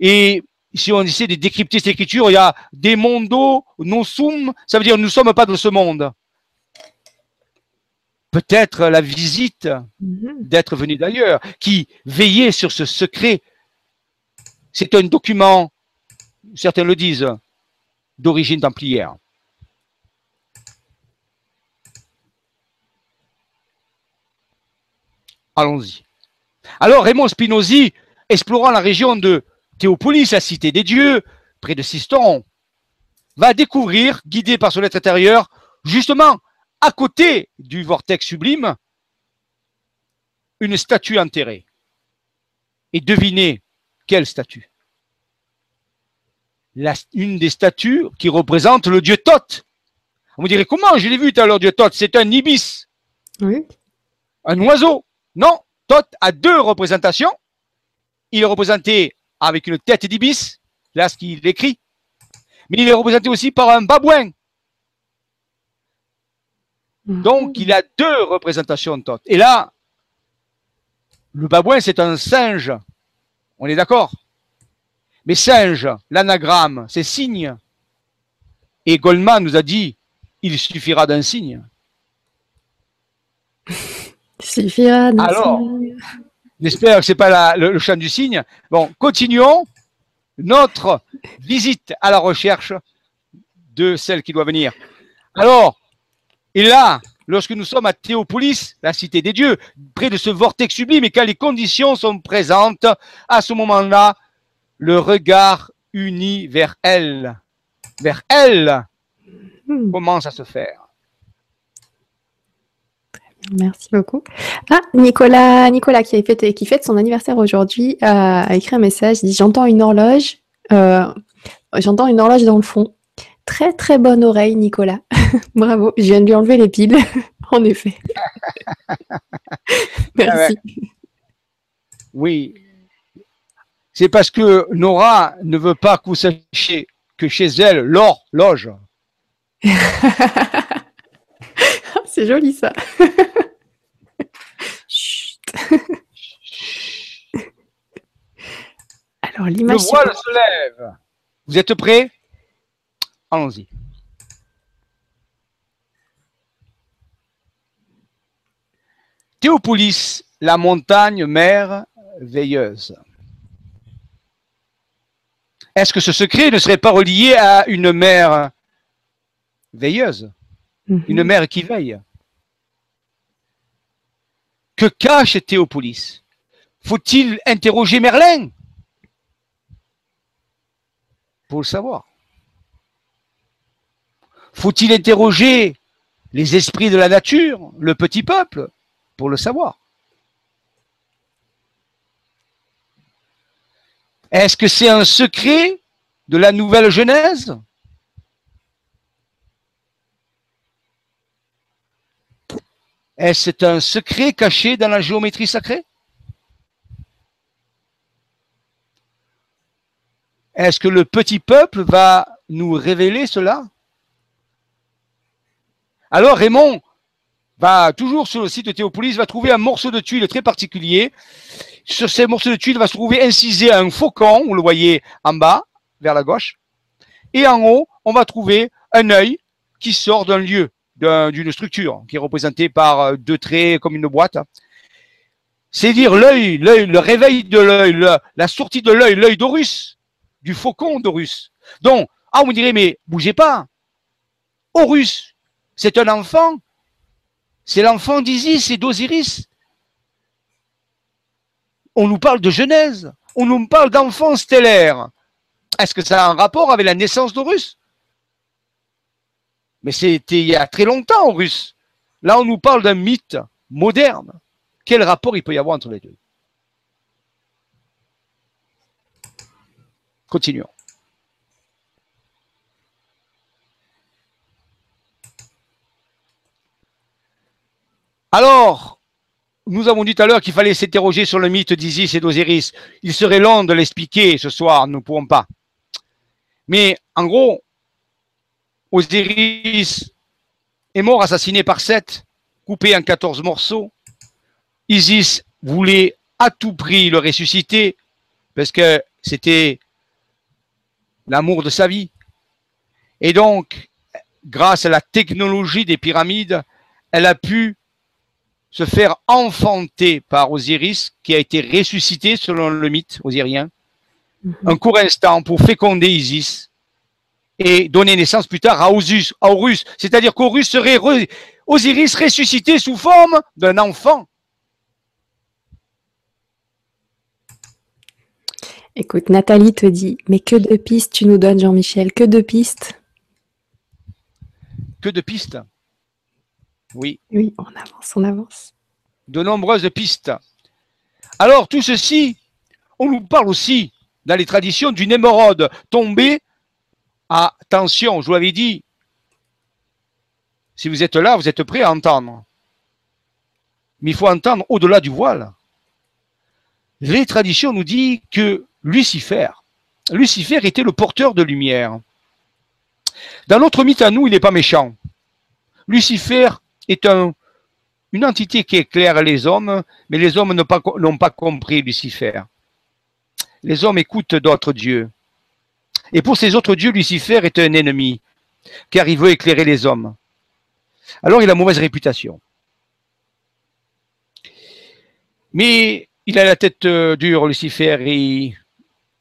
Et si on essaie de décrypter cette écriture, il y a des mondo non sum, ça veut dire nous ne sommes pas de ce monde. Peut-être la visite mhm. d'être venu d'ailleurs, qui veillait sur ce secret. C'est un document, certains le disent, d'origine templière. Allons-y. Alors Raymond Spinozzi, explorant la région de Théopolis, la cité des dieux, près de Sisteron, va découvrir, guidé par son être intérieur, justement à côté du vortex sublime, une statue enterrée. Et devinez quelle statue? Une des statues qui représente le dieu Thoth. On me dirait comment Je l'ai vu tout à l'heure, dieu Thoth? C'est un ibis. Oui. Un oiseau. Non, Thoth a deux représentations. Il est représenté avec une tête d'ibis, là ce qu'il écrit, mais il est représenté aussi par un babouin. Donc il a deux représentations Thoth. Et là, le babouin c'est un singe. On est d'accord? Mais singe, l'anagramme, c'est signe. Et Goldman nous a dit, il suffira d'un signe. Suffira Alors, j'espère que ce n'est pas le, chant du cygne. Bon, continuons notre visite à la recherche de celle qui doit venir. Alors, et là, lorsque nous sommes à Théopolis, la cité des dieux, près de ce vortex sublime, et quand les conditions sont présentes, à ce moment-là, le regard uni vers elle, vers elle, hmm. commence à se faire. Merci beaucoup. Ah, Nicolas, Nicolas qui, fait, qui fête son anniversaire aujourd'hui, a écrit un message. Il dit J'entends une horloge. Euh, j'entends une horloge dans le fond. Très très bonne oreille, Nicolas. Bravo. Je viens de lui enlever les piles. en effet. Merci. Oui. C'est parce que Nora ne veut pas que vous sachiez que chez elle, l'or loge. C'est joli ça. Alors l'image. Le voile se lève. Vous êtes prêts? Allons-y. Théopolis, la montagne mère veilleuse. Est-ce que ce secret ne serait pas relié à une mère veilleuse? Mhm. une mère qui veille. Que cache Théopolis? Faut-il interroger Merlin? Pour le savoir. Faut-il interroger les esprits de la nature, le petit peuple, pour le savoir? Est-ce que c'est un secret de la nouvelle Genèse? Est-ce un secret caché dans la géométrie sacrée? Est-ce que le petit peuple va nous révéler cela? Alors Raymond va toujours sur le site de Théopolis, va trouver un morceau de tuile très particulier. Sur ces morceaux de tuile va se trouver incisé un faucon, vous le voyez en bas, vers la gauche. Et en haut, on va trouver un œil qui sort d'un lieu, d'une structure, qui est représentée par euh, deux traits comme une boîte. C'est dire l'œil, l'œil, le réveil de l'œil, la sortie de l'œil, l'œil d'Horus, du faucon d'Horus. Donc, ah, on dirait, mais bougez pas. Horus, c'est un enfant. C'est l'enfant d'Isis et d'Osiris. On nous parle de Genèse. On nous parle d'enfants stellaires. Est-ce que ça a un rapport avec la naissance d'Horus? Mais c'était il y a très longtemps, Horus. Là, on nous parle d'un mythe moderne. Quel rapport il peut y avoir entre les deux? Continuons. Alors, nous avons dit tout à l'heure qu'il fallait s'interroger sur le mythe d'Isis et d'Osiris. Il serait long de l'expliquer ce soir, nous ne pouvons pas. Mais en gros, Osiris est mort assassiné par Seth, coupé en 14 morceaux. Isis voulait à tout prix le ressusciter parce que c'était l'amour de sa vie. Et donc, grâce à la technologie des pyramides, elle a pu se faire enfanter par Osiris, qui a été ressuscité selon le mythe osirien, mhm. un court instant pour féconder Isis et donner naissance plus tard à, Osus, à Horus. C'est-à-dire qu'Horus serait Osiris ressuscité sous forme d'un enfant. Écoute, Nathalie te dit, mais que de pistes tu nous donnes, Jean-Michel, que de pistes Que de pistes Oui. Oui, on avance, on avance. De nombreuses pistes. Alors, tout ceci, on nous parle aussi dans les traditions d'une émeraude tombée. Attention, je vous l'avais dit, si vous êtes là, vous êtes prêt à entendre. Mais il faut entendre au-delà du voile. Les traditions nous disent que Lucifer. Lucifer était le porteur de lumière. Dans notre mythe à nous, il n'est pas méchant. Lucifer est un, une entité qui éclaire les hommes, mais les hommes n'ont pas, pas compris Lucifer. Les hommes écoutent d'autres dieux. Et pour ces autres dieux, Lucifer est un ennemi, car il veut éclairer les hommes. Alors il a mauvaise réputation. Mais il a la tête euh, dure, Lucifer, et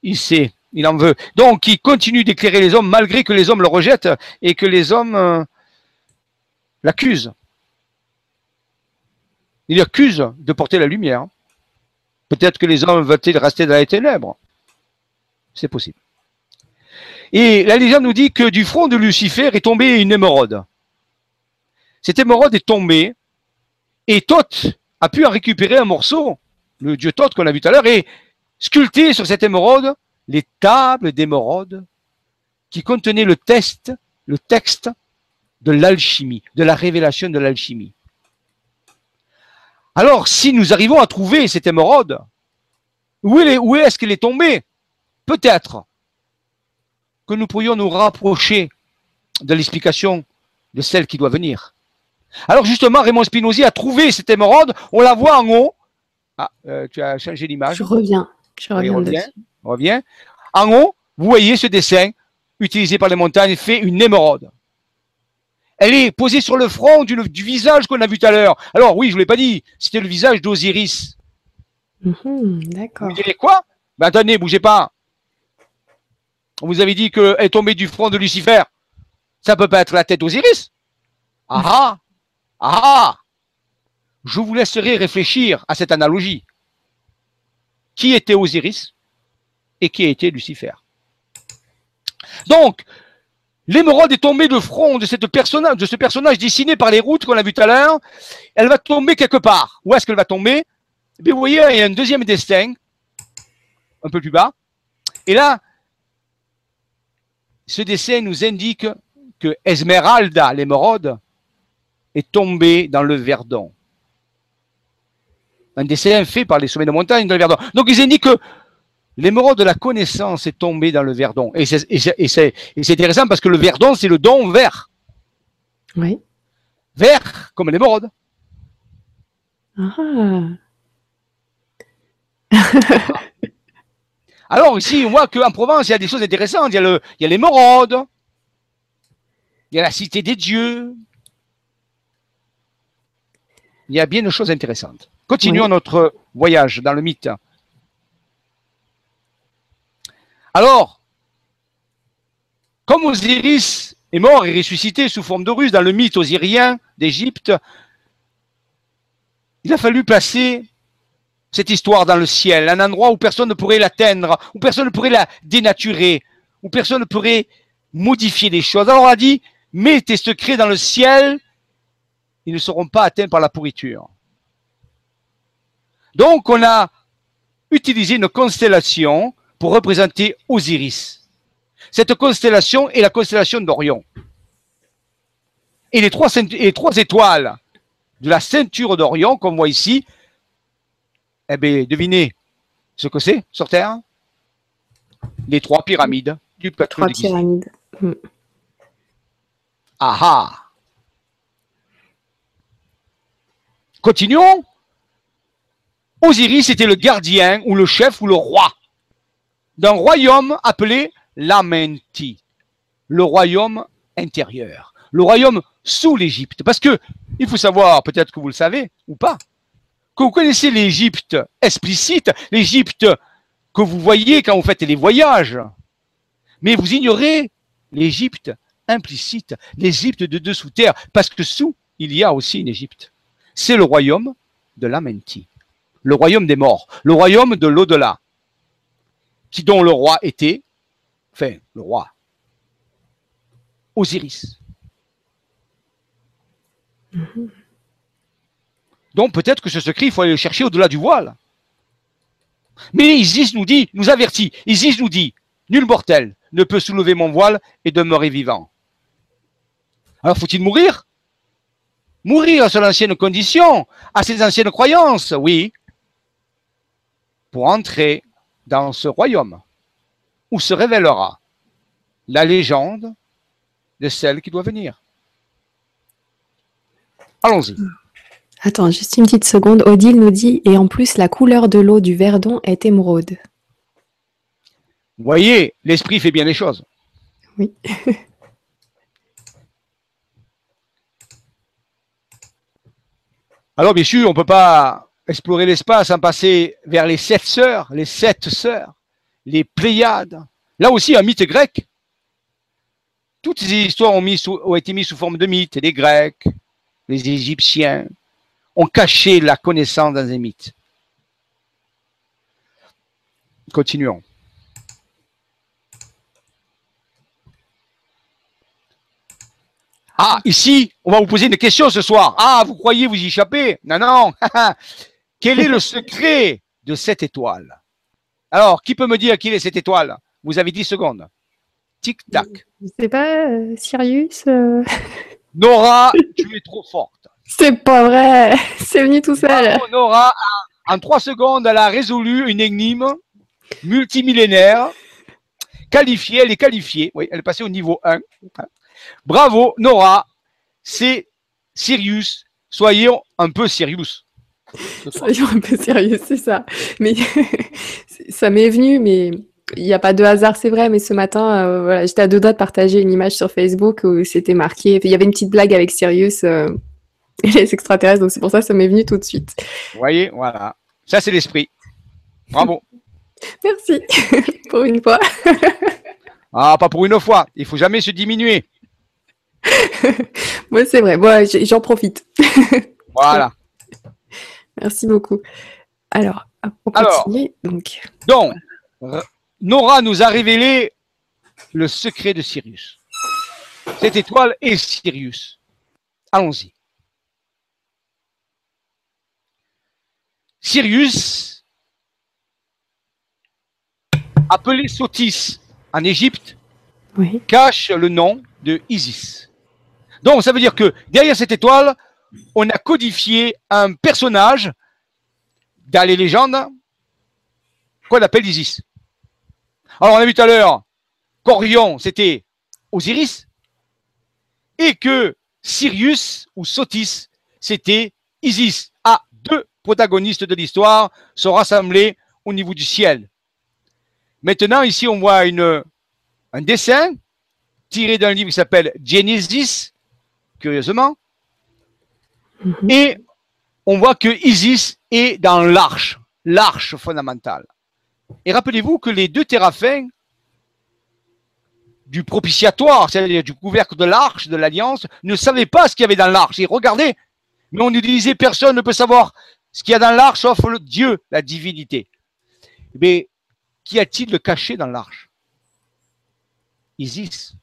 il sait, il en veut. Donc, il continue d'éclairer les hommes malgré que les hommes le rejettent et que les hommes euh, l'accusent. Il accuse de porter la lumière. Peut-être que les hommes veulent-ils rester dans les ténèbres. C'est possible. Et la légende nous dit que du front de Lucifer est tombée une émeraude. Cette émeraude est tombée et Thoth a pu en récupérer un morceau, le dieu Thoth qu'on a vu tout à l'heure, et sculpté sur cette émeraude les tables d'émeraude qui contenaient le test, le texte de l'alchimie, de la révélation de l'alchimie. Alors, si nous arrivons à trouver cette émeraude, où est-ce qu'elle est tombée? Peut-être que nous pourrions nous rapprocher de l'explication de celle qui doit venir. Alors justement, Raymond Spinozzi a trouvé cette émeraude, on la voit en haut. Ah, euh, tu as changé l'image. Je reviens. Je reviens, En haut, vous voyez ce dessin utilisé par les montagnes fait une émeraude. Elle est posée sur le front du, visage qu'on a vu tout à l'heure. Alors oui, je ne l'ai pas dit, c'était le visage d'Osiris. Mhm, d'accord. Vous direz quoi? Ben, Attendez, bougez pas. On vous avait dit qu'elle est tombée du front de Lucifer. Ça peut pas être la tête d'Osiris. Ah ah Ah Je vous laisserai réfléchir à cette analogie qui était Osiris et qui était Lucifer? Donc, l'émeraude est tombée de front de, cette personnage, de ce personnage dessiné par les routes qu'on a vu tout à l'heure. Elle va tomber quelque part. Où est-ce qu'elle va tomber? Eh Vous voyez, il y a un deuxième destin, un peu plus bas. Et là, ce dessin nous indique que Esmeralda, l'émeraude, est tombée dans le Verdon un dessin fait par les sommets de montagne dans le Verdon. Donc ils indiquent que l'émeraude de la connaissance est tombée dans le Verdon. Et c'est intéressant parce que le Verdon, c'est le don vert. Oui. Vert, comme l'émeraude. Ah. Alors ici, on voit qu'en Provence, il y a des choses intéressantes. Il y a l'émeraude, il y a la cité des dieux. Il y a bien de choses intéressantes. Continuons Oui. notre voyage dans le mythe. Alors, comme Osiris est mort et ressuscité sous forme d'Horus dans le mythe osirien d'Égypte, il a fallu placer cette histoire dans le ciel, un endroit où personne ne pourrait l'atteindre, où personne ne pourrait la dénaturer, où personne ne pourrait modifier les choses. Alors on a dit, mets tes secrets dans le ciel, ils ne seront pas atteints par la pourriture. Donc on a utilisé une constellation pour représenter Osiris. Cette constellation est la constellation d'Orion. Et les trois, et les trois étoiles de la ceinture d'Orion, qu'on voit ici, eh bien, devinez ce que c'est sur Terre? Les trois pyramides du peuple Trois de Gizeh. pyramides. Ah ah Continuons. Osiris était le gardien ou le chef ou le roi d'un royaume appelé Lamenti, le royaume intérieur, le royaume sous l'Égypte. Parce que il faut savoir, peut-être que vous le savez ou pas, que vous connaissez l'Égypte explicite, l'Égypte que vous voyez quand vous faites les voyages, mais vous ignorez l'Égypte implicite, l'Égypte de dessous terre, parce que sous, il y a aussi une Égypte. C'est le royaume de l'Amenti, le royaume des morts, le royaume de l'au-delà, qui dont le roi était, enfin, le roi, Osiris. Donc peut-être que ce secret, il faut aller le chercher au-delà du voile. Mais Isis nous dit, nous avertit, Isis nous dit, nul mortel ne peut soulever mon voile et demeurer vivant. Alors faut-il mourir? Mourir à son ancienne condition, à ses anciennes croyances, oui, pour entrer dans ce royaume où se révélera la légende de celle qui doit venir. Allons-y. Attends, juste une petite seconde. Odile nous dit Et en plus, la couleur de l'eau du Verdon est émeraude. Vous voyez, l'esprit fait bien les choses. Oui. Alors, bien sûr, on ne peut pas explorer l'espace sans passer vers les sept sœurs, les sept sœurs, les Pléiades. Là aussi, un mythe grec. Toutes ces histoires ont, mis sous- ont été mises sous forme de mythes. Les Grecs, les Égyptiens ont caché la connaissance dans un mythe. Continuons. Ah, ici, on va vous poser une question ce soir. Ah, vous croyez vous y échapper? Non, non. Quel est le secret de cette étoile? Alors, qui peut me dire quelle est cette étoile? Vous avez 10 secondes. Tic-tac. Je sais pas, euh, Sirius euh, Nora, tu es trop forte. C'est pas vrai C'est venu tout seul Bravo, Nora, en 3 secondes, elle a résolu une énigme multimillénaire. Qualifiée, elle est qualifiée. Oui, elle est passée au niveau 1. Bravo, Nora. C'est Sirius. Soyons un peu Sirius. Soyons un peu sérieux, c'est ça. Mais ça m'est venu, mais il n'y a pas de hasard, c'est vrai. Mais ce matin, euh, voilà, j'étais à deux doigts de partager une image sur Facebook où c'était marqué. Il y avait une petite blague avec Sirius euh, et les extraterrestres, donc c'est pour ça que ça m'est venu tout de suite. Vous voyez, voilà. Ça, c'est l'esprit. Bravo. Merci pour une fois. Ah, pas pour une fois. Il faut jamais se diminuer. Moi, c'est vrai. J- j'en profite. Voilà. Merci beaucoup. Alors, on Alors. continue. Donc, Donc, Nora nous a révélé le secret de Sirius. Cette étoile est Sirius. Allons-y. Sirius, appelé Sotis en Égypte, oui. cache le nom de Isis. Donc, ça veut dire que derrière cette étoile, on a codifié un personnage dans les légendes qu'on appelle Isis. Alors, on a vu tout à l'heure qu'Orion, c'était Osiris, et que Sirius ou Sotis, c'était Isis. Ah, deux protagonistes de l'histoire sont rassemblés au niveau du ciel. Maintenant, ici, on voit une, un dessin tiré d'un livre qui s'appelle Genesis, curieusement. Mhm. Et on voit que Isis est dans l'arche, l'arche fondamentale. Et rappelez-vous que les deux téraphins du propitiatoire, c'est-à-dire du couvercle de l'arche de l'alliance, ne savaient pas ce qu'il y avait dans l'arche. Ils regardaient, mais on nous disait personne ne peut savoir ce qu'il y a dans l'arche sauf le Dieu, la divinité. Mais qu'y a-t-il de caché dans l'arche? Isis.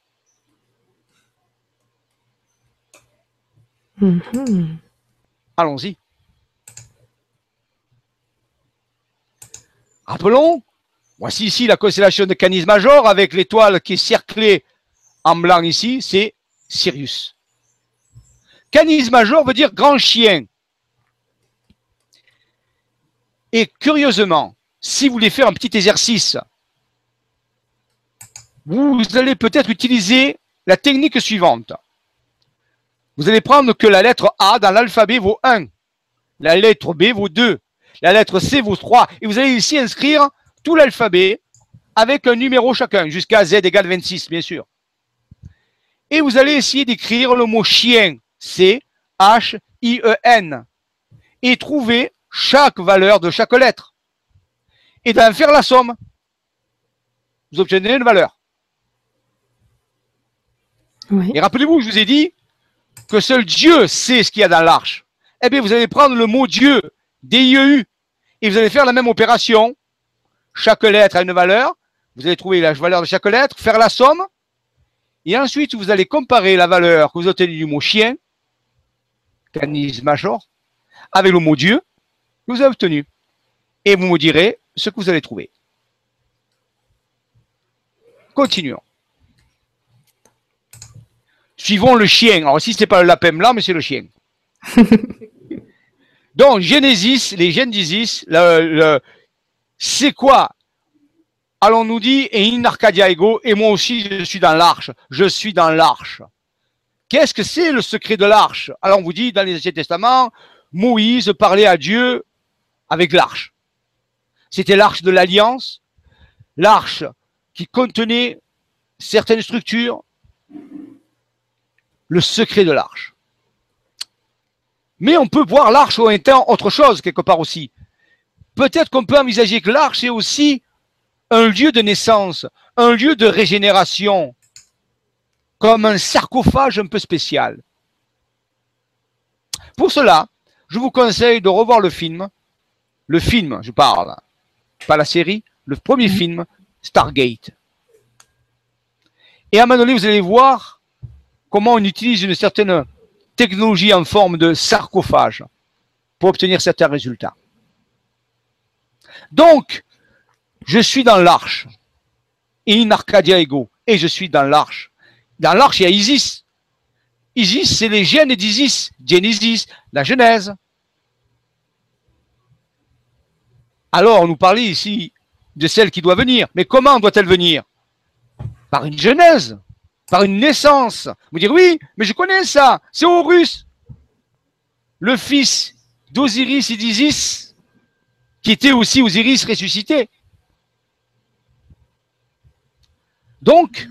Mhm. Allons-y. Rappelons, voici ici la constellation de Canis Major avec l'étoile qui est cerclée en blanc ici, c'est Sirius. Canis Major veut dire grand chien. Et curieusement, si vous voulez faire un petit exercice, vous allez peut-être utiliser la technique suivante. Vous allez prendre que la lettre A dans l'alphabet vaut 1, la lettre B vaut 2, la lettre C vaut 3, et vous allez ici inscrire tout l'alphabet avec un numéro chacun, jusqu'à Z égale 26, bien sûr. Et vous allez essayer d'écrire le mot chien, C, H, I, E, N, et trouver chaque valeur de chaque lettre. Et d'en faire la somme. Vous obtenez une valeur. Oui. Et rappelez-vous, je vous ai dit que seul Dieu sait ce qu'il y a dans l'arche. Eh bien, vous allez prendre le mot Dieu, D-I-E-U, et vous allez faire la même opération. Chaque lettre a une valeur. Vous allez trouver la valeur de chaque lettre, faire la somme. Et ensuite, vous allez comparer la valeur que vous obtenez du mot chien, canis major, avec le mot Dieu que vous avez obtenu. Et vous me direz ce que vous allez trouver. Continuons. Suivons le chien. Alors ici, ce n'est pas le lapin blanc, mais c'est le chien. Donc, Genesis, les le, le- c'est quoi? Alors, on nous dit, et in Arcadia ego, et moi aussi, je suis dans l'arche. Je suis dans l'arche. Qu'est-ce que c'est le secret de l'arche? Alors, on vous dit, dans les Anciens Testaments, Moïse parlait à Dieu avec l'arche. C'était l'arche de l'alliance, l'arche qui contenait certaines structures, le secret de l'arche. Mais on peut voir l'arche en étant autre chose quelque part aussi. Peut-être qu'on peut envisager que l'arche est aussi un lieu de naissance, un lieu de régénération, comme un sarcophage un peu spécial. Pour cela, je vous conseille de revoir le film, le film, je parle, pas la série, le premier film, Stargate. Et à un moment donné, vous allez voir comment on utilise une certaine technologie en forme de sarcophage pour obtenir certains résultats. Donc, je suis dans l'arche, in Arcadia ego, et je suis dans l'arche. Dans l'arche, il y a Isis. Isis, c'est les gènes d'Isis, Genesis, la Genèse. Alors, on nous parlait ici de celle qui doit venir. Mais comment doit-elle venir? Par une Genèse, par une naissance. Vous dire oui, mais je connais ça, c'est Horus, le fils d'Osiris et d'Isis, qui était aussi Osiris ressuscité. Donc,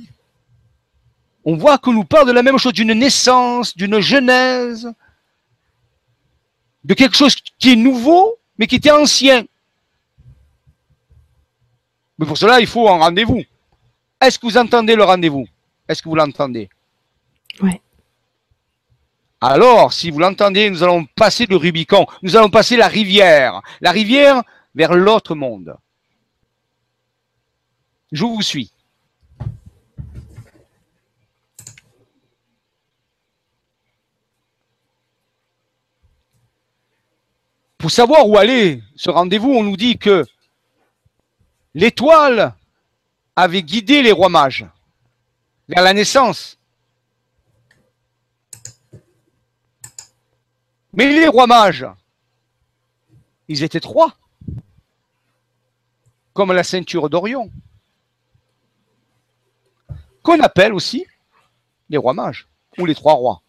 on voit qu'on nous parle de la même chose, d'une naissance, d'une genèse, de quelque chose qui est nouveau, mais qui était ancien. Mais pour cela, il faut un rendez-vous. Est-ce que vous entendez le rendez-vous? Est-ce que vous l'entendez? Ouais. Alors, si vous l'entendez, nous allons passer le Rubicon. Nous allons passer la rivière. La rivière vers l'autre monde. Je vous suis. Pour savoir où aller, ce rendez-vous, on nous dit que l'étoile avait guidé les rois mages vers la naissance. Mais les rois mages, ils étaient trois, comme la ceinture d'Orion, qu'on appelle aussi les rois mages, ou les trois rois.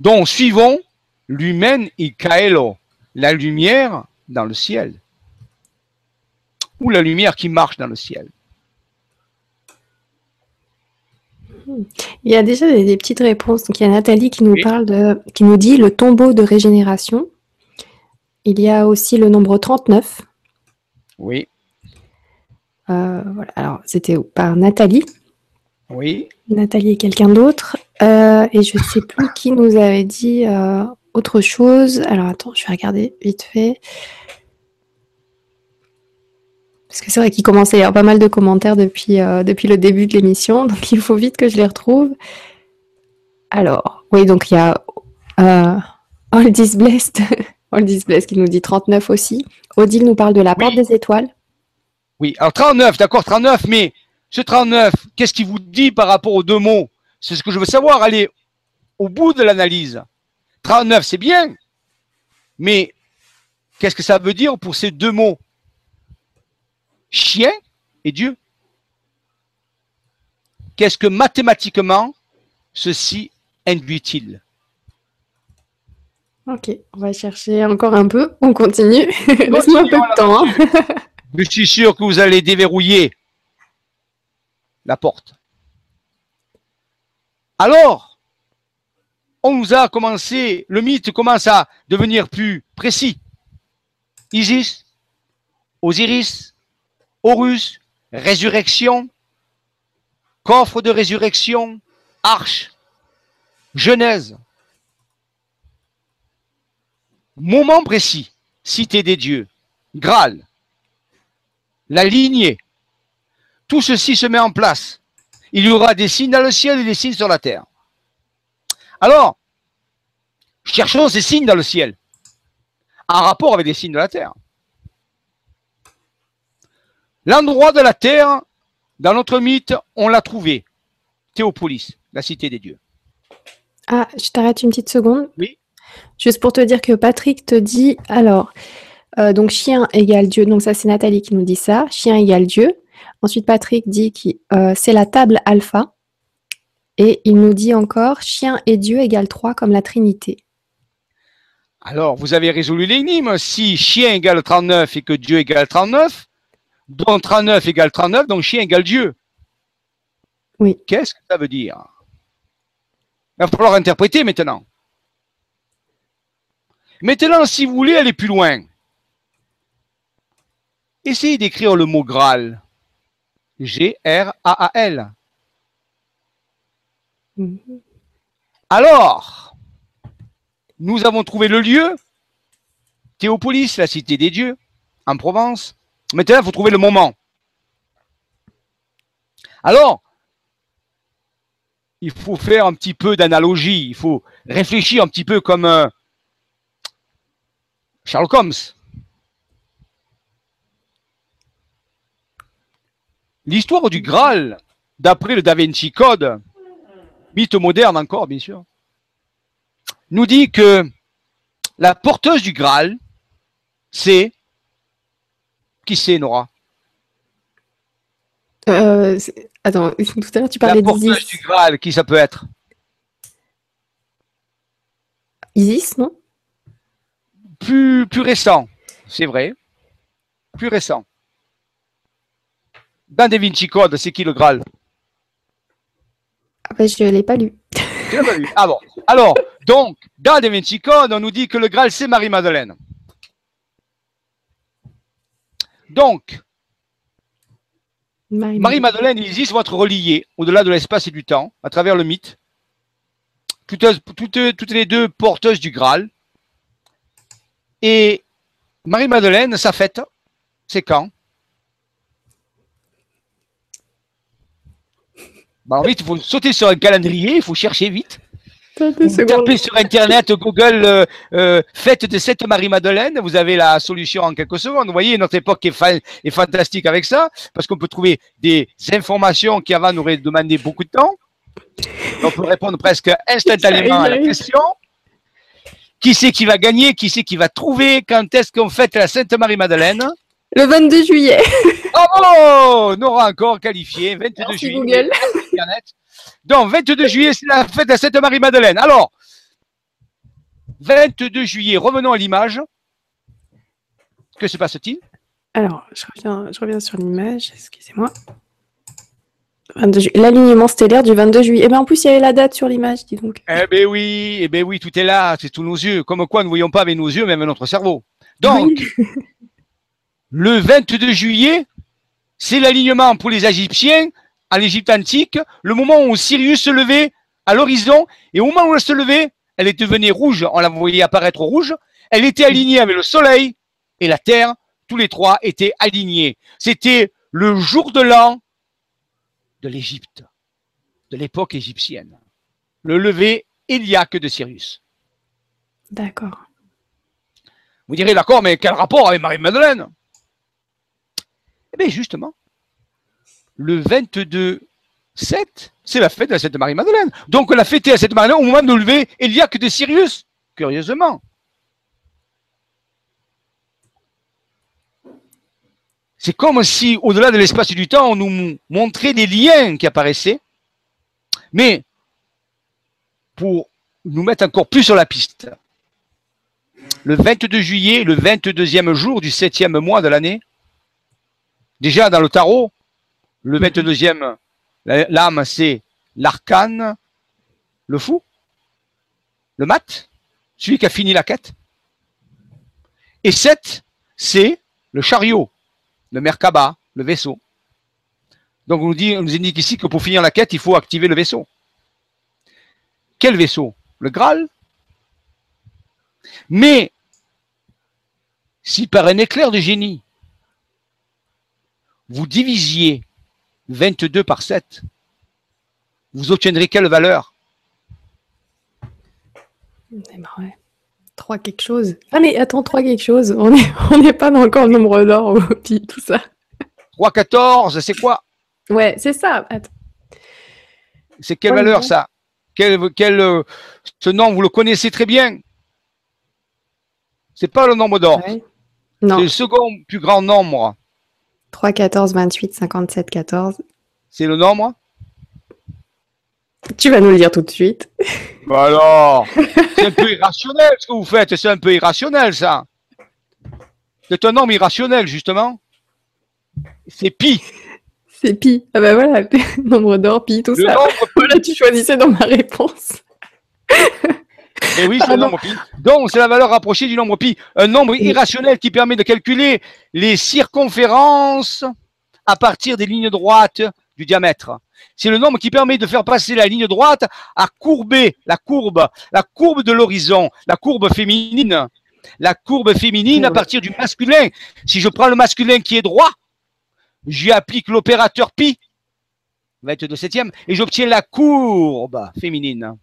Donc, suivons l'humain et Kaelo, la lumière dans le ciel, ou la lumière qui marche dans le ciel. Il y a déjà des, petites réponses. Donc, il y a Nathalie qui nous parle de, qui nous dit le tombeau de régénération. Il y a aussi le nombre 39. Oui. Euh, voilà. Alors, c'était par Nathalie. Oui. Nathalie et quelqu'un d'autre. Euh, et je ne sais plus qui nous avait dit euh, autre chose. Alors, attends, je vais regarder vite fait. Parce que c'est vrai qu'il commençait à y avoir pas mal de commentaires depuis, euh, depuis le début de l'émission, donc il faut vite que je les retrouve. Alors, oui, donc il y a euh, All This Blessed, All This Blessed qui nous dit 39 aussi. Odile nous parle de la porte des étoiles. Oui, alors 39, d'accord, 39, mais ce 39, qu'est-ce qu'il vous dit par rapport aux deux mots? C'est ce que je veux savoir, aller au bout de l'analyse. 39, c'est bien, mais qu'est-ce que ça veut dire pour ces deux mots? Chien et Dieu. Qu'est-ce que mathématiquement ceci induit-il? Ok, on va chercher encore un peu. On continue. Laisse-moi un peu de temps. Hein. Je suis sûr que vous allez déverrouiller la porte. Alors, on nous a commencé, le mythe commence à devenir plus précis. Isis, Osiris, Horus, résurrection, coffre de résurrection, arche, Genèse. Moment précis, cité des dieux, Graal, la lignée. Tout ceci se met en place. Il y aura des signes dans le ciel et des signes sur la terre. Alors, cherchons ces signes dans le ciel, en rapport avec les signes de la terre. L'endroit de la terre, dans notre mythe, on l'a trouvé. Théopolis, la cité des dieux. Ah, je t'arrête une petite seconde. Oui. Juste pour te dire que Patrick te dit, alors, euh, donc chien égale Dieu, donc ça c'est Nathalie qui nous dit ça, chien égale Dieu. Ensuite, Patrick dit que euh, c'est la table alpha. Et il nous dit encore, chien et Dieu égale 3 comme la Trinité. Alors, vous avez résolu l'énigme. Si chien égale 39 et que Dieu égale 39, dont 39 égale 39, donc chien égale Dieu. Oui. Qu'est-ce que ça veut dire? Il va falloir interpréter maintenant. Maintenant, si vous voulez aller plus loin, essayez d'écrire le mot Graal. G-R-A-A-L. Mhm. Alors, nous avons trouvé le lieu, Théopolis, la cité des dieux, en Provence. Maintenant, il faut trouver le moment. Alors, il faut faire un petit peu d'analogie, il faut réfléchir un petit peu comme euh, Sherlock Holmes. L'histoire du Graal, d'après le Da Vinci Code, mythe moderne encore, bien sûr, nous dit que la porteuse du Graal, c'est qui c'est, Nora? Euh, Attends, tout à l'heure tu parlais d'Isis. du Graal, qui ça peut être? Isis, non? Plus, plus récent, c'est vrai. Plus récent. Dans Da Vinci Code, c'est qui le Graal? Ah ben, Je ne l'ai pas lu. Tu l'as pas lu Ah bon. Alors, donc, dans Da Vinci Code, on nous dit que le Graal, c'est Marie-Madeleine. Donc, Marie-Madeleine et Isis vont être reliées au-delà de l'espace et du temps, à travers le mythe. Toutes, toutes, les deux porteuses du Graal. Et Marie-Madeleine, sa fête, c'est quand? Bah, vite, il faut sauter sur un calendrier, il faut chercher vite. Vous tapez sur Internet Google euh, euh, Fête de cette Marie-Madeleine, vous avez la solution en quelques secondes. Vous voyez, notre époque est, est fantastique avec ça, parce qu'on peut trouver des informations qui avant nous auraient demandé beaucoup de temps. On peut répondre presque instantanément à la question. Qui c'est qui va gagner? Qui c'est qui va trouver? Quand est-ce qu'on fête la Sainte Marie-Madeleine? Le 22 juillet. Oh, Nora encore qualifié. 22 juillet. Google. Donc, 22 juillet, c'est la fête de la Sainte Marie-Madeleine. Alors, 22 juillet, revenons à l'image. Que se passe-t-il? Alors, je reviens, je reviens sur l'image, excusez-moi. L'alignement stellaire du 22 juillet. Et eh bien en plus, il y avait la date sur l'image, dis donc. Eh bien oui, eh ben oui, tout est là, c'est tous nos yeux. Comme quoi, nous ne voyons pas avec nos yeux, même notre cerveau. Donc, le 22 juillet, c'est l'alignement pour les Égyptiens, à l'Égypte antique, le moment où Sirius se levait à l'horizon, et au moment où elle se levait, elle est devenue rouge, on la voyait apparaître rouge, elle était alignée avec le soleil et la terre, tous les trois étaient alignés. C'était le jour de l'an de l'Égypte, de l'époque égyptienne. Le lever héliaque de Sirius. D'accord. Vous direz, d'accord, mais quel rapport avec Marie-Madeleine? Eh bien, justement, le 22 7, c'est la fête de la Sainte Marie-Madeleine. Donc, on l'a fêté à cette Marie au moment de lever héliaque de Sirius, curieusement. C'est comme si, au-delà de l'espace et du temps, on nous montrait des liens qui apparaissaient. Mais, pour nous mettre encore plus sur la piste, le 22 juillet, le 22e jour du 7e mois de l'année, déjà dans le tarot, le 22e, l'âme, c'est l'arcane, le fou, le mat, celui qui a fini la quête. Et 7, c'est le chariot, le Merkaba, le vaisseau. Donc on nous, dit, on nous indique ici que pour finir la quête, il faut activer le vaisseau. Quel vaisseau? Le Graal Mais si par un éclair de génie, vous divisiez 22 par 7, vous obtiendrez quelle valeur? 3 quelque chose. Ah mais attends, 3 quelque chose. On n'est on pas dans encore le nombre d'or ou tout ça. 3, 14, c'est quoi? Ouais, c'est ça. C'est quelle valeur ça? Quel, quel, euh, Ce nom, vous le connaissez très bien? C'est pas le nombre d'or. C'est le second plus grand nombre. 3, 14, 28, 57, 14. C'est le nombre Tu vas nous le dire tout de suite. Bah alors, c'est un peu irrationnel ce que vous faites, c'est un peu irrationnel ça. C'est un nombre irrationnel justement. C'est pi. C'est pi. Ah ben voilà, nombre d'or, pi, tout ça. Voilà, tu choisissais dans ma réponse. Et oui, c'est le nombre pi. Donc, c'est la valeur rapprochée du nombre pi. Un nombre irrationnel qui permet de calculer les circonférences à partir des lignes droites du diamètre c'est le nombre qui permet de faire passer la ligne droite à courber la courbe, la courbe de l'horizon, la courbe féminine. La courbe féminine à partir du masculin. Si je prends le masculin qui est droit, j'y applique l'opérateur pi, 22 septième, et j'obtiens la courbe féminine.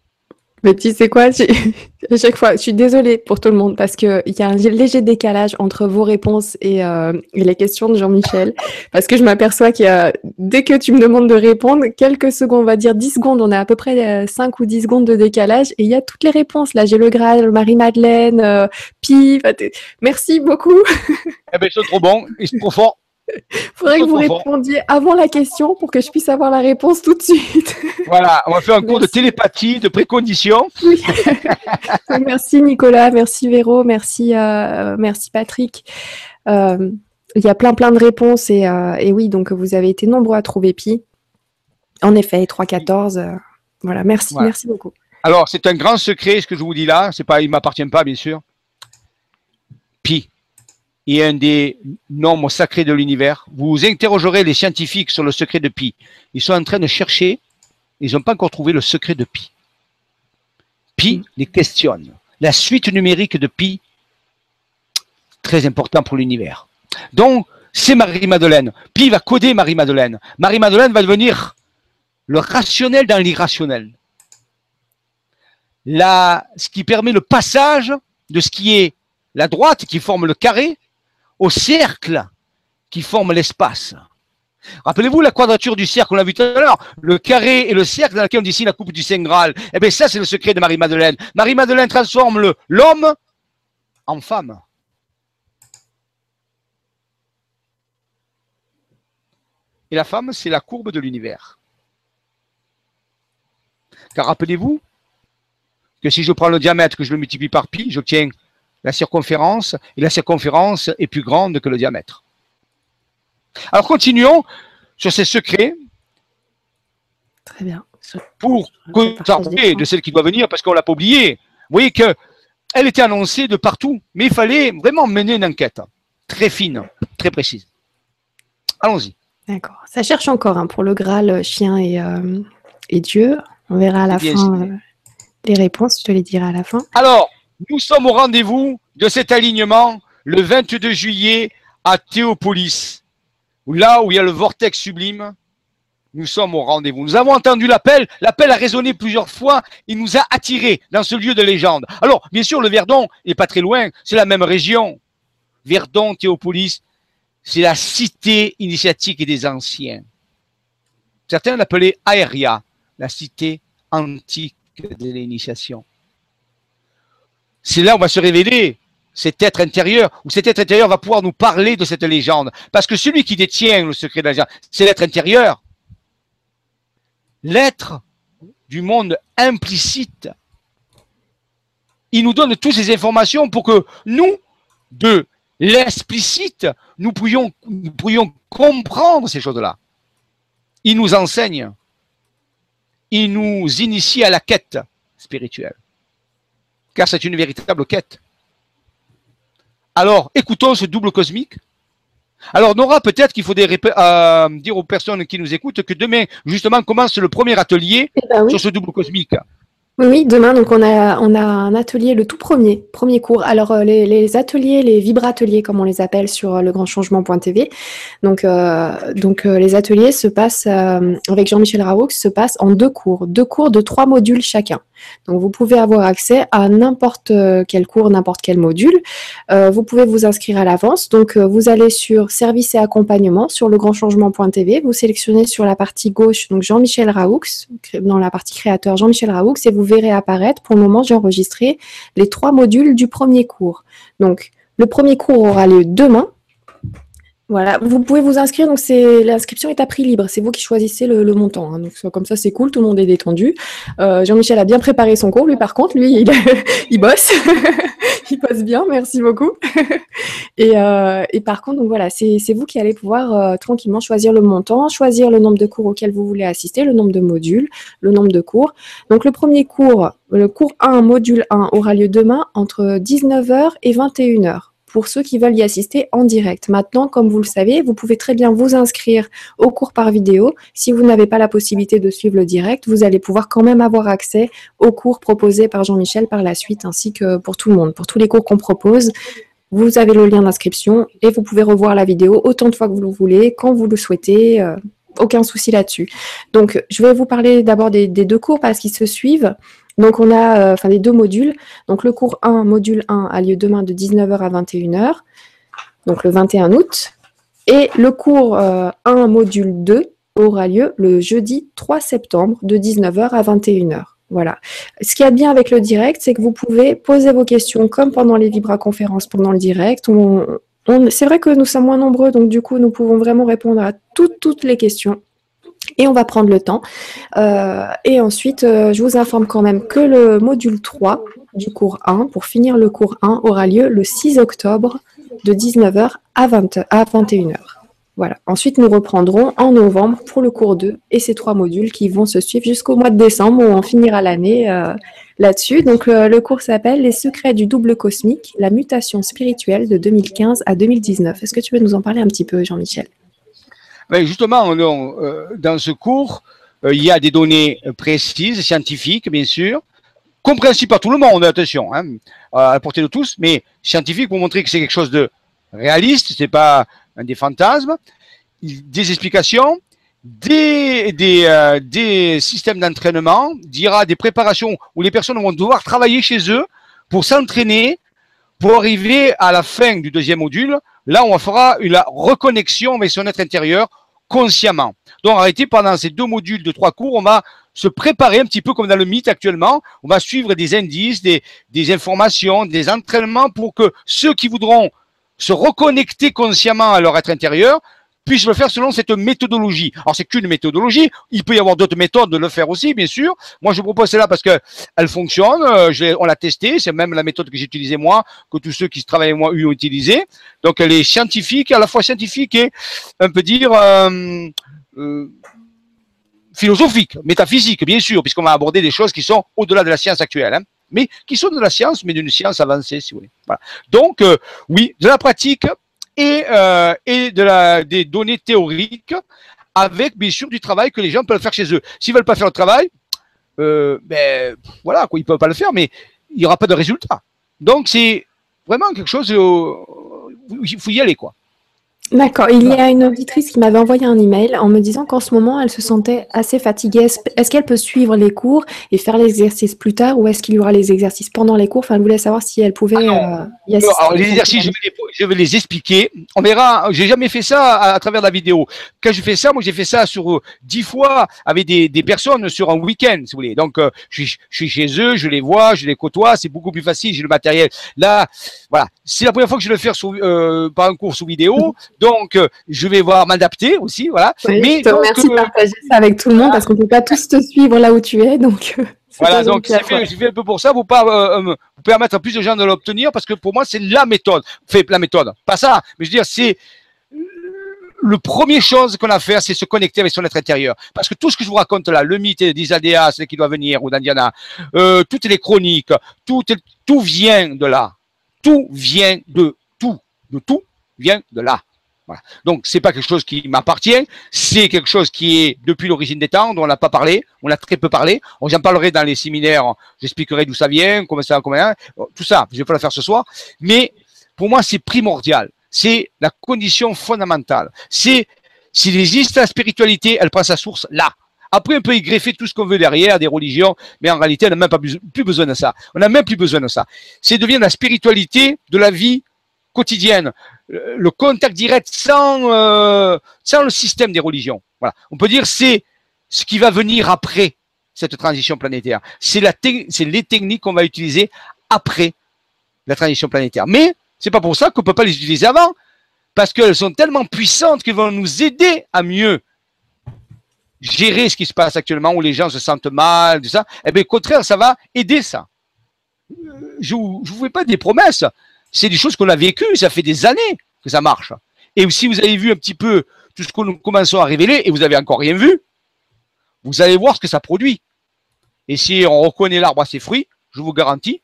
Mais tu sais quoi, à chaque fois, je suis désolée pour tout le monde parce qu'il y a un léger décalage entre vos réponses euh, et, les questions de Jean-Michel. Parce que je m'aperçois qu'il y a, dès que tu me demandes de répondre, quelques secondes, on va dire 10 secondes, on a à peu près 5 euh, ou 10 secondes de décalage et il y a toutes les réponses. Là, j'ai le Graal, Marie-Madeleine, euh, Pi. Merci beaucoup. Eh bien, c'est trop bon, c'est trop fort. Faudrait que vous répondiez avant la question pour que je puisse avoir la réponse tout de suite. Voilà, on va faire un cours de télépathie, de précondition. Oui. merci Nicolas, merci Véro, merci, euh, merci Patrick. Euh, il y a plein plein de réponses et, euh, et, oui, donc vous avez été nombreux à trouver Pi. En effet, 3-14. voilà, merci, merci beaucoup. Alors, c'est un grand secret ce que je vous dis là. C'est pas, il m'appartient pas, bien sûr. Et un des nombres sacrés de l'univers. Vous interrogerez les scientifiques sur le secret de Pi. Ils sont en train de chercher, ils n'ont pas encore trouvé le secret de Pi. Pi les questionne. La suite numérique de Pi, très important pour l'univers. Donc, c'est Marie-Madeleine. Pi va coder Marie-Madeleine. Marie-Madeleine va devenir le rationnel dans l'irrationnel. ce qui permet le passage de ce qui est la droite qui forme le carré au cercle qui forme l'espace. Rappelez-vous la quadrature du cercle, on l'a vu tout à l'heure, le carré et le cercle dans lequel on dessine la coupe du Saint Graal. Eh bien, ça, c'est le secret de Marie-Madeleine. Marie-Madeleine transforme l'homme en femme. Et la femme, c'est la courbe de l'univers. Car rappelez-vous que si je prends le diamètre, que je le multiplie par pi, j'obtiens la circonférence, et la circonférence est plus grande que le diamètre. Alors continuons sur ces secrets. Très bien. Pour que de celle qui doit venir, parce qu'on l'a pas oublié. Vous voyez que elle était annoncée de partout, mais il fallait vraiment mener une enquête très fine, très précise. Allons-y. D'accord. Ça cherche encore hein, pour le Graal, euh, chien et, euh, et Dieu. On verra à la fin euh, les réponses, je te les dirai à la fin. Alors, nous sommes au rendez-vous de cet alignement le 22 juillet à Théopolis, là où il y a le vortex sublime. Nous sommes au rendez-vous. Nous avons entendu l'appel. L'appel a résonné plusieurs fois. Il nous a attirés dans ce lieu de légende. Alors, bien sûr, le Verdon n'est pas très loin. C'est la même région. Verdon, Théopolis, c'est la cité initiatique des anciens. Certains l'appelaient Aeria, la cité antique de l'initiation. C'est là où va se révéler cet être intérieur, où cet être intérieur va pouvoir nous parler de cette légende. Parce que celui qui détient le secret de la légende, c'est l'être intérieur. L'être du monde implicite. Il nous donne toutes ces informations pour que nous, de l'explicite, nous pourrions comprendre ces choses-là. Il nous enseigne. Il nous initie à la quête spirituelle. Car c'est une véritable quête. Alors, écoutons ce double cosmique. Alors, Nora, peut-être qu'il faudrait euh, dire aux personnes qui nous écoutent que demain, justement, commence le premier atelier eh ben sur ce double cosmique. Oui, demain, donc on a, on a un atelier, le tout premier, premier cours. Alors, euh, les, ateliers, les vibrateliers, comme on les appelle sur euh, legrandchangement.tv. Donc, euh, donc les ateliers se passent, avec Jean-Michel Raoux, se passent en deux cours, deux cours de trois modules chacun. Donc, vous pouvez avoir accès à n'importe quel cours, n'importe quel module. vous pouvez vous inscrire à l'avance. Donc, vous allez sur service et accompagnement sur legrandchangement.tv. Vous sélectionnez sur la partie gauche, donc Jean-Michel Raoux, dans la partie créateur Jean-Michel Raoux, et vous verrez apparaître. Pour le moment, j'ai enregistré les trois modules du premier cours. Donc, le premier cours aura lieu demain. Voilà, vous pouvez vous inscrire. Donc, c'est l'inscription est à prix libre. C'est vous qui choisissez le, montant. Hein. Donc, comme ça, c'est cool. Tout le monde est détendu. Euh, Jean-Michel a bien préparé son cours. Lui, par contre, lui, il, bosse. il bosse bien. Merci beaucoup. et, euh, et, par contre, donc voilà, c'est vous qui allez pouvoir euh, tranquillement choisir le montant, choisir le nombre de cours auxquels vous voulez assister, le nombre de modules, le nombre de cours. Donc, le premier cours, le cours 1, module 1, aura lieu demain entre 19h et 21h pour ceux qui veulent y assister en direct. Maintenant, comme vous le savez, vous pouvez très bien vous inscrire au cours par vidéo. Si vous n'avez pas la possibilité de suivre le direct, vous allez pouvoir quand même avoir accès aux cours proposés par Jean-Michel par la suite, ainsi que pour tout le monde. Pour tous les cours qu'on propose, vous avez le lien d'inscription et vous pouvez revoir la vidéo autant de fois que vous le voulez, quand vous le souhaitez. Euh, aucun souci là-dessus. Donc, je vais vous parler d'abord des, des, deux cours parce qu'ils se suivent. Donc, on a euh, enfin les deux modules. Donc, le cours 1, module 1, a lieu demain de 19h à 21h, donc le 21 août. Et le cours 1, euh, module 2, aura lieu le jeudi 3 septembre de 19h à 21h. Voilà. Ce qu'il y a de bien avec le direct, c'est que vous pouvez poser vos questions comme pendant les Vibra-conférences, pendant le direct. c'est vrai que nous sommes moins nombreux, donc du coup, nous pouvons vraiment répondre à toutes, toutes les questions et on va prendre le temps. Euh, et ensuite, euh, je vous informe quand même que le module 3 du cours 1, pour finir le cours 1, aura lieu le 6 octobre de 19h à, 20, à 21h. Voilà. Ensuite, nous reprendrons en novembre pour le cours 2 et ces trois modules qui vont se suivre jusqu'au mois de décembre où on finira l'année euh, là-dessus. Donc, le cours s'appelle Les secrets du double cosmique, la mutation spirituelle de 2015 à 2019. Est-ce que tu veux nous en parler un petit peu, Jean-Michel? Justement, euh, dans ce cours, euh, il y a des données précises, scientifiques, bien sûr, compréhensibles par tout le monde, attention, hein, à la portée de tous, mais scientifiques pour montrer que c'est quelque chose de réaliste, c'est pas des fantasmes, des explications, des, des, euh, des systèmes d'entraînement, dira des préparations où les personnes vont devoir travailler chez eux pour s'entraîner, pour arriver à la fin du deuxième module Là, on fera une reconnexion avec son être intérieur consciemment. Donc, arrêtez pendant ces deux modules de trois cours, on va se préparer un petit peu comme dans le mythe actuellement. On va suivre des indices, des informations, des entraînements pour que ceux qui voudront se reconnecter consciemment à leur être intérieur puisse le faire selon cette méthodologie. Alors, c'est qu'une méthodologie. Il peut y avoir d'autres méthodes de le faire aussi, bien sûr. Moi, je propose celle-là parce qu'elle fonctionne. Euh, on l'a testée. C'est même la méthode que j'ai utilisée moi, que tous ceux qui travaillent avec moi ont utilisée. Donc, elle est scientifique, à la fois scientifique et, on peut dire, euh, euh, philosophiques, métaphysiques, bien sûr, puisqu'on va aborder des choses qui sont au-delà de la science actuelle, hein, mais qui sont de la science, mais d'une science avancée, si vous voulez. Donc, oui, de la pratique et, euh, et de la, des données théoriques avec, bien sûr, du travail que les gens peuvent faire chez eux. S'ils veulent pas faire le travail, euh, ben, voilà, quoi, ils peuvent pas le faire, mais il n'y aura pas de résultat. Donc, c'est vraiment quelque chose, euh, il faut y aller, quoi. D'accord. Il y a une auditrice qui m'avait envoyé un email en me disant qu'en ce moment, elle se sentait assez fatiguée. Est-ce qu'elle peut suivre les cours et faire l'exercice plus tard ou est-ce qu'il y aura les exercices pendant les cours? Enfin, elle voulait savoir si elle pouvait ah euh, y Alors, les exercices, je vais les, je vais les, expliquer. On verra. J'ai jamais fait ça à, travers la vidéo. Quand je fais ça, moi, j'ai fait ça sur euh, dix fois avec des, des, personnes sur un week-end, si vous voulez. Donc, euh, je, suis, je, suis, chez eux, je les vois, je les côtoie. C'est beaucoup plus facile. J'ai le matériel. Là, voilà. C'est la première fois que je le fais sur, par un cours sous vidéo. Donc, je vais voir m'adapter aussi, voilà. Mais je te remercie de euh, partager ça avec tout le monde parce qu'on peut pas tous te suivre là où tu es, donc. Euh, voilà, donc j'ai fait, un peu pour ça, vous pas euh, permettre à plus de gens de l'obtenir parce que pour moi c'est la méthode. Fait la méthode, pas ça, mais je veux dire c'est le premier chose qu'on a à faire, c'est se connecter avec son être intérieur. Parce que tout ce que je vous raconte là, le mythe d'Isadéa, celui qui doit venir, ou d'Indiana, euh, toutes les chroniques, tout, tout vient de là. Tout vient de tout. De tout vient de là. Voilà. Donc c'est pas quelque chose qui m'appartient, c'est quelque chose qui est depuis l'origine des temps, dont on n'a pas parlé, on a très peu parlé. J'en parlerai dans les séminaires, j'expliquerai d'où ça vient, comment ça, comment tout ça. Je vais pas le faire ce soir, mais pour moi c'est primordial, c'est la condition fondamentale. C'est s'il existe la spiritualité, elle prend sa source là. Après, on peut y greffer tout ce qu'on veut derrière, des religions, mais en réalité, on n'a même pas plus besoin de ça. On n'a même plus besoin de ça. C'est devient la spiritualité de la vie quotidienne, le contact direct sans, euh, sans le système des religions. On peut dire c'est ce qui va venir après cette transition planétaire. C'est les techniques qu'on va utiliser après la transition planétaire. Mais c'est pas pour ça qu'on peut pas les utiliser avant, parce qu'elles sont tellement puissantes qu'elles vont nous aider à mieux gérer ce qui se passe actuellement où les gens se sentent mal, tout ça. Eh bien, au contraire, ça va aider ça. Je ne vous fais pas des promesses c'est des choses qu'on a vécues, ça fait des années que ça marche. Et si vous avez vu un petit peu tout ce que nous commençons à révéler, et vous n'avez encore rien vu, vous allez voir ce que ça produit. Et si on reconnaît l'arbre à ses fruits, je vous garantis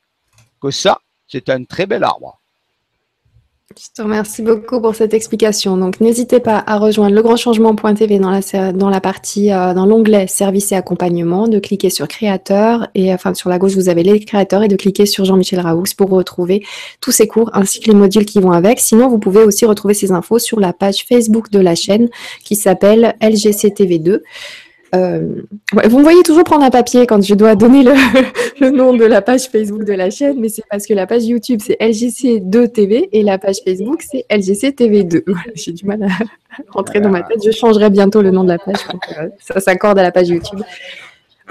que ça, c'est un très bel arbre. Je te remercie beaucoup pour cette explication. Donc, n'hésitez pas à rejoindre legrandchangement.tv dans la, dans la partie, euh, dans l'onglet service et accompagnement, de cliquer sur créateur et enfin sur la gauche vous avez les créateurs et de cliquer sur Jean-Michel Raoux pour retrouver tous ces cours ainsi que les modules qui vont avec. Sinon, vous pouvez aussi retrouver ces infos sur la page Facebook de la chaîne qui s'appelle LGCTV2. Euh, vous me voyez toujours prendre un papier quand je dois donner le, nom de la page Facebook de la chaîne, mais c'est parce que la page YouTube c'est LGC2TV et la page Facebook c'est LGCTV2. J'ai du mal à rentrer dans ma tête. Je changerai bientôt le nom de la page. Euh, ça s'accorde à la page YouTube.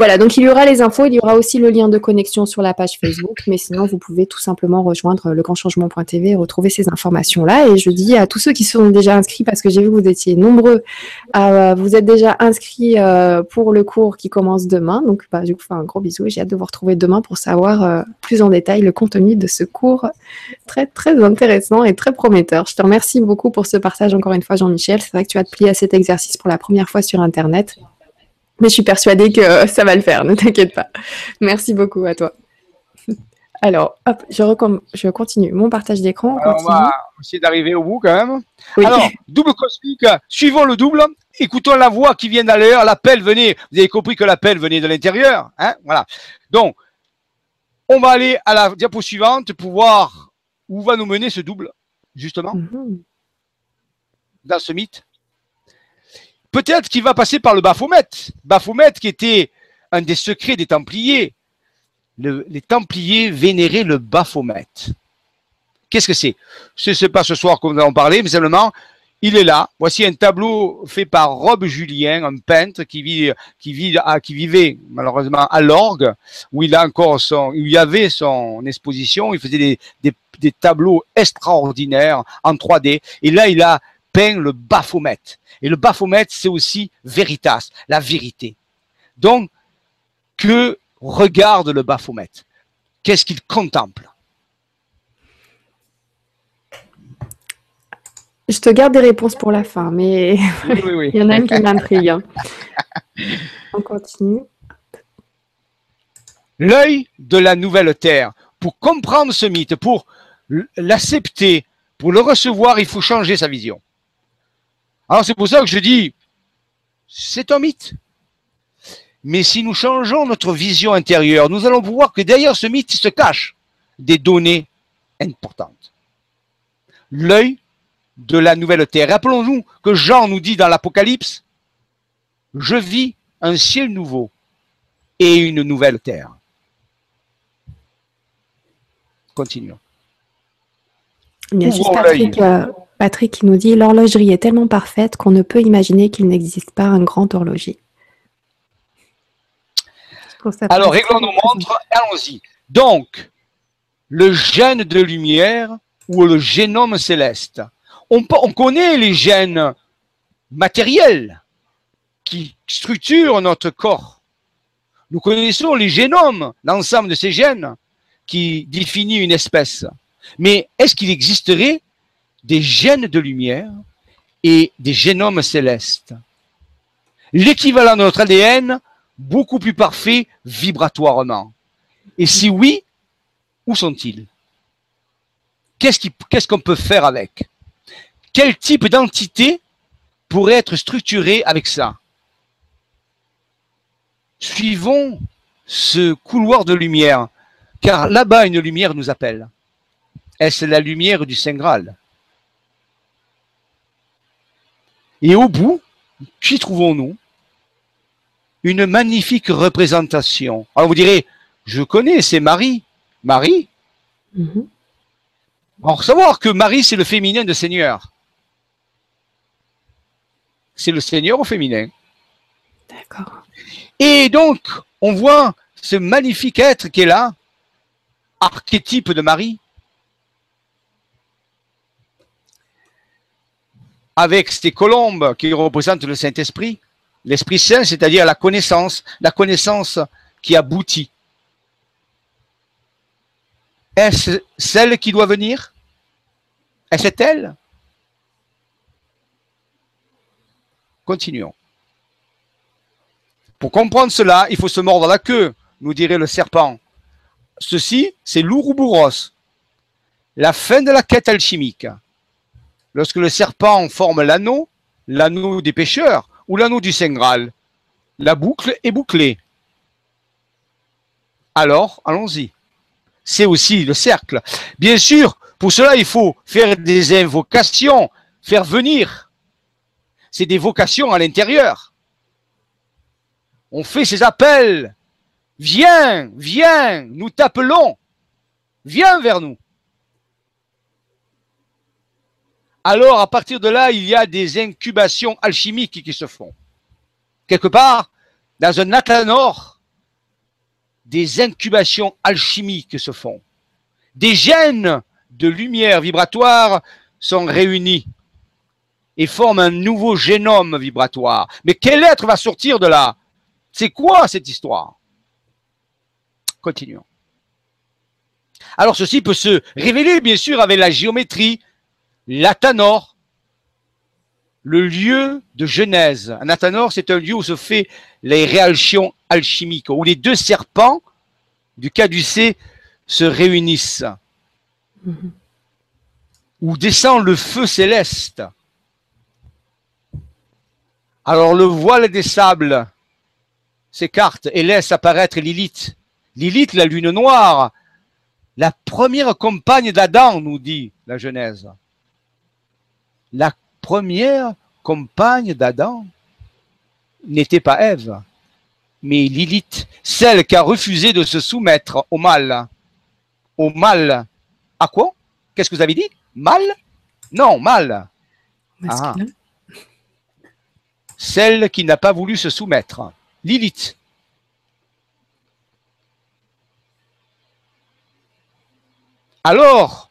Voilà, donc il y aura les infos, il y aura aussi le lien de connexion sur la page Facebook, mais sinon vous pouvez tout simplement rejoindre legrandchangement.tv et retrouver ces informations-là. Et je dis à tous ceux qui sont déjà inscrits, parce que j'ai vu que vous étiez nombreux, à, vous êtes déjà inscrits euh, pour le cours qui commence demain. Donc je vous fais un gros bisou et j'ai hâte de vous retrouver demain pour savoir euh, plus en détail le contenu de ce cours très très intéressant et très prometteur. Je te remercie beaucoup pour ce partage encore une fois Jean-Michel. C'est vrai que tu as te plié à cet exercice pour la première fois sur Internet. Mais je suis persuadée que ça va le faire, ne t'inquiète pas. Merci beaucoup à toi. Alors, hop, je, je continue mon partage d'écran. On va essayer d'arriver au bout quand même. Alors, double cosmique, suivons le double, écoutons la voix qui vient d'ailleurs, l'appel venait, vous avez compris que l'appel venait de l'intérieur. Hein voilà. Donc, on va aller à la diapo suivante pour voir où va nous mener ce double, justement, mhm. dans ce mythe. Peut-être qu'il va passer par le Baphomet. Baphomet qui était un des secrets des Templiers. les Templiers vénéraient le Baphomet. Qu'est-ce que c'est? Ce n'est pas ce soir que nous allons parler, mais simplement, il est là. Voici un tableau fait par Rob Julien, un peintre qui, vit, qui, vit, qui vivait malheureusement à l'orgue, où il a encore son, où il y avait son exposition. Il faisait des, des, des tableaux extraordinaires en 3D. Et là, il a peint le Baphomet. Et le Baphomet, c'est aussi veritas, la vérité. Donc, que regarde le Baphomet? Qu'est-ce qu'il contemple? Je te garde des réponses pour la fin, mais il y en a une qui m'intrigue. Hein. On continue. L'œil de la nouvelle terre. Pour comprendre ce mythe, pour l'accepter, pour le recevoir, il faut changer sa vision. Alors c'est pour ça que je dis, c'est un mythe. Mais si nous changeons notre vision intérieure, nous allons voir que derrière ce mythe se cachent des données importantes. L'œil de la nouvelle terre. Rappelons-nous que Jean nous dit dans l'Apocalypse, je vis un ciel nouveau et une nouvelle terre. Continuons. Juste Patrick qui nous dit l'horlogerie est tellement parfaite qu'on ne peut imaginer qu'il n'existe pas un grand horloger. Alors, réglons nos montres, allons-y. Donc, le gène de lumière ou le génome céleste. On, on connaît les gènes matériels qui structurent notre corps. Nous connaissons les génomes, l'ensemble de ces gènes qui définit une espèce. Mais est-ce qu'il existerait des gènes de lumière et des génomes célestes. L'équivalent de notre ADN beaucoup plus parfait vibratoirement. Et si oui, où sont-ils? Qu'est-ce qu'on peut faire avec? Quel type d'entité pourrait être structurée avec ça? Suivons ce couloir de lumière, car là-bas une lumière nous appelle. Est-ce la lumière du Saint Graal? Et au bout, qui trouvons-nous? Une magnifique représentation. Alors vous direz, je connais, c'est Marie. Marie? Mm savoir que Marie, c'est le féminin de Seigneur. C'est le Seigneur au féminin. D'accord. Et donc, on voit ce magnifique être qui est là, archétype de Marie, avec ces colombes qui représentent le Saint-Esprit. L'Esprit Saint, c'est-à-dire la connaissance, la connaissance qui aboutit. Est-ce celle qui doit venir? Est-ce elle? Continuons. Pour comprendre cela, il faut se mordre la queue, nous dirait le serpent. Ceci, c'est l'ouroboros, la fin de la quête alchimique. Lorsque le serpent forme l'anneau, l'anneau des pêcheurs, ou l'anneau du Saint Graal. La boucle est bouclée. Alors, allons-y. C'est aussi le cercle. Bien sûr, pour cela, il faut faire des invocations, faire venir. C'est des vocations à l'intérieur. On fait ces appels. Viens, viens, nous t'appelons. Viens vers nous. Alors à partir de là, il y a des incubations alchimiques qui se font. Quelque part, dans un athanor, des incubations alchimiques se font. Des gènes de lumière vibratoire sont réunis et forment un nouveau génome vibratoire. Mais quel être va sortir de là? C'est quoi cette histoire? Continuons. Alors ceci peut se révéler bien sûr avec la géométrie, l'Athanor, le lieu de genèse. Un Athanor, c'est un lieu où se fait les réactions alchimiques, où les deux serpents du caducée se réunissent, mhm. où descend le feu céleste. Alors le voile des sables s'écarte et laisse apparaître Lilith. Lilith, la lune noire, la première compagne d'Adam, nous dit la Genèse la première compagne d'Adam n'était pas Ève, mais Lilith, celle qui a refusé de se soumettre au mal. Au mal. À quoi? Qu'est-ce que vous avez dit? Mal? Non, mal. Ah. Celle qui n'a pas voulu se soumettre. Lilith. Alors,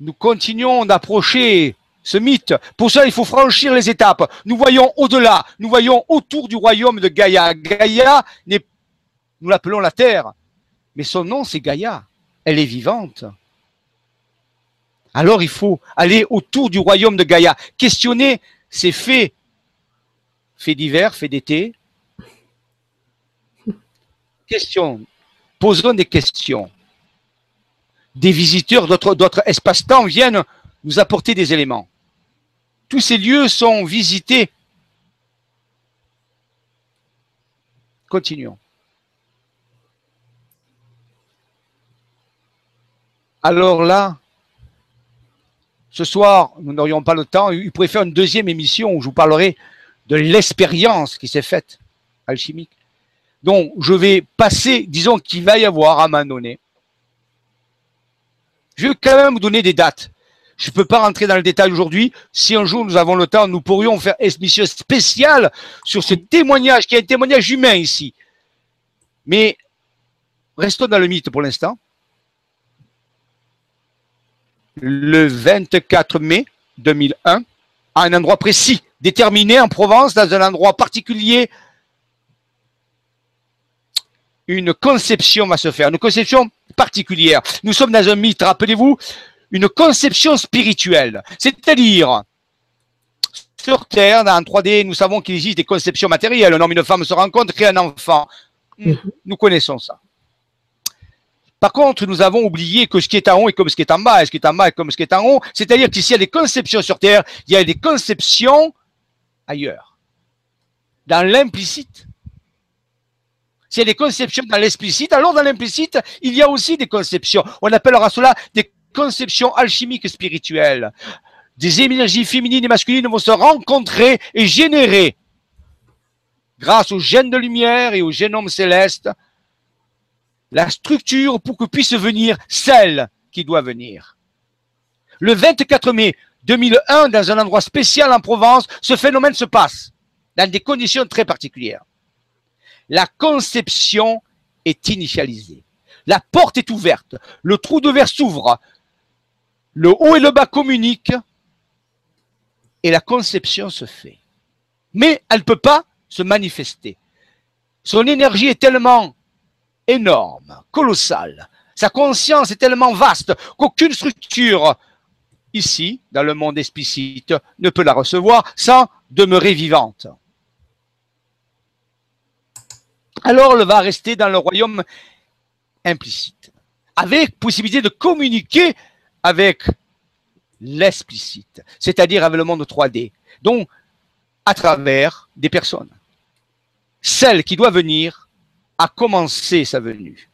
nous continuons d'approcher ce mythe. Pour ça, il faut franchir les étapes. Nous voyons au-delà, nous voyons autour du royaume de Gaïa. Gaïa, nous l'appelons la Terre, mais son nom, c'est Gaïa. Elle est vivante. Alors il faut aller autour du royaume de Gaïa, questionner ces faits, faits divers, faits d'été. Question, posons des questions. Des visiteurs d'autres espaces-temps viennent nous apporter des éléments. Tous ces lieux sont visités. Continuons. Alors là, ce soir, nous n'aurions pas le temps. Il pourrait faire une deuxième émission où je vous parlerai de l'expérience qui s'est faite alchimique. Donc, je vais passer, disons qu'il va y avoir à un moment donné. Je vais quand même vous donner des dates. Je ne peux pas rentrer dans le détail aujourd'hui. Si un jour nous avons le temps, nous pourrions faire une émission spéciale sur ce témoignage, qui est un témoignage humain ici. Mais restons dans le mythe pour l'instant. Le 24 mai 2001, à un endroit précis, déterminé en Provence, dans un endroit particulier, une conception va se faire, une conception particulière. Nous sommes dans un mythe, rappelez-vous, une conception spirituelle. C'est-à-dire, sur Terre, dans 3D, nous savons qu'il existe des conceptions matérielles. Un homme et une femme se rencontrent, créent un enfant. Mhm. Nous connaissons ça. Par contre, nous avons oublié que ce qui est en haut est comme ce qui est en bas, et ce qui est en bas est comme ce qui est en haut. C'est-à-dire qu'ici, il y a des conceptions sur Terre, il y a des conceptions ailleurs, dans l'implicite. S'il y a des conceptions dans l'explicite, alors dans l'implicite, il y a aussi des conceptions. On appellera cela des conceptions alchimiques spirituelles. Des énergies féminines et masculines vont se rencontrer et générer, grâce au gène de lumière et au génome céleste, la structure pour que puisse venir celle qui doit venir. Le 24 mai 2001, dans un endroit spécial en Provence, ce phénomène se passe dans des conditions très particulières. La conception est initialisée. La porte est ouverte. Le trou de verre s'ouvre. Le haut et le bas communiquent. Et la conception se fait. Mais elle ne peut pas se manifester. Son énergie est tellement énorme, colossale. Sa conscience est tellement vaste qu'aucune structure ici, dans le monde explicite, ne peut la recevoir sans demeurer vivante. Alors elle va rester dans le royaume implicite, avec possibilité de communiquer avec l'explicite, c'est-à-dire avec le monde 3D, donc à travers des personnes. Celle qui doit venir a commencé sa venue.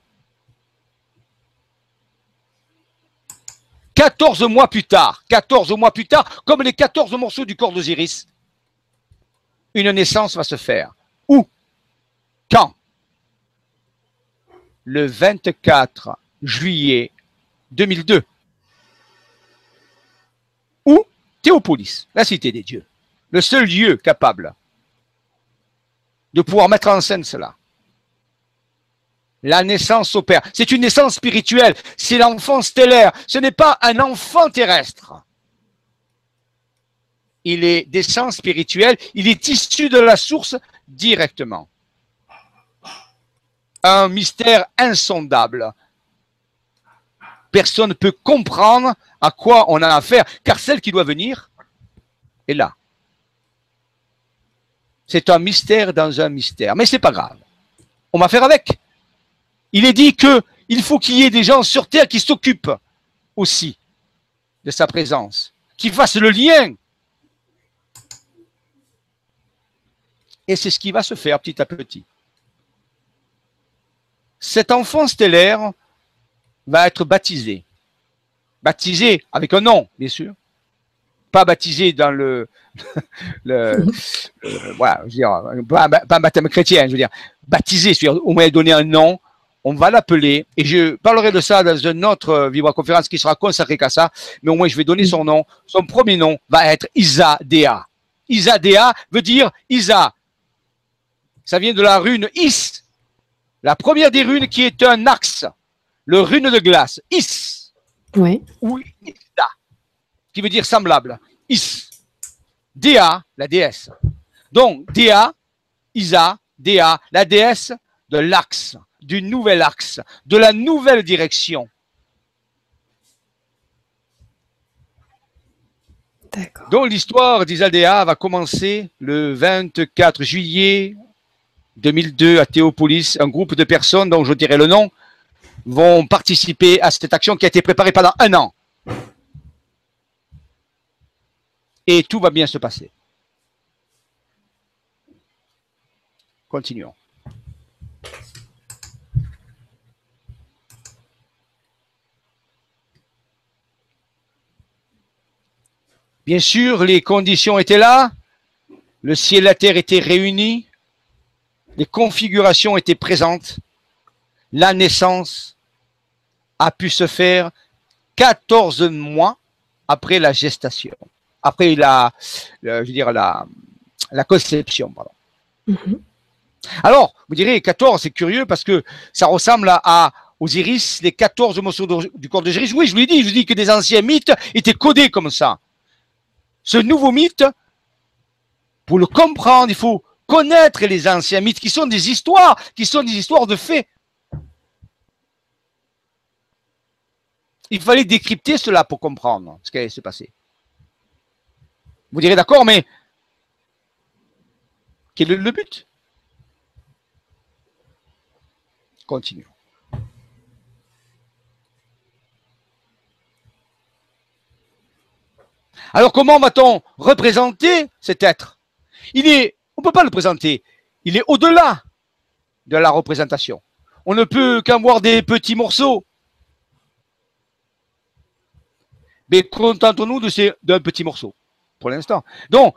14 mois plus tard, 14 mois plus tard, comme les 14 morceaux du corps d'Osiris, une naissance va se faire. Où? Quand? Le 24 juillet 2002. Où? Théopolis, la cité des dieux. Le seul lieu capable de pouvoir mettre en scène cela. La naissance opère. C'est une naissance spirituelle. C'est l'enfant stellaire. Ce n'est pas un enfant terrestre. Il est d'essence spirituelle. Il est issu de la source directement. Un mystère insondable. Personne ne peut comprendre à quoi on a affaire, car celle qui doit venir est là. C'est un mystère dans un mystère. Mais c'est pas grave. On va faire avec il est dit qu'il faut qu'il y ait des gens sur Terre qui s'occupent aussi de sa présence, qui fassent le lien. Et c'est ce qui va se faire petit à petit. Cet enfant stellaire va être baptisé. Baptisé avec un nom, bien sûr. Pas baptisé dans le, voilà, je veux dire, pas, un baptême chrétien, je veux dire, baptisé, c'est-à-dire au moins donner un nom, on va l'appeler, et je parlerai de ça dans une autre euh, vibra-conférence qui sera consacrée qu'à ça, mais au moins je vais donner son nom. Son premier nom va être Isa Dea. Isa Dea veut dire Isa. Ça vient de la rune Is, la première des runes qui est un axe, le rune de glace, Is. Oui. Ou Isa, qui veut dire semblable. Is. Dea, la déesse. Donc, Dea, Isa, Dea, la déesse de l'axe du nouvel axe, de la nouvelle direction. Donc l'histoire d'Isaldéa va commencer le 24 juillet 2002 à Théopolis. Un groupe de personnes dont je dirai le nom vont participer à cette action qui a été préparée pendant un an. Et tout va bien se passer. Continuons. Bien sûr, les conditions étaient là, le ciel et la terre étaient réunis, les configurations étaient présentes, la naissance a pu se faire 14 mois après la gestation, après la, je veux dire la, la conception. Pardon. Mhm. Alors, vous direz, 14, c'est curieux parce que ça ressemble à, Osiris, les 14 morceaux du corps d'Osiris. Oui, je vous l'ai dit, je vous dis que des anciens mythes étaient codés comme ça. Ce nouveau mythe, pour le comprendre, il faut connaître les anciens mythes qui sont des histoires, qui sont des histoires de faits. Il fallait décrypter cela pour comprendre ce qui allait se passer. Vous direz d'accord, mais quel est le but? Continuons. Alors comment va-t-on représenter cet être? Il est, on ne peut pas le présenter, il est au-delà de la représentation. On ne peut qu'en voir des petits morceaux. Mais contentons-nous d'un petit morceau, pour l'instant. Donc,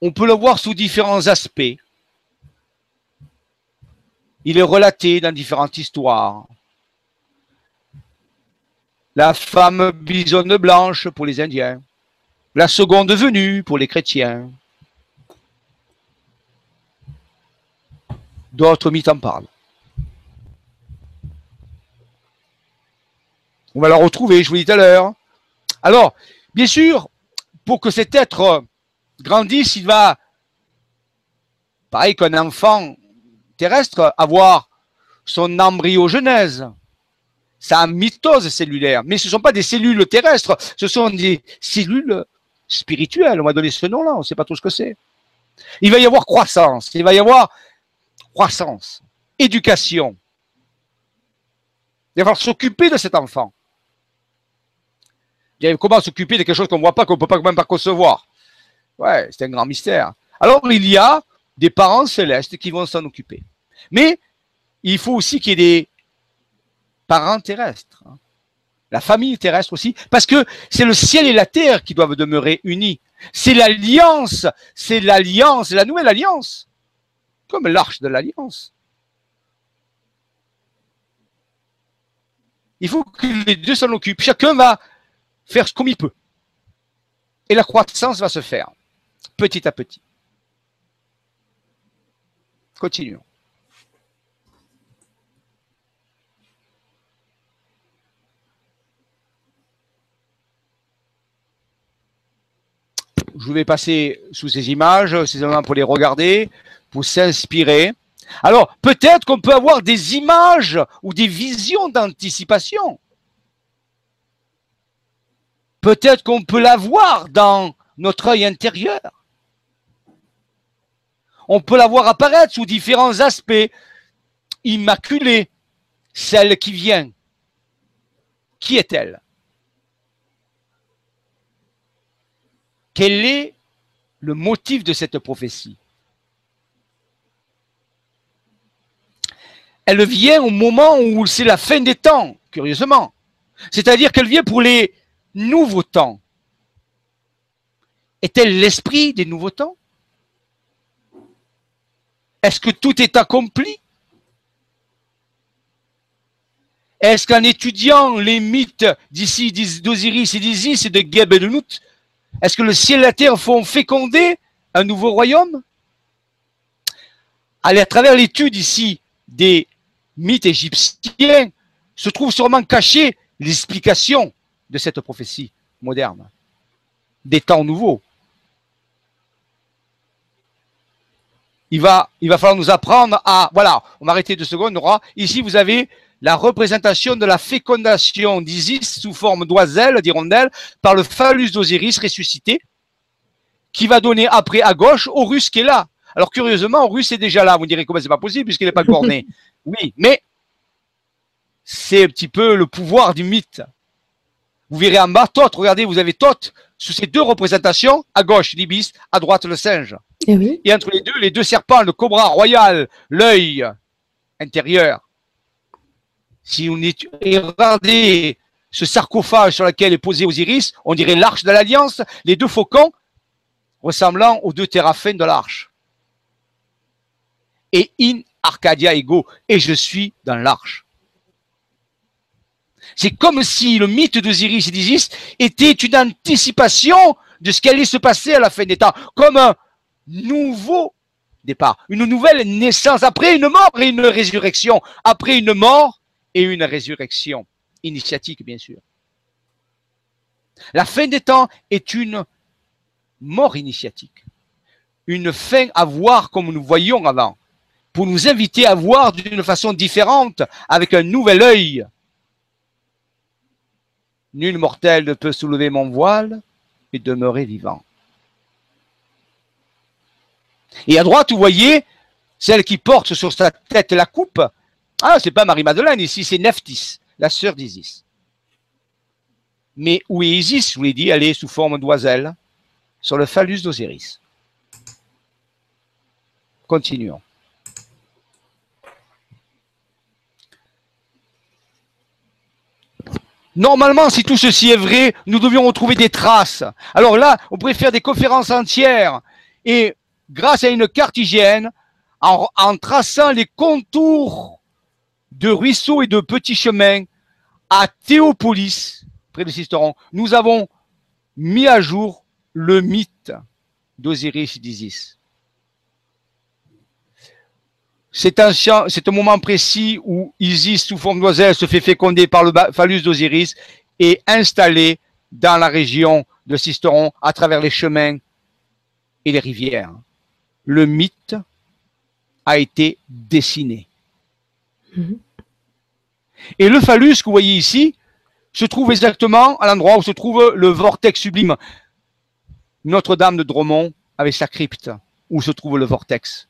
on peut le voir sous différents aspects. Il est relaté dans différentes histoires. La femme bisonne blanche pour les Indiens. La seconde venue pour les chrétiens. D'autres mythes en parlent. On va la retrouver, je vous l'ai dit tout à l'heure. Alors, bien sûr, pour que cet être grandisse, il va, pareil qu'un enfant terrestre, avoir son embryogenèse, sa mitose cellulaire. Mais ce ne sont pas des cellules terrestres, ce sont des cellules spirituelles. On va donner ce nom-là, on ne sait pas tout ce que c'est. Il va y avoir croissance, il va y avoir croissance, éducation. Il va falloir s'occuper de cet enfant. Comment s'occuper de quelque chose qu'on ne voit pas, qu'on ne peut pas même pas concevoir Ouais, c'est un grand mystère. Alors, il y a des parents célestes qui vont s'en occuper. Mais il faut aussi qu'il y ait des parents terrestres. Hein. La famille terrestre aussi, parce que c'est le ciel et la terre qui doivent demeurer unis. C'est l'alliance, c'est l'alliance, la nouvelle alliance, comme l'arche de l'alliance. Il faut que les deux s'en occupent. Chacun va faire comme il peut. Et la croissance va se faire petit à petit. Continuons. Je vais passer sous ces images, ces éléments pour les regarder, pour s'inspirer. Alors, peut-être qu'on peut avoir des images ou des visions d'anticipation. Peut-être qu'on peut la voir dans notre œil intérieur. On peut la voir apparaître sous différents aspects. Immaculée, celle qui vient. Qui est-elle? Quel est le motif de cette prophétie? Elle vient au moment où c'est la fin des temps, curieusement. C'est-à-dire qu'elle vient pour les nouveaux temps. Est-elle l'esprit des nouveaux temps? Est-ce que tout est accompli? Est-ce qu'en étudiant les mythes d'ici, d'Osiris et d'Isis et de Gebelunut, est-ce que le ciel et la terre font féconder un nouveau royaume? À travers l'étude ici des mythes égyptiens, se trouve sûrement cachée l'explication de cette prophétie moderne, des temps nouveaux. Il va, il va falloir nous apprendre à, voilà, on va arrêter deux secondes, Nora. Ici, vous avez la représentation de la fécondation d'Isis sous forme d'oiselle, d'hirondelle, par le phallus d'Osiris ressuscité, qui va donner après à gauche Horus qui est là. Alors curieusement, Horus est déjà là. Vous direz comment c'est pas possible puisqu'il n'est pas corné. oui, mais c'est un petit peu le pouvoir du mythe. Vous verrez en bas Thoth. Regardez, vous avez Thoth sous ces deux représentations. À gauche l'ibis, à droite le singe. Et, oui. Et entre les deux, les deux serpents, le cobra royal, l'œil intérieur. Si vous regardez ce sarcophage sur lequel est posé Osiris, on dirait l'arche de l'Alliance, les deux faucons ressemblant aux deux téraphènes de l'arche. Et in Arcadia ego, et je suis dans l'arche. C'est comme si le mythe d'Osiris et d'Isis était une anticipation de ce qui allait se passer à la fin des temps, comme un nouveau départ, une nouvelle naissance, après une mort et une résurrection, après une mort et une résurrection, initiatique bien sûr. La fin des temps est une mort initiatique, une fin à voir comme nous voyions avant, pour nous inviter à voir d'une façon différente, avec un nouvel œil. Nul mortel ne peut soulever mon voile et demeurer vivant. Et à droite, vous voyez celle qui porte sur sa tête la coupe. Ah, c'est pas Marie-Madeleine ici, c'est Nephthys, la sœur d'Isis. Mais où est Isis Je vous l'ai dit, elle est sous forme d'oiselle sur le phallus d'Osiris. Continuons. Normalement, si tout ceci est vrai, nous devions retrouver des traces. Alors là, on pourrait faire des conférences entières et grâce à une carte hygiène, en, en traçant les contours de ruisseaux et de petits chemins à Théopolis, près de Sisteron, nous avons mis à jour le mythe d'Osiris d'Isis. C'est un, c'est un moment précis où Isis, sous forme d'oiselle, se fait féconder par le phallus d'Osiris et installé dans la région de Sisteron à travers les chemins et les rivières. Le mythe a été dessiné. Mhm. Et le phallus que vous voyez ici se trouve exactement à l'endroit où se trouve le vortex sublime. Notre-Dame de Dromont avec sa crypte, où se trouve le vortex.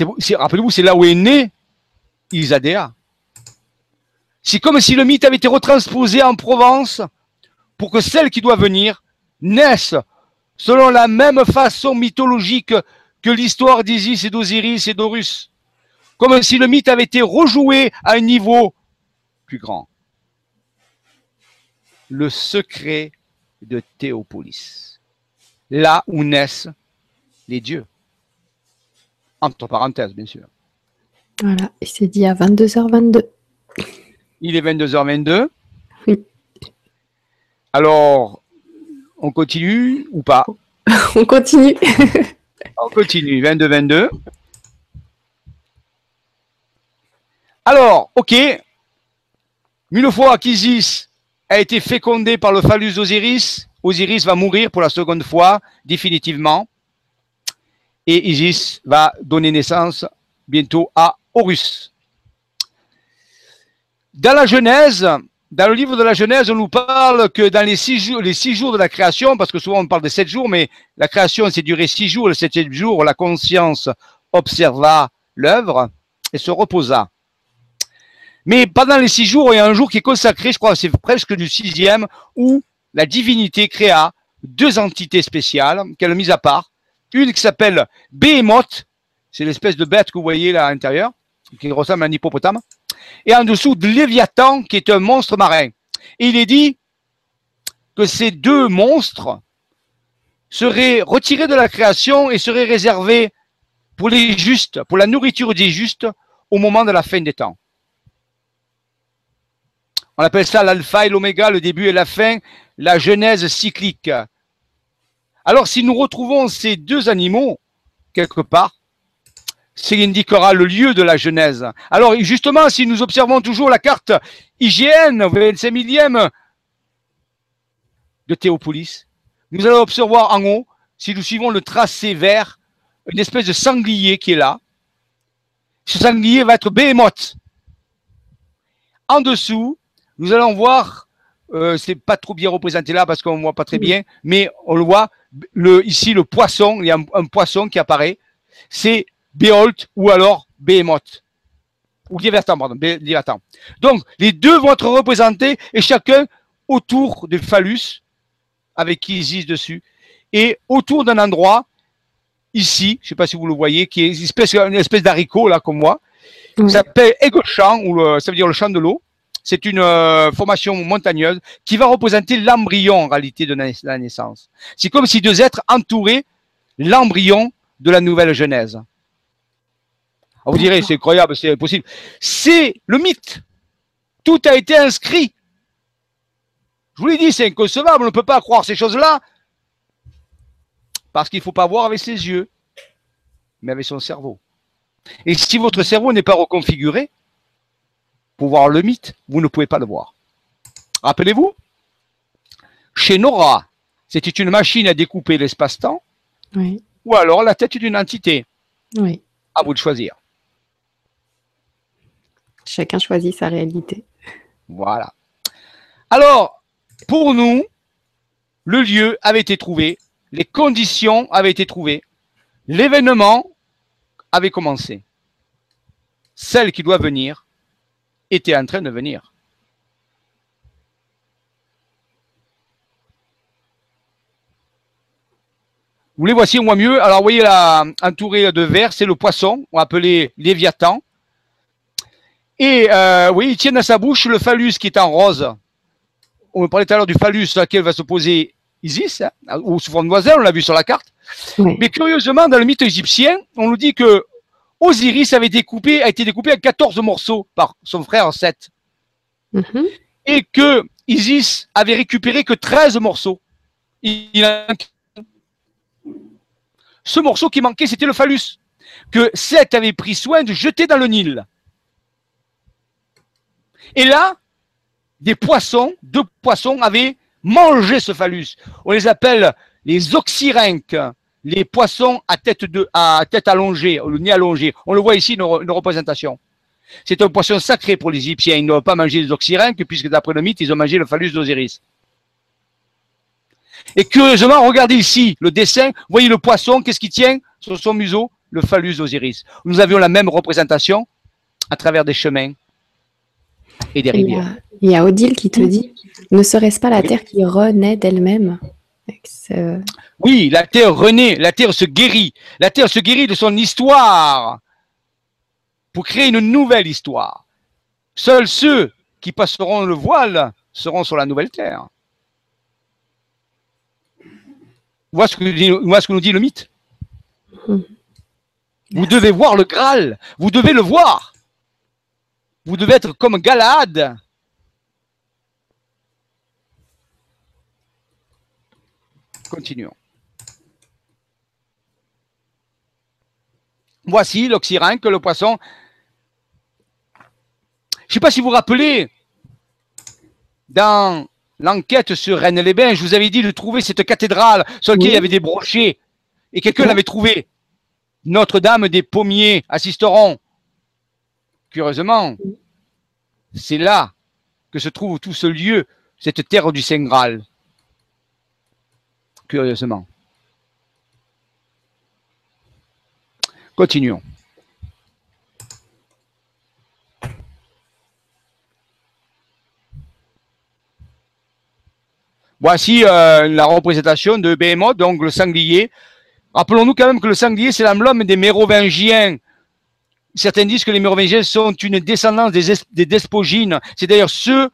Rappelez-vous, c'est là où est né Isadea. C'est comme si le mythe avait été retransposé en Provence pour que celle qui doit venir naisse selon la même façon mythologique que l'histoire d'Isis et d'Osiris et d'Horus. Comme si le mythe avait été rejoué à un niveau plus grand. Le secret de Théopolis. Là où naissent les dieux. Entre parenthèses, bien sûr. Voilà, et c'est dit à 22h22. Il est 22h22. Oui. Alors, on continue ou pas? On continue. on continue, 22-22. Alors, ok, une fois qu'Isis a été fécondé par le phallus d'Osiris, Osiris va mourir pour la seconde fois, définitivement et Isis va donner naissance bientôt à Horus. Dans la Genèse, dans le livre de la Genèse, on nous parle que dans les six jours, de la création, parce que souvent on parle de sept jours, mais la création s'est durée six jours, le septième jour, la conscience observa l'œuvre et se reposa. Mais pendant les six jours, il y a un jour qui est consacré, je crois, c'est presque du sixième, où la divinité créa deux entités spéciales qu'elle a mises à part, une qui s'appelle Behemoth, c'est l'espèce de bête que vous voyez là à l'intérieur, qui ressemble à un hippopotame. Et en dessous, de Léviathan, qui est un monstre marin. Et il est dit que ces deux monstres seraient retirés de la création et seraient réservés pour les justes, pour la nourriture des justes au moment de la fin des temps. On appelle ça l'alpha et l'oméga, le début et la fin, la genèse cyclique. Alors, si nous retrouvons ces deux animaux quelque part, c'est indiquera le lieu de la Genèse. Alors, justement, si nous observons toujours la carte IGN, 25 millième de Théopolis, nous allons observer en haut, si nous suivons le tracé vert, une espèce de sanglier qui est là. ce sanglier va être Behemoth. En dessous, nous allons voir, euh, c'est pas trop bien représenté là parce qu'on ne voit pas très bien, mais on le voit, le, ici le poisson, il y a un, poisson qui apparaît, c'est Behold ou alors Behemoth. Ou Léviathan, pardon. Donc, les deux vont être représentés et chacun autour du phallus avec qui Isis dessus et autour d'un endroit ici, je ne sais pas si vous le voyez, qui est une espèce, d'haricot là comme moi. Ça s'appelle Champ, ou ça veut dire le champ de l'eau. C'est une euh, formation montagneuse qui va représenter l'embryon en réalité de la naissance. C'est comme si deux êtres entouraient l'embryon de la nouvelle Genèse. Ah, vous direz, c'est incroyable, c'est impossible. C'est le mythe. Tout a été inscrit. Je vous l'ai dit, c'est inconcevable. On ne peut pas croire ces choses-là parce qu'il ne faut pas voir avec ses yeux, mais avec son cerveau. Et si votre cerveau n'est pas reconfiguré pour voir le mythe, vous ne pouvez pas le voir. Rappelez-vous, chez Nora, c'était une machine à découper l'espace-temps, ou alors la tête d'une entité. Oui. À vous de choisir. Chacun choisit sa réalité. Voilà. Alors, pour nous, le lieu avait été trouvé les conditions avaient été trouvées, l'événement avait commencé. Celle qui doit venir était en train de venir. Vous les voici au moins mieux. Alors, vous voyez la entourée de verre, c'est le poisson, on appelé Léviathan. Et euh, oui, il tient dans sa bouche le phallus qui est en rose. On parlait tout à l'heure du phallus sur lequel va se poser Isis, hein, ou souvent on l'a vu sur la carte. Mais curieusement, dans le mythe égyptien, on nous dit que Osiris avait découpé, a été découpé en 14 morceaux par son frère Seth. Mhm. Et que Isis avait récupéré que 13 morceaux. Ce morceau qui manquait, c'était le phallus, que Seth avait pris soin de jeter dans le Nil. Et là, des poissons, deux poissons avaient manger ce phallus. On les appelle les oxyrhynques, les poissons à tête, de, à tête allongée, le nez allongé. On le voit ici, une, représentation. C'est un poisson sacré pour les Égyptiens. Ils doivent pas manger les oxyrhynques, puisque d'après le mythe, ils ont mangé le phallus d'Osiris. Et curieusement, regardez ici le dessin. Vous voyez le poisson, qu'est-ce qui tient sur son museau? Le phallus d'Osiris. Nous avions la même représentation à travers des chemins et des rivières. Il y a Odile qui te dit ne serait-ce pas la Terre qui renaît d'elle-même? Oui, la Terre renaît, la Terre se guérit. La Terre se guérit de son histoire pour créer une nouvelle histoire. Seuls ceux qui passeront le voile seront sur la nouvelle Terre. Ce que, ce que nous dit le mythe. Hmm. Vous devez voir le Graal. Vous devez le voir. Vous devez être comme Galahad. Continuons. Voici l'oxyrhynque, le poisson. Je ne sais pas si vous vous rappelez, dans l'enquête sur Rennes-les-Bains, je vous avais dit de trouver cette cathédrale sur laquelle il y avait des brochets. Et quelqu'un l'avait trouvé. Notre-Dame des Pommiers assisteront. Curieusement, c'est là que se trouve tout ce lieu, cette terre du Saint Graal curieusement. Continuons. Voici euh, la représentation de Behemoth, donc le sanglier. Rappelons-nous quand même que le sanglier, c'est l'emblème des Mérovingiens. Certains disent que les Mérovingiens sont une descendance des, des Despogines. C'est d'ailleurs ceux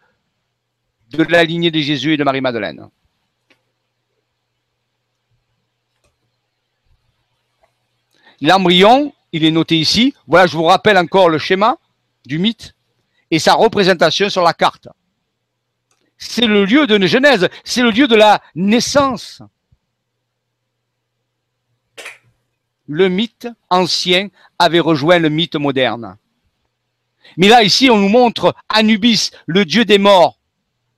de la lignée de Jésus et de Marie-Madeleine. L'embryon, il est noté ici. Voilà, je vous rappelle encore le schéma du mythe et sa représentation sur la carte. C'est le lieu de genèse, c'est le lieu de la naissance. Le mythe ancien avait rejoint le mythe moderne. Mais là, ici, on nous montre Anubis, le dieu des morts,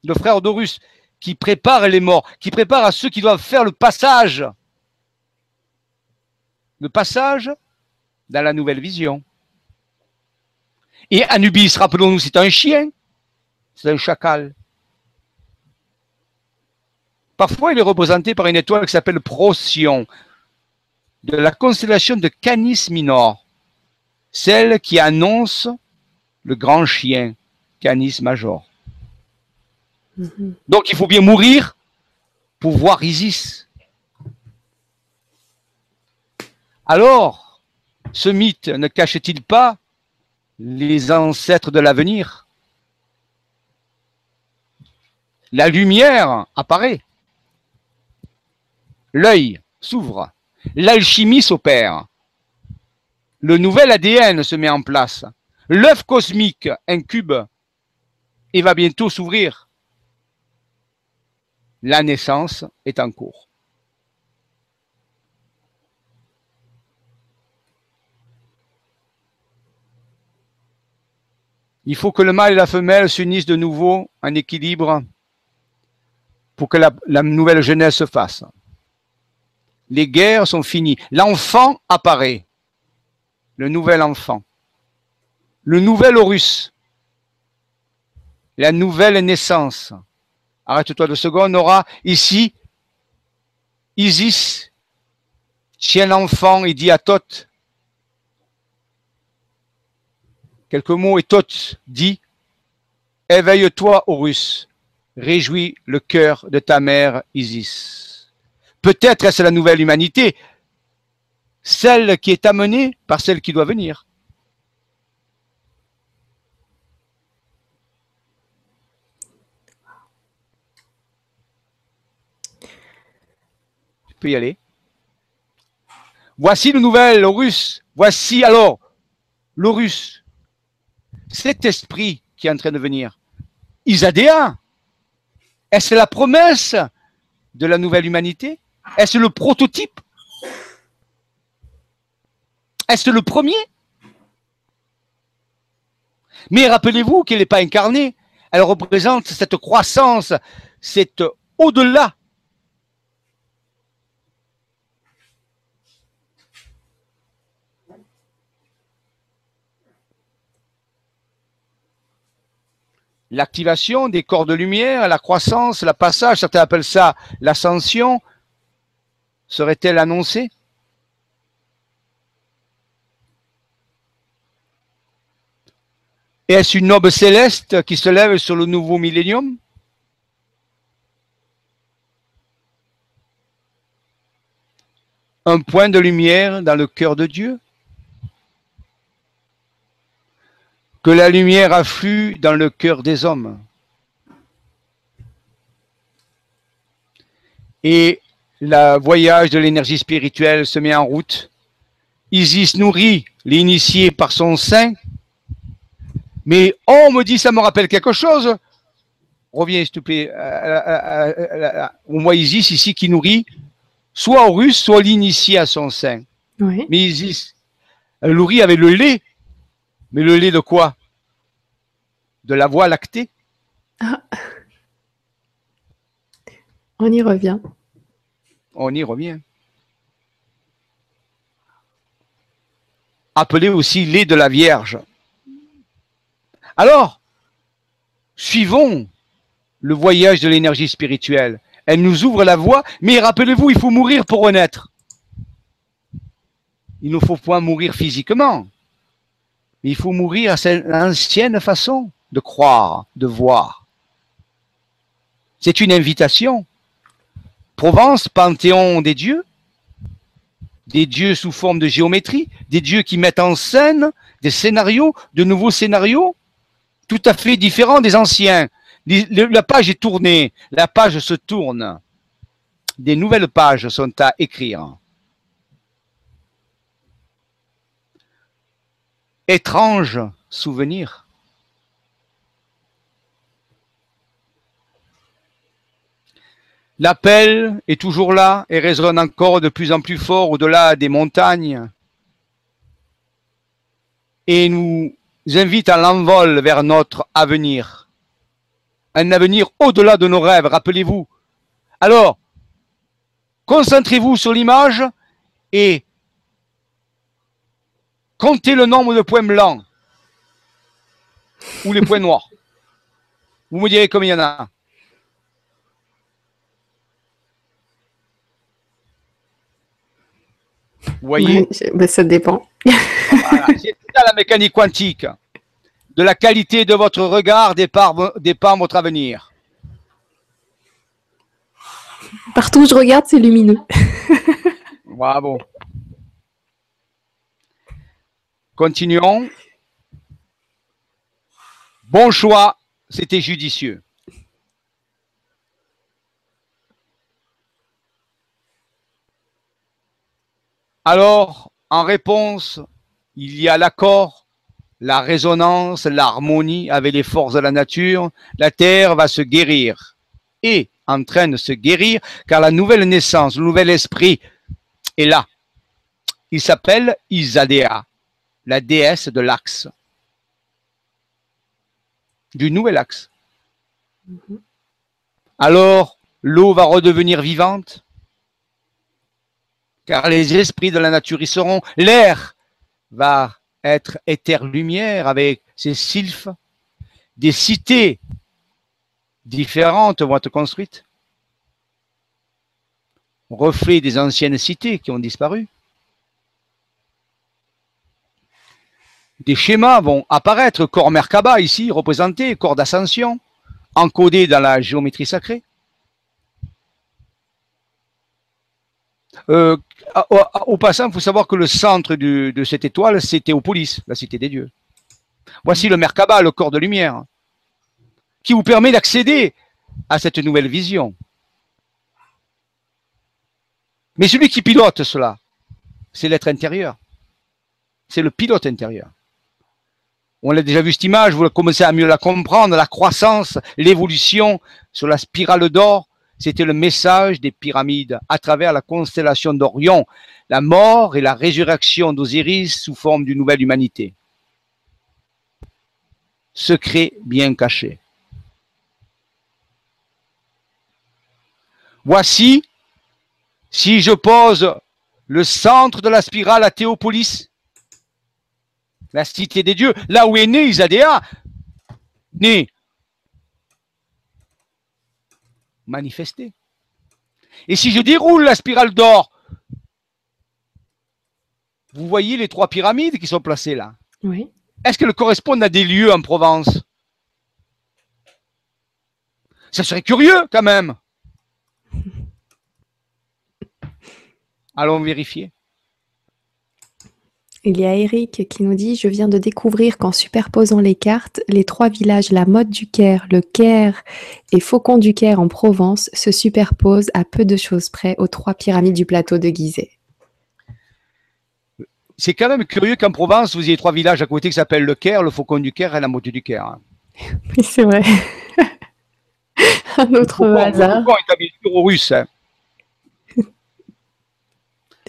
le frère d'Horus, qui prépare les morts, qui prépare à ceux qui doivent faire le passage le passage dans la nouvelle vision. Et Anubis, rappelons-nous, c'est un chien, c'est un chacal. Parfois, il est représenté par une étoile qui s'appelle Procyon, de la constellation de Canis Minor, celle qui annonce le grand chien, Canis Major. Mhm. Donc, il faut bien mourir pour voir Isis. Alors, ce mythe ne cache-t-il pas les ancêtres de l'avenir? La lumière apparaît. L'œil s'ouvre. L'alchimie s'opère. Le nouvel ADN se met en place. L'œuf cosmique incube et va bientôt s'ouvrir. La naissance est en cours. Il faut que le mâle et la femelle s'unissent de nouveau en équilibre pour que la, nouvelle jeunesse se fasse. Les guerres sont finies. L'enfant apparaît. Le nouvel enfant. Le nouvel Horus. La nouvelle naissance. Arrête-toi deux secondes, aura ici Isis tient l'enfant et dit à Thoth, quelques mots et Thoth dit, éveille-toi, Horus, réjouis le cœur de ta mère Isis. Peut-être est-ce la nouvelle humanité, celle qui est amenée par celle qui doit venir. Tu peux y aller. Voici le nouvel Horus. Voici alors l'Horus. Cet esprit qui est en train de venir. Isadéa. Est-ce la promesse de la nouvelle humanité? Est-ce le prototype? Est-ce le premier? Mais rappelez-vous qu'elle n'est pas incarnée. Elle représente cette croissance, cet au-delà l'activation des corps de lumière, la croissance, la passage, certains appellent ça l'ascension, serait-elle annoncée? Est-ce une aube céleste qui se lève sur le nouveau millénium? Un point de lumière dans le cœur de Dieu? Que la lumière afflue dans le cœur des hommes. Et le voyage de l'énergie spirituelle se met en route. Isis nourrit l'initié par son sein. Mais on me dit, ça me rappelle quelque chose. Reviens, s'il te plaît. On voit Isis ici qui nourrit soit Horus, soit l'initié à son sein. Mais Isis, elle nourrit avec le lait mais le lait de quoi? De la voie lactée? Ah. On y revient. On y revient. Appelé aussi lait de la Vierge. Alors, suivons le voyage de l'énergie spirituelle. Elle nous ouvre la voie, mais rappelez-vous, il faut mourir pour renaître. Il ne faut pas mourir physiquement. Il faut mourir à cette ancienne façon de croire, de voir. C'est une invitation. Provence, panthéon des dieux, des dieux sous forme de géométrie, des dieux qui mettent en scène des scénarios, de nouveaux scénarios, tout à fait différents des anciens. La page est tournée, la page se tourne. Des nouvelles pages sont à écrire. Étrange souvenir. L'appel est toujours là et résonne encore de plus en plus fort au-delà des montagnes et nous invite à l'envol vers notre avenir. Un avenir au-delà de nos rêves, rappelez-vous. Alors, concentrez-vous sur l'image et Comptez le nombre de points blancs. ou les points noirs Vous me direz combien il y en a Vous voyez ben, Ça dépend. C'est ça la mécanique quantique. De la qualité de votre regard dépend, dépend votre avenir. Partout où je regarde, c'est lumineux. Bravo. Continuons. Bon choix, c'était judicieux. Alors, en réponse, il y a l'accord, la résonance, l'harmonie avec les forces de la nature. La Terre va se guérir et en train de se guérir car la nouvelle naissance, le nouvel esprit est là. Il s'appelle Isadea, la déesse de l'axe, du nouvel axe. Alors, l'eau va redevenir vivante, car les esprits de la nature y seront. L'air va être éther-lumière avec ses sylphes. Des cités différentes vont être construites. Reflet des anciennes cités qui ont disparu. Des schémas vont apparaître, corps Merkaba ici représenté, corps d'ascension, encodé dans la géométrie sacrée. Euh, au, passant, il faut savoir que le centre de cette étoile, c'est Théopolis, la cité des dieux. Voici le Merkaba, le corps de lumière, qui vous permet d'accéder à cette nouvelle vision. Mais celui qui pilote cela, c'est l'être intérieur. C'est le pilote intérieur. On a déjà vu cette image, vous commencez à mieux la comprendre, la croissance, l'évolution sur la spirale d'or, c'était le message des pyramides à travers la constellation d'Orion, la mort et la résurrection d'Osiris sous forme d'une nouvelle humanité. Secret bien caché. Voici, si je pose le centre de la spirale à Théopolis, la cité des dieux, là où est né Isadéa, né manifester. Et si je déroule la spirale d'or, vous voyez les trois pyramides qui sont placées là. Oui. Est-ce qu'elles correspondent à des lieux en Provence? Ça serait curieux quand même. Allons vérifier. Il y a Eric qui nous dit Je viens de découvrir qu'en superposant les cartes, les trois villages, la Motte du Caire, le Caire et Faucon du Caire en Provence se superposent à peu de choses près aux trois pyramides du plateau de Gizeh. C'est quand même curieux qu'en Provence, vous ayez trois villages à côté qui s'appellent le Caire, le Faucon du Caire et la Motte du Caire. Hein. Oui, c'est vrai. Un autre hasard. Le Faucon est hein.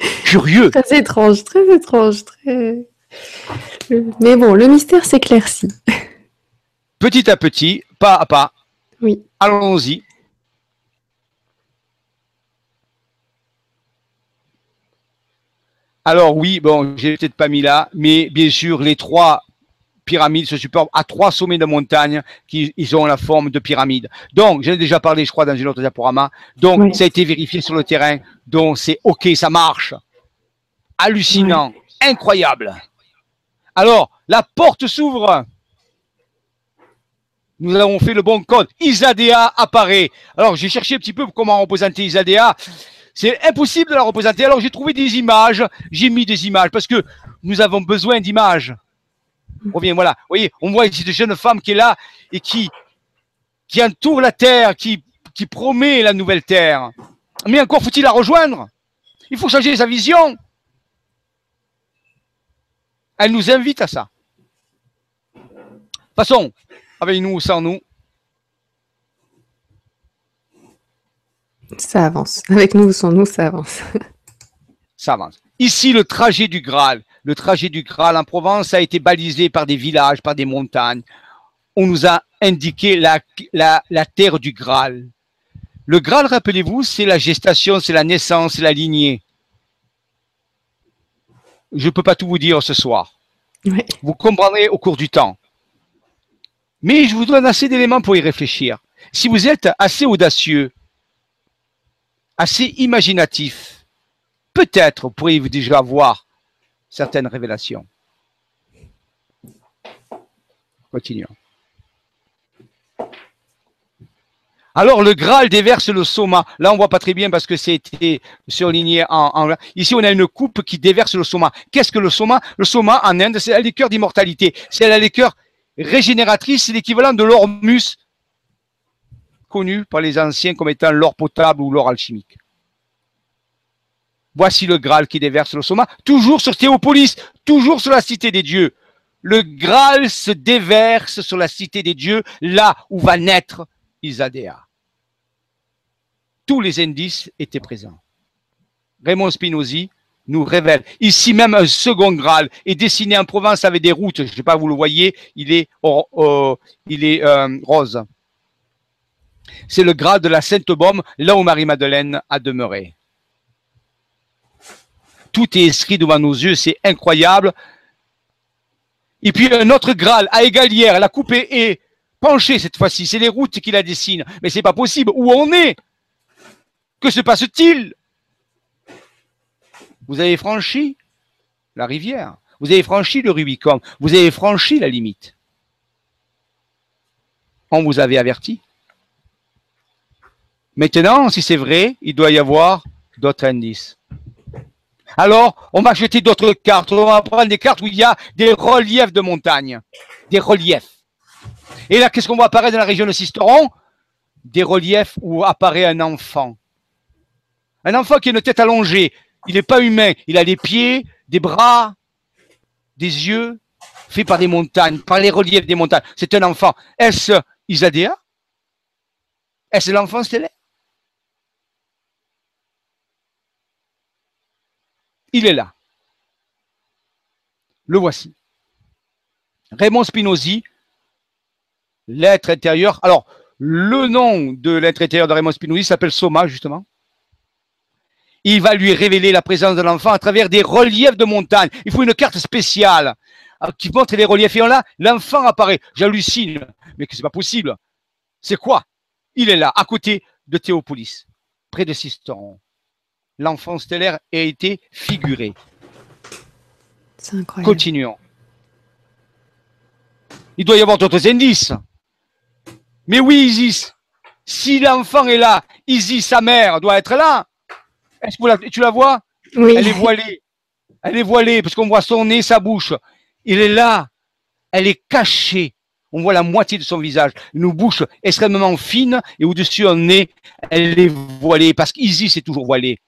Curieux. Très étrange, très étrange. Très... Mais bon, le mystère s'éclaircit. Petit à petit, pas à pas. Oui. Allons-y. Alors oui, bon, j'ai peut-être pas mis là, mais bien sûr, les trois pyramides se superbent à trois sommets de montagne qui ils ont la forme de pyramide. Donc, j'en ai déjà parlé, je crois, dans une autre diaporama. Donc, ça a été vérifié sur le terrain. Donc, c'est OK, ça marche hallucinant, incroyable. Alors, la porte s'ouvre. Nous avons fait le bon code. Isadea apparaît. Alors, j'ai cherché un petit peu comment représenter Isadea. C'est impossible de la représenter. Alors, j'ai trouvé des images. J'ai mis des images parce que nous avons besoin d'images. Revient, voilà. Vous voyez, on voit ici de jeune femme qui est là et qui, qui entoure la terre, qui, qui promet la nouvelle terre. Mais encore faut-il la rejoindre. Il faut changer sa vision. Elle nous invite à ça. Façon, avec nous ou sans nous. Ça avance. Avec nous ou sans nous, ça avance. ça avance. Ici, le trajet du Graal. Le trajet du Graal en Provence a été balisé par des villages, par des montagnes. On nous a indiqué la, la terre du Graal. Le Graal, rappelez-vous, c'est la gestation, c'est la naissance, c'est la lignée je ne peux pas tout vous dire ce soir. Vous comprendrez au cours du temps. Mais je vous donne assez d'éléments pour y réfléchir. Si vous êtes assez audacieux, assez imaginatif, peut-être pourriez-vous déjà avoir certaines révélations. Continuons. Alors le Graal déverse le soma. Là, on voit pas très bien parce que c'était surligné en, Ici, on a une coupe qui déverse le soma. Qu'est-ce que le soma Le soma en Inde, c'est la liqueur d'immortalité. C'est la liqueur régénératrice, c'est l'équivalent de l'ormus connu par les anciens comme étant l'or potable ou l'or alchimique. Voici le Graal qui déverse le soma, toujours sur Théopolis, toujours sur la cité des dieux. Le Graal se déverse sur la cité des dieux, là où va naître Isadea. Tous les indices étaient présents. Raymond Spinozzi nous révèle. Ici même un second Graal est dessiné en Provence avec des routes. Je ne sais pas, vous le voyez, il est, il est euh, rose. C'est le Graal de la Sainte-Baume, là où Marie-Madeleine a demeuré. Tout est inscrit devant nos yeux, c'est incroyable. Et puis un autre Graal à égalière, la coupée est penché cette fois-ci. C'est les routes qui la dessinent. Mais c'est pas possible. Où on est? Que se passe-t-il? Vous avez franchi la rivière. Vous avez franchi le Rubicon. Vous avez franchi la limite. On vous avait averti. Maintenant, si c'est vrai, il doit y avoir d'autres indices. Alors, on va jeter d'autres cartes. On va prendre des cartes où il y a des reliefs de montagne. Des reliefs. Et là, qu'est-ce qu'on voit apparaître dans la région de Sisteron? Des reliefs où apparaît un enfant. Un enfant qui a une tête allongée. Il n'est pas humain. Il a des pieds, des bras, des yeux, faits par des montagnes, par les reliefs des montagnes. C'est un enfant. Est-ce Isadea? Est-ce l'enfant stellaire Il est là. Le voici. Raymond Spinozzi l'être intérieur. Alors, le nom de l'être intérieur de Raymond Spinozzi s'appelle Soma, justement. Il va lui révéler la présence de l'enfant à travers des reliefs de montagne. Il faut une carte spéciale euh, qui montre les reliefs. Et là, l'enfant apparaît. J'hallucine, mais que c'est pas possible. C'est quoi? Il est là, à côté de Théopolis, près de Sisteron. L'enfant stellaire a été figuré. C'est incroyable. Continuons. Il doit y avoir d'autres indices. Mais oui, Isis, si l'enfant est là, Isis, sa mère, doit être là. Est-ce que tu la vois? Oui. Elle est voilée. Elle est voilée parce qu'on voit son nez, sa bouche. Il est là. Elle est cachée. On voit la moitié de son visage. Une bouche extrêmement fine et au-dessus un nez, elle est voilée parce qu'Isis est toujours voilée.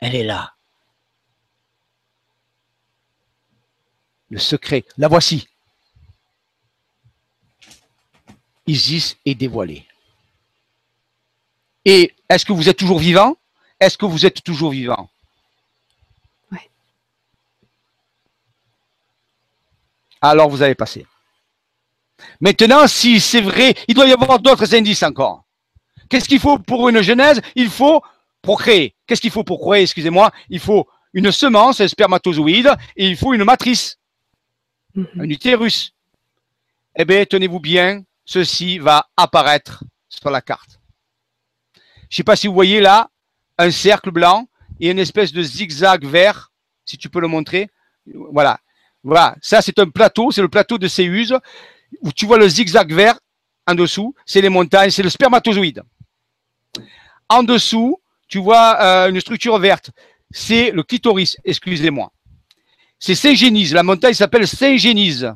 Elle est là. Le secret, la voici. Isis est dévoilé. Et est-ce que vous êtes toujours vivant? Est-ce que vous êtes toujours vivant? Oui. Alors vous avez passé. Maintenant, si c'est vrai, il doit y avoir d'autres indices encore. Qu'est-ce qu'il faut pour une genèse? Il faut procréer. Qu'est-ce qu'il faut pour procréer Excusez-moi? Il faut une semence, un spermatozoïde, et il faut une matrice, Mhm. un utérus. Eh bien, tenez-vous bien, ceci va apparaître sur la carte. Je ne sais pas si vous voyez là un cercle blanc et une espèce de zigzag vert, si tu peux le montrer. Voilà. Voilà. Ça, c'est un plateau, c'est le plateau de Céuse, où tu vois le zigzag vert en dessous, c'est les montagnes, c'est le spermatozoïde. En dessous, tu vois euh, une structure verte, c'est le clitoris, excusez-moi. C'est Saint-Génise, la montagne s'appelle Saint-Génise.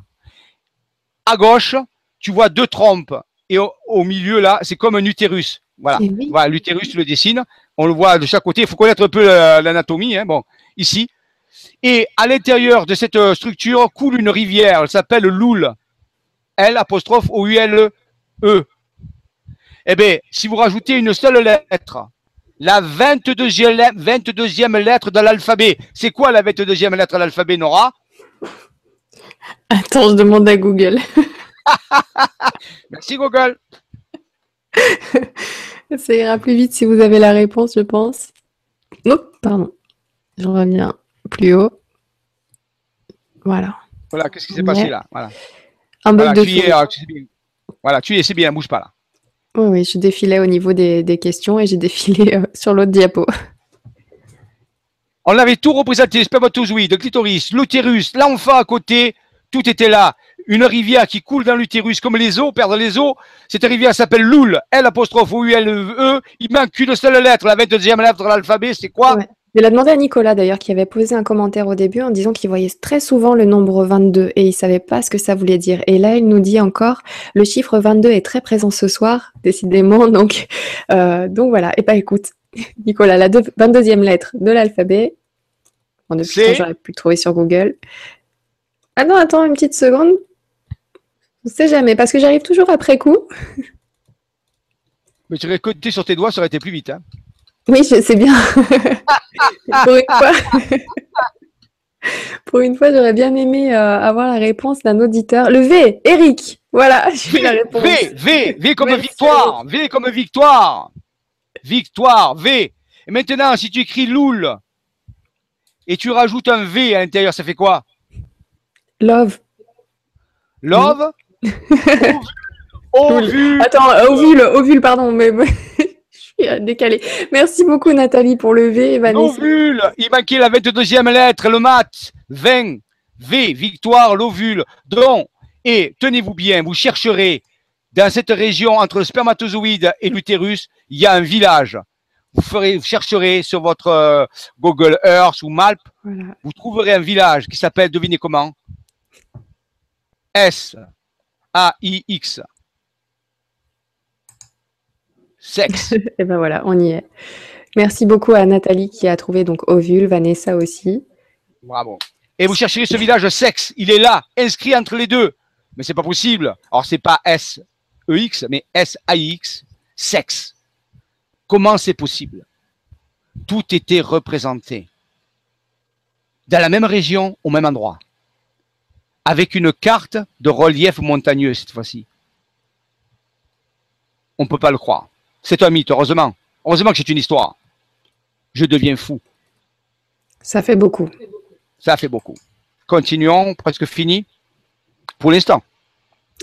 À gauche, tu vois deux trompes et au, au milieu là, c'est comme un utérus. Voilà, Eh oui. voilà l'utérus, tu le dessines. On le voit de chaque côté. Il faut connaître un peu euh, l'anatomie. Hein. Bon, ici. Et à l'intérieur de cette euh, structure coule une rivière. Elle s'appelle l'Oul. L apostrophe O U L E. Eh bien, si vous rajoutez une seule lettre, la 22e, lettre- 22e lettre de l'alphabet, c'est quoi la 22e lettre de l'alphabet, Nora? Attends, je demande à Google. Merci Google. Ça ira plus vite si vous avez la réponse, je pense. Oh, pardon. Je reviens plus haut. Voilà. Voilà, qu'est-ce qui s'est Ouais. passé là? Voilà. Un bug Voilà, de tu es, euh, c'est bien. Voilà, tu es, c'est bien, bouge pas là. Oui, oui, je défilais au niveau des, des questions et j'ai défilé euh, sur l'autre diapo. On avait tout représenté, spermatozoïde, le clitoris, l'utérus, l'enfant à côté, tout était là. Une rivière qui coule dans l'utérus comme les eaux, perdre les eaux. Cette rivière s'appelle Loul, L apostrophe O U L E. Il manque une seule lettre, la 22e lettre de l'alphabet, c'est quoi? Ouais. Je l'ai demandé à Nicolas d'ailleurs, qui avait posé un commentaire au début en disant qu'il voyait très souvent le nombre 22 et il savait pas ce que ça voulait dire. Et là, il nous dit encore, le chiffre 22 est très présent ce soir, décidément. Donc, euh, donc voilà. Et bah écoute, Nicolas, la deux- 22e lettre de l'alphabet. Bon, depuis j'aurais pu le trouver sur Google. Ah non, attends une petite seconde. On sait jamais, parce que j'arrive toujours après coup. Mais tu aurais sur tes doigts, ça aurait été plus vite. Hein. Oui, je sais bien. Pour une fois, Pour une fois, j'aurais bien aimé euh, avoir la réponse d'un auditeur. Le V, Eric. Voilà, j'ai la réponse. V, V, V comme Merci. victoire, V comme victoire. Victoire, V. Et maintenant, si tu écris Loul et tu rajoutes un V à l'intérieur, ça fait quoi? Love. Love? Ovule. Attends, ovule, ovule, pardon, mais décalée. Merci beaucoup Nathalie pour le V. L'ovule. Il manquait la 22e lettre, le mat. 20. V, victoire, l'ovule. Donc, et tenez-vous bien, vous chercherez dans cette région entre le spermatozoïde et l'utérus, il y a un village. Vous, ferez, vous chercherez sur votre euh, Google Earth ou Malp, Voilà. vous trouverez un village qui s'appelle, devinez comment? S A I X. Sexe. Et ben voilà, on y est. Merci beaucoup à Nathalie qui a trouvé donc ovule, Vanessa aussi. Bravo. Et vous chercherez ce village sexe. Il est là, inscrit entre les deux. Mais c'est pas possible. Alors c'est pas S E X, mais S A X. Sexe. Comment c'est possible? Tout était représenté dans la même région, au même endroit, avec une carte de relief montagneux cette fois-ci. On ne peut pas le croire. C'est un mythe, heureusement. Heureusement que c'est une histoire. Je deviens fou. Ça fait beaucoup. Ça fait beaucoup. Continuons, presque fini pour l'instant.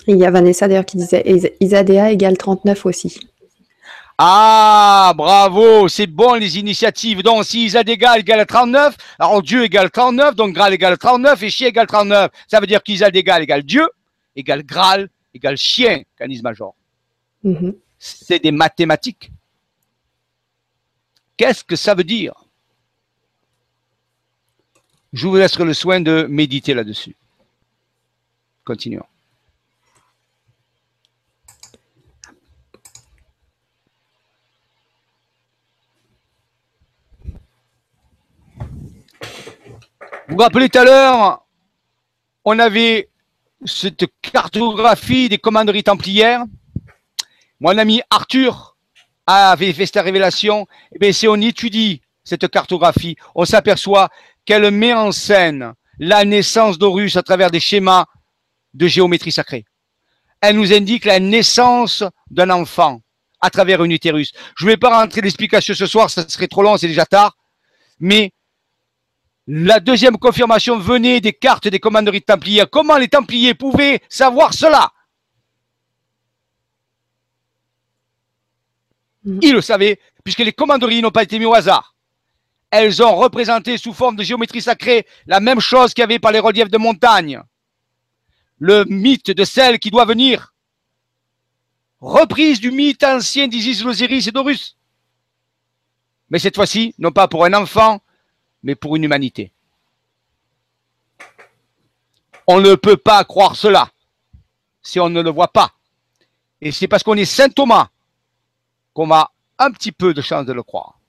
Il y a Vanessa d'ailleurs qui disait Is- Isadea égale 39 aussi. Ah, bravo, c'est bon les initiatives. Donc, si Isadéga égale 39, alors Dieu égale 39, donc Graal égale 39 et chien égale 39. Ça veut dire qu'Isadéga égale Dieu, égale Graal, égale chien, canis major. Mhm. C'est des mathématiques. Qu'est-ce que ça veut dire? Je vous laisserai le soin de méditer là-dessus. Continuons. Vous vous rappelez tout à l'heure, on avait cette cartographie des commanderies templières? Mon ami Arthur avait fait cette révélation. Eh bien, si on étudie cette cartographie, on s'aperçoit qu'elle met en scène la naissance d'Horus à travers des schémas de géométrie sacrée. Elle nous indique la naissance d'un enfant à travers un utérus. Je ne vais pas rentrer l'explication ce soir, ça serait trop long, c'est déjà tard. Mais la deuxième confirmation venait des cartes des commanderies de Templiers. Comment les Templiers pouvaient savoir cela? Mhm. Ils le savaient, puisque les commanderies n'ont pas été mises au hasard. Elles ont représenté sous forme de géométrie sacrée la même chose qu'il y avait par les reliefs de montagne. Le mythe de celle qui doit venir. Reprise du mythe ancien d'Isis, l'Osiris et d'Horus. Mais cette fois-ci, non pas pour un enfant, mais pour une humanité. On ne peut pas croire cela si on ne le voit pas. Et c'est parce qu'on est Saint Thomas qu'on a un petit peu de chance de le croire.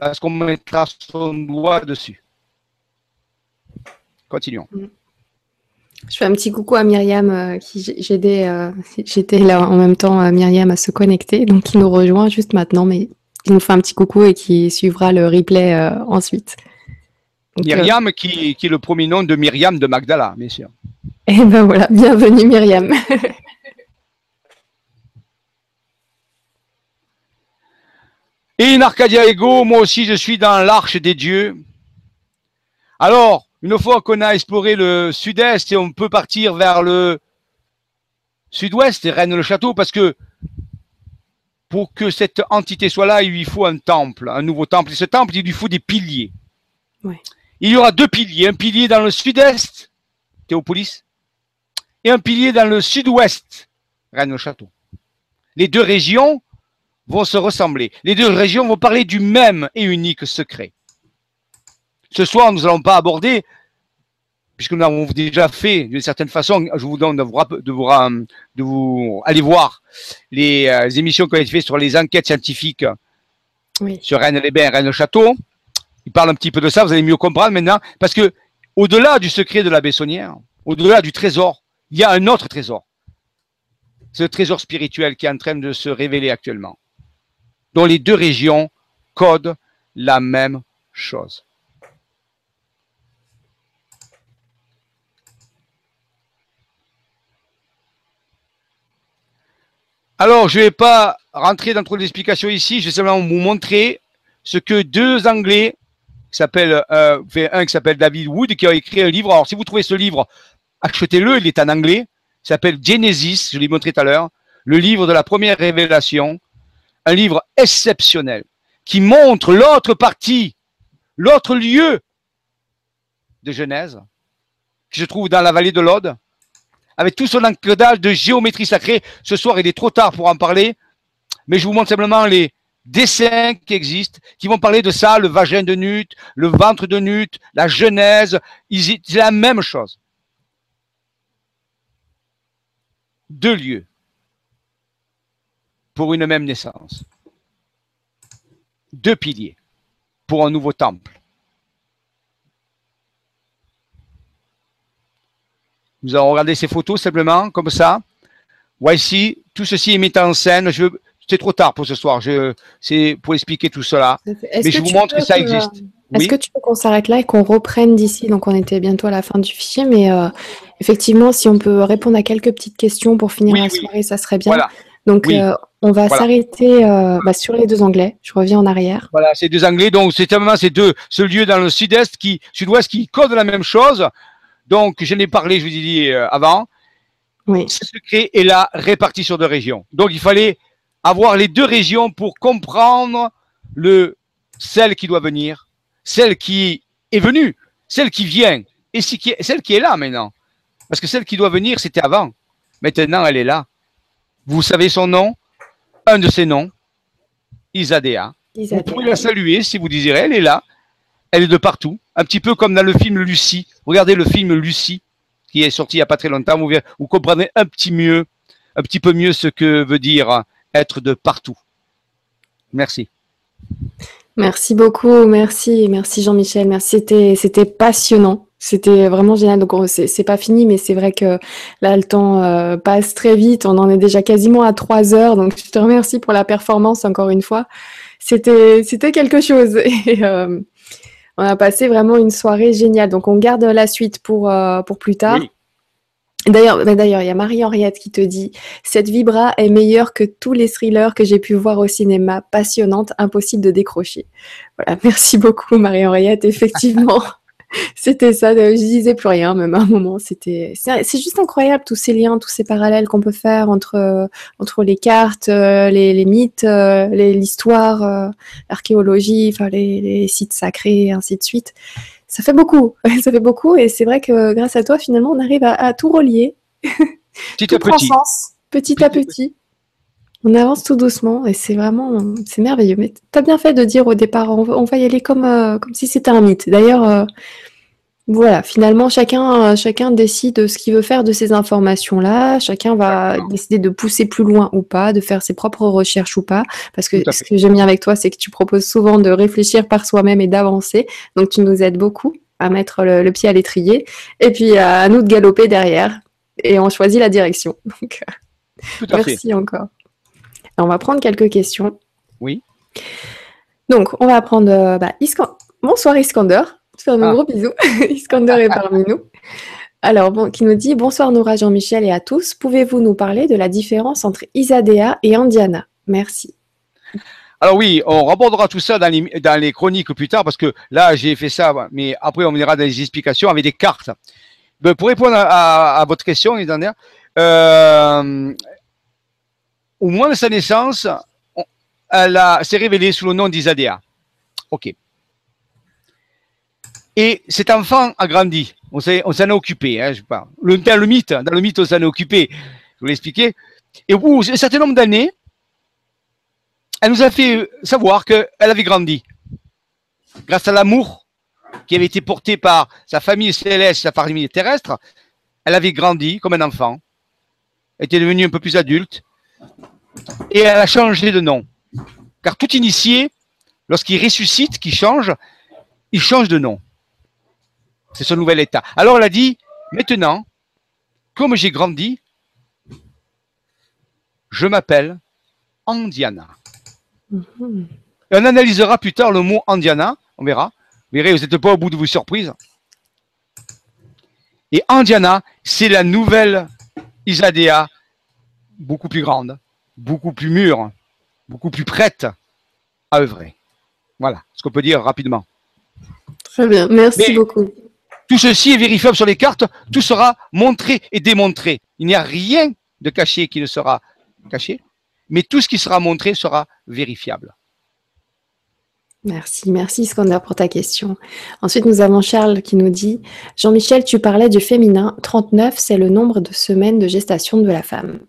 Parce qu'on mettra son doigt dessus. Continuons. Je fais un petit coucou à Myriam euh, qui euh, j'étais là en même temps à Myriam à se connecter, donc qui nous rejoint juste maintenant, mais qui nous fait un petit coucou et qui suivra le replay euh, ensuite. Donc, euh, Myriam, qui, qui est le premier nom de Myriam de Magdala, bien sûr. et ben voilà, bienvenue Myriam. in Arcadia Ego, moi aussi je suis dans l'arche des dieux. Alors, une fois qu'on a exploré le sud-est et on peut partir vers le sud-ouest et Rennes-le-Château parce que pour que cette entité soit là, il lui faut un temple, un nouveau temple. Et ce temple, il lui faut des piliers. Il y aura deux piliers, un pilier dans le sud-est, Théopolis, et un pilier dans le sud-ouest, Rennes-le-Château. Les deux régions vont se ressembler. Les deux régions vont parler du même et unique secret. Ce soir, nous n'allons pas aborder, puisque nous l'avons déjà fait d'une certaine façon, je vous donne de vous, de vous, de vous aller voir les, euh, émissions qui ont été faites sur les enquêtes scientifiques sur Rennes-les-Bains, Rennes-le-Château. Il parle un petit peu de ça, vous allez mieux comprendre maintenant, parce que au-delà du secret de la Bessonnière, au-delà du trésor, il y a un autre trésor. Ce trésor spirituel qui est en train de se révéler actuellement, dont les deux régions codent la même chose. Alors, je ne vais pas rentrer dans trop d'explications ici, je vais simplement vous montrer ce que deux Anglais, qui euh, un qui s'appelle David Wood, qui a écrit un livre. Alors, si vous trouvez ce livre, achetez-le, il est en anglais. Il s'appelle Genesis, je l'ai montré tout à l'heure, le livre de la première révélation, un livre exceptionnel qui montre l'autre partie, l'autre lieu de Genèse, qui se trouve dans la vallée de l'Aude, avec tout son encodage de géométrie sacrée. Ce soir, il est trop tard pour en parler, mais je vous montre simplement les dessins qui existent, qui vont parler de ça, le vagin de Nut, le ventre de Nut, la genèse, c'est la même chose. Deux lieux pour une même naissance. Deux piliers pour un nouveau temple. Nous allons regarder ces photos simplement, comme ça. Voici, tout ceci est mis en scène. Je, c'est trop tard pour ce soir. Je, c'est pour expliquer tout cela. Mais je vous montre que ça existe. Est-ce que tu veux qu'on s'arrête là et qu'on reprenne d'ici? Donc, on était bientôt à la fin du fichier, mais euh, effectivement, si on peut répondre à quelques petites questions pour finir la soirée, ça serait bien. Donc, euh, on va s'arrêter euh, bah, sur les deux Anglais. Je reviens en arrière. Voilà, ces deux Anglais. Donc, c'est ces deux, ce lieu dans le sud-est qui, sud-ouest qui code la même chose. Donc, je n'ai parlé, je vous ai dit euh, avant. Oui. Ce secret est la répartition de régions. Donc, il fallait avoir les deux régions pour comprendre le celle qui doit venir, celle qui est venue, celle qui vient et celle qui est là maintenant. Parce que celle qui doit venir, c'était avant. Maintenant, elle est là. Vous savez son nom? Un de ses noms, Isadea. Isadea. Vous pouvez la saluer si vous désirez. Elle est là. Elle est de partout. Un petit peu comme dans le film Lucie. Regardez le film Lucie, qui est sorti il n'y a pas très longtemps. Vous, vous comprenez un petit mieux, un petit peu mieux ce que veut dire être de partout. Merci. Merci beaucoup, merci, merci Jean-Michel, merci. C'était, c'était passionnant. C'était vraiment génial. Donc, c'est pas fini, mais c'est vrai que là, le temps euh, passe très vite. On en est déjà quasiment à trois heures. Donc, je te remercie pour la performance encore une fois. C'était, c'était quelque chose. Et, euh, on a passé vraiment une soirée géniale. Donc, on garde la suite pour, euh, pour plus tard. D'ailleurs, d'ailleurs, il y a Marie-Henriette qui te dit Cette vibra est meilleure que tous les thrillers que j'ai pu voir au cinéma. Passionnante, impossible de décrocher. Voilà, merci beaucoup, Marie-Henriette. Effectivement, c'était ça. Je disais plus rien, même à un moment. C'était, c'est juste incroyable tous ces liens, tous ces parallèles qu'on peut faire entre entre les cartes, euh, les, mythes, euh, l'histoire, euh, l'archéologie, enfin les, sites sacrés, et ainsi de suite. Ça fait beaucoup, ça fait beaucoup, et c'est vrai que grâce à toi, finalement, on arrive à, tout relier, petit à petit, petit à petit. On avance tout doucement et c'est vraiment, c'est merveilleux. Mais tu as bien fait de dire au départ, on va, y aller comme, euh, comme si c'était un mythe. D'ailleurs, euh, voilà, finalement, chacun, chacun décide ce qu'il veut faire de ces informations-là. Chacun va décider de pousser plus loin ou pas, de faire ses propres recherches ou pas. Parce que ce que j'aime bien avec toi, c'est que tu proposes souvent de réfléchir par soi-même et d'avancer. Donc, tu nous aides beaucoup à mettre le, pied à l'étrier et puis à, nous de galoper derrière. Et on choisit la direction. Donc, merci encore on va prendre quelques questions. Oui. Donc, on va prendre euh, bah, Bonsoir Iskander. Faire un ah. gros bisou. Iskander est parmi nous. Alors, bon, qui nous dit Bonsoir Nora, Jean-Michel et à tous. Pouvez-vous nous parler de la différence entre Isadea et Indiana? Merci. Alors oui, on abordera tout ça dans les, chroniques plus tard parce que là, j'ai fait ça, mais après, on ira dans les explications avec des cartes. Pour répondre à, votre question, Isadea, euh, au moment de sa naissance, elle s'est révélée sous le nom d'Isadéa. Ok. Et cet enfant a grandi. On s'en est occupé. Hein, je parle. Le, dans le mythe, dans le mythe, on s'en est occupé. Je vous l'expliquer. Et au bout d'un certain nombre d'années, elle nous a fait savoir qu'elle avait grandi. Grâce à l'amour qui avait été porté par sa famille céleste, sa famille terrestre, elle avait grandi comme un enfant, était devenue un peu plus adulte, et elle a changé de nom. Car tout initié, lorsqu'il ressuscite, qu'il change, il change de nom. C'est son nouvel état. Alors elle a dit, maintenant, comme j'ai grandi, je m'appelle Andiana. Mhm. on analysera plus tard le mot Andiana, on verra. Vous verrez, vous n'êtes pas au bout de vos surprises. Et Andiana, c'est la nouvelle Isadéa, beaucoup plus grande, beaucoup plus mûre, beaucoup plus prête à œuvrer. Voilà ce qu'on peut dire rapidement. Très bien, merci beaucoup. Tout ceci est vérifiable sur les cartes, tout sera montré et démontré. Il n'y a rien de caché qui ne sera caché, mais tout ce qui sera montré sera vérifiable. Merci, merci Skander pour ta question. Ensuite, nous avons Charles qui nous dit Jean-Michel, tu parlais du féminin. 39, c'est le nombre de semaines de gestation de la femme.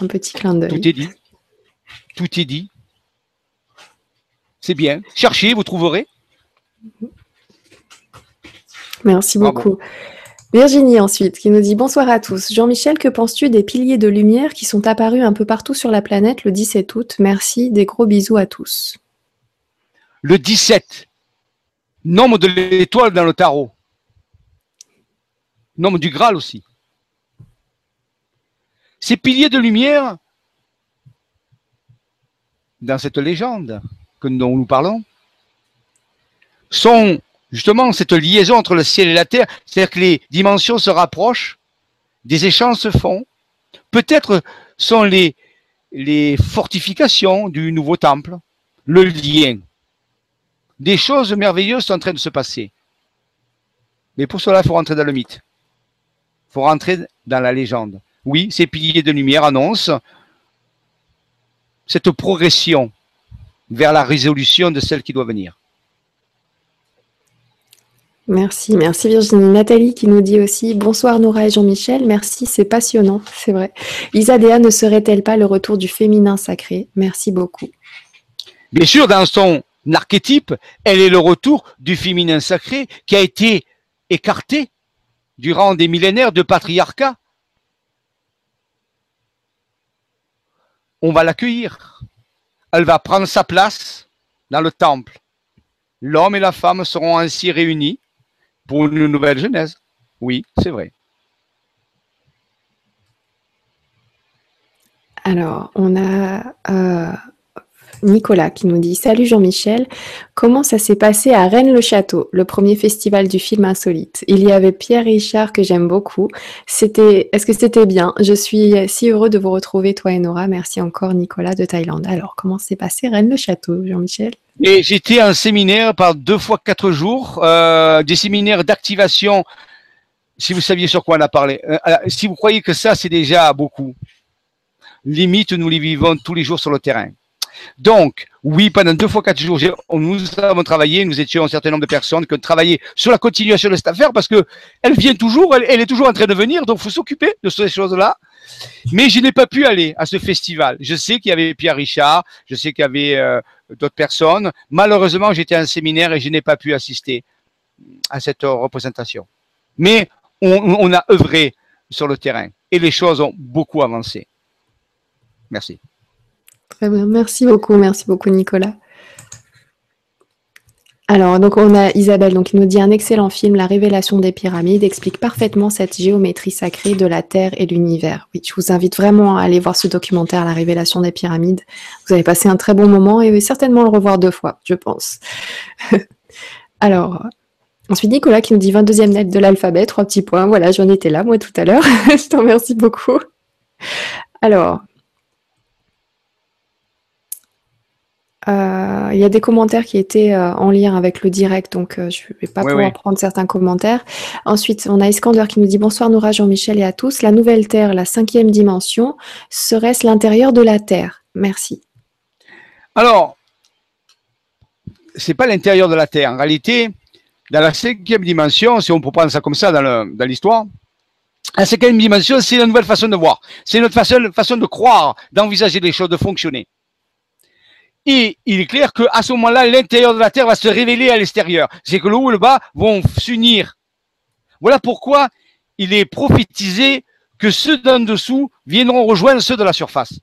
Un petit clin d'œil. Tout est dit. Tout est dit. C'est bien. Cherchez, vous trouverez. Merci beaucoup. Virginie ensuite, qui nous dit bonsoir à tous. Jean-Michel, que penses-tu des piliers de lumière qui sont apparus un peu partout sur la planète le 17 août? Merci, des gros bisous à tous. Le 17, nombre de l'étoile dans le tarot. Nombre du Graal aussi. Ces piliers de lumière, dans cette légende que dont nous parlons, sont justement cette liaison entre le ciel et la terre, c'est-à-dire que les dimensions se rapprochent, des échanges se font, peut-être sont les, les fortifications du nouveau temple, le lien. Des choses merveilleuses sont en train de se passer. Mais pour cela, il faut rentrer dans le mythe. Il faut rentrer dans la légende. Oui, ces piliers de lumière annoncent cette progression vers la résolution de celle qui doit venir. Merci, merci Virginie. Nathalie qui nous dit aussi Bonsoir Nora et Jean-Michel, merci, c'est passionnant, c'est vrai. Isadéa ne serait-elle pas le retour du féminin sacré? Merci beaucoup. Bien sûr, dans son archétype, elle est le retour du féminin sacré qui a été écarté durant des millénaires de patriarcat. On va l'accueillir. Elle va prendre sa place dans le temple. L'homme et la femme seront ainsi réunis pour une nouvelle genèse. Oui, c'est vrai. Alors, on a euh, Nicolas qui nous dit Salut Jean-Michel, comment ça s'est passé à Rennes-le-Château, le premier festival du film insolite? Il y avait Pierre Richard que j'aime beaucoup. C'était, est-ce que c'était bien? Je suis si heureux de vous retrouver, toi et Nora. Merci encore, Nicolas de Thaïlande. Alors, comment s'est passé Rennes-le-Château, Jean-Michel? Et j'étais en séminaire par deux fois quatre jours, euh, des séminaires d'activation. Si vous saviez sur quoi on a parlé, euh, euh, si vous croyez que ça c'est déjà beaucoup, limite nous les vivons tous les jours sur le terrain. Donc, oui, pendant deux fois quatre jours, nous avons travaillé, nous étions un certain nombre de personnes qui ont travaillé sur la continuation de cette affaire parce que elle vient toujours, elle, est toujours en train de venir, donc faut s'occuper de ces choses-là. Mais je n'ai pas pu aller à ce festival. Je sais qu'il y avait Pierre Richard, je sais qu'il y avait euh, d'autres personnes. Malheureusement, j'étais à un séminaire et je n'ai pas pu assister à cette représentation. Mais on a œuvré sur le terrain et les choses ont beaucoup avancé. Merci. Très bien, merci beaucoup, merci beaucoup Nicolas. Alors, donc on a Isabelle donc, qui nous dit un excellent film, La révélation des pyramides, explique parfaitement cette géométrie sacrée de la Terre et l'univers. Oui, je vous invite vraiment à aller voir ce documentaire, La révélation des pyramides. Vous avez passé un très bon moment et certainement le revoir deux fois, je pense. Alors, ensuite Nicolas qui nous dit 22e lettre de l'alphabet, trois petits points. Voilà, j'en étais là, moi, tout à l'heure. je t'en remercie beaucoup. Alors, Euh, il y a des commentaires qui étaient euh, en lien avec le direct, donc je ne vais pas pouvoir prendre certains commentaires. Ensuite, on a Iskander qui nous dit Bonsoir Noura, Jean-Michel et à tous. La nouvelle Terre, la cinquième dimension, serait-ce l'intérieur de la Terre? Merci. Alors, c'est pas l'intérieur de la Terre. En réalité, dans la cinquième dimension, si on peut prendre ça comme ça dans l'histoire, la cinquième dimension, c'est la nouvelle façon de voir. C'est notre façon, façon de croire, d'envisager les choses, de fonctionner. Et il est clair qu'à ce moment-là, l'intérieur de la Terre va se révéler à l'extérieur. C'est que le haut et le bas vont s'unir. Voilà pourquoi il est prophétisé que ceux d'en dessous viendront rejoindre ceux de la surface.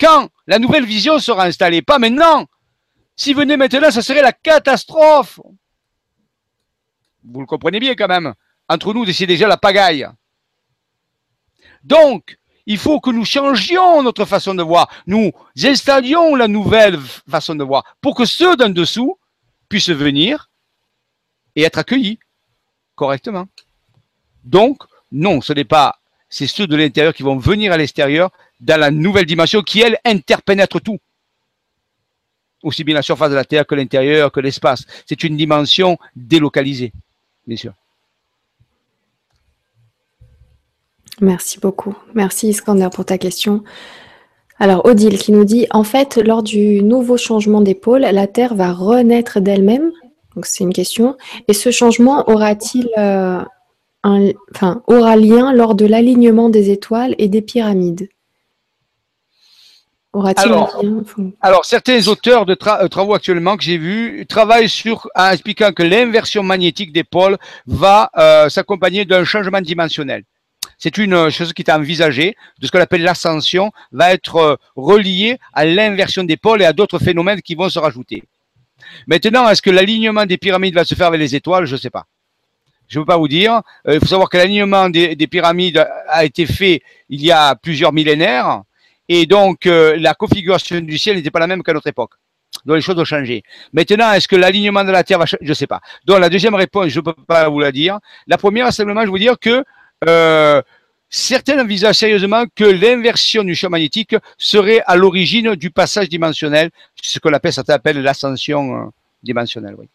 Quand la nouvelle vision sera installée, pas maintenant. Si venait maintenant, ça serait la catastrophe. Vous le comprenez bien quand même. Entre nous, c'est déjà la pagaille. Donc, il faut que nous changions notre façon de voir. Nous installions la nouvelle façon de voir pour que ceux d'en dessous puissent venir et être accueillis correctement. Donc, non, ce n'est pas, c'est ceux de l'intérieur qui vont venir à l'extérieur dans la nouvelle dimension qui, elle, interpénètre tout. Aussi bien la surface de la Terre que l'intérieur, que l'espace. C'est une dimension délocalisée, bien sûr. Merci beaucoup. Merci Iskander pour ta question. Alors Odile qui nous dit en fait lors du nouveau changement d'épaule, la Terre va renaître d'elle-même. Donc c'est une question. Et ce changement aura-t-il euh, un, enfin, aura lien lors de l'alignement des étoiles et des pyramides? Alors, alors, certains auteurs de euh, travaux actuellement que j'ai vus travaillent sur en expliquant que l'inversion magnétique des pôles va euh, s'accompagner d'un changement dimensionnel. C'est une euh, chose qui est envisagée, de ce qu'on appelle l'ascension, va être reliée à l'inversion des pôles et à d'autres phénomènes qui vont se rajouter. Maintenant, est-ce que l'alignement des pyramides va se faire avec les étoiles? Je ne sais pas. Je ne peux pas vous dire. Il faut savoir que l'alignement des, des, pyramides a été fait il y a plusieurs millénaires. Et donc, euh, la configuration du ciel n'était pas la même qu'à notre époque. Donc, les choses ont changé. Maintenant, est-ce que l'alignement de la Terre va changer Je ne sais pas. Donc, la deuxième réponse, je ne peux pas vous la dire. La première, simplement, je vous dire que euh, certains envisagent sérieusement que l'inversion du champ magnétique serait à l'origine du passage dimensionnel, ce qu'on appelle, certains appellent l'ascension euh, dimensionnelle. Oui.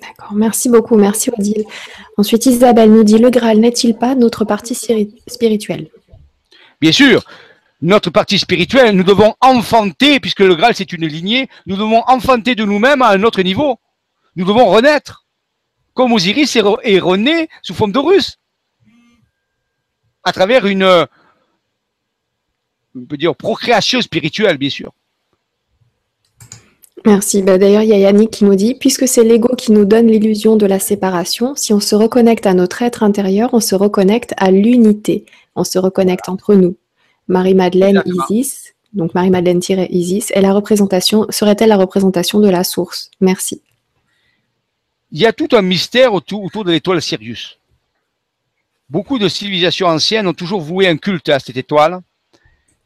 D'accord, merci beaucoup, merci Odile. Ensuite, Isabelle nous dit, le Graal n'est-il pas notre partie spirituelle? Bien sûr, notre partie spirituelle, nous devons enfanter, puisque le Graal c'est une lignée, nous devons enfanter de nous-mêmes à un autre niveau. Nous devons renaître. Comme Osiris est rené sous forme d'Horus. À travers une, on peut dire, procréation spirituelle, bien sûr. Merci. Bah, d'ailleurs, il y a Yannick qui nous dit, puisque c'est l'ego qui nous donne l'illusion de la séparation, si on se reconnecte à notre être intérieur, on se reconnecte à l'unité. On se reconnecte entre nous. Marie-Madeleine Isis, donc Marie-Madeleine-Isis, est la représentation, serait-elle la représentation de la source? Merci. Il y a tout un mystère autour, autour de l'étoile Sirius. Beaucoup de civilisations anciennes ont toujours voué un culte à cette étoile.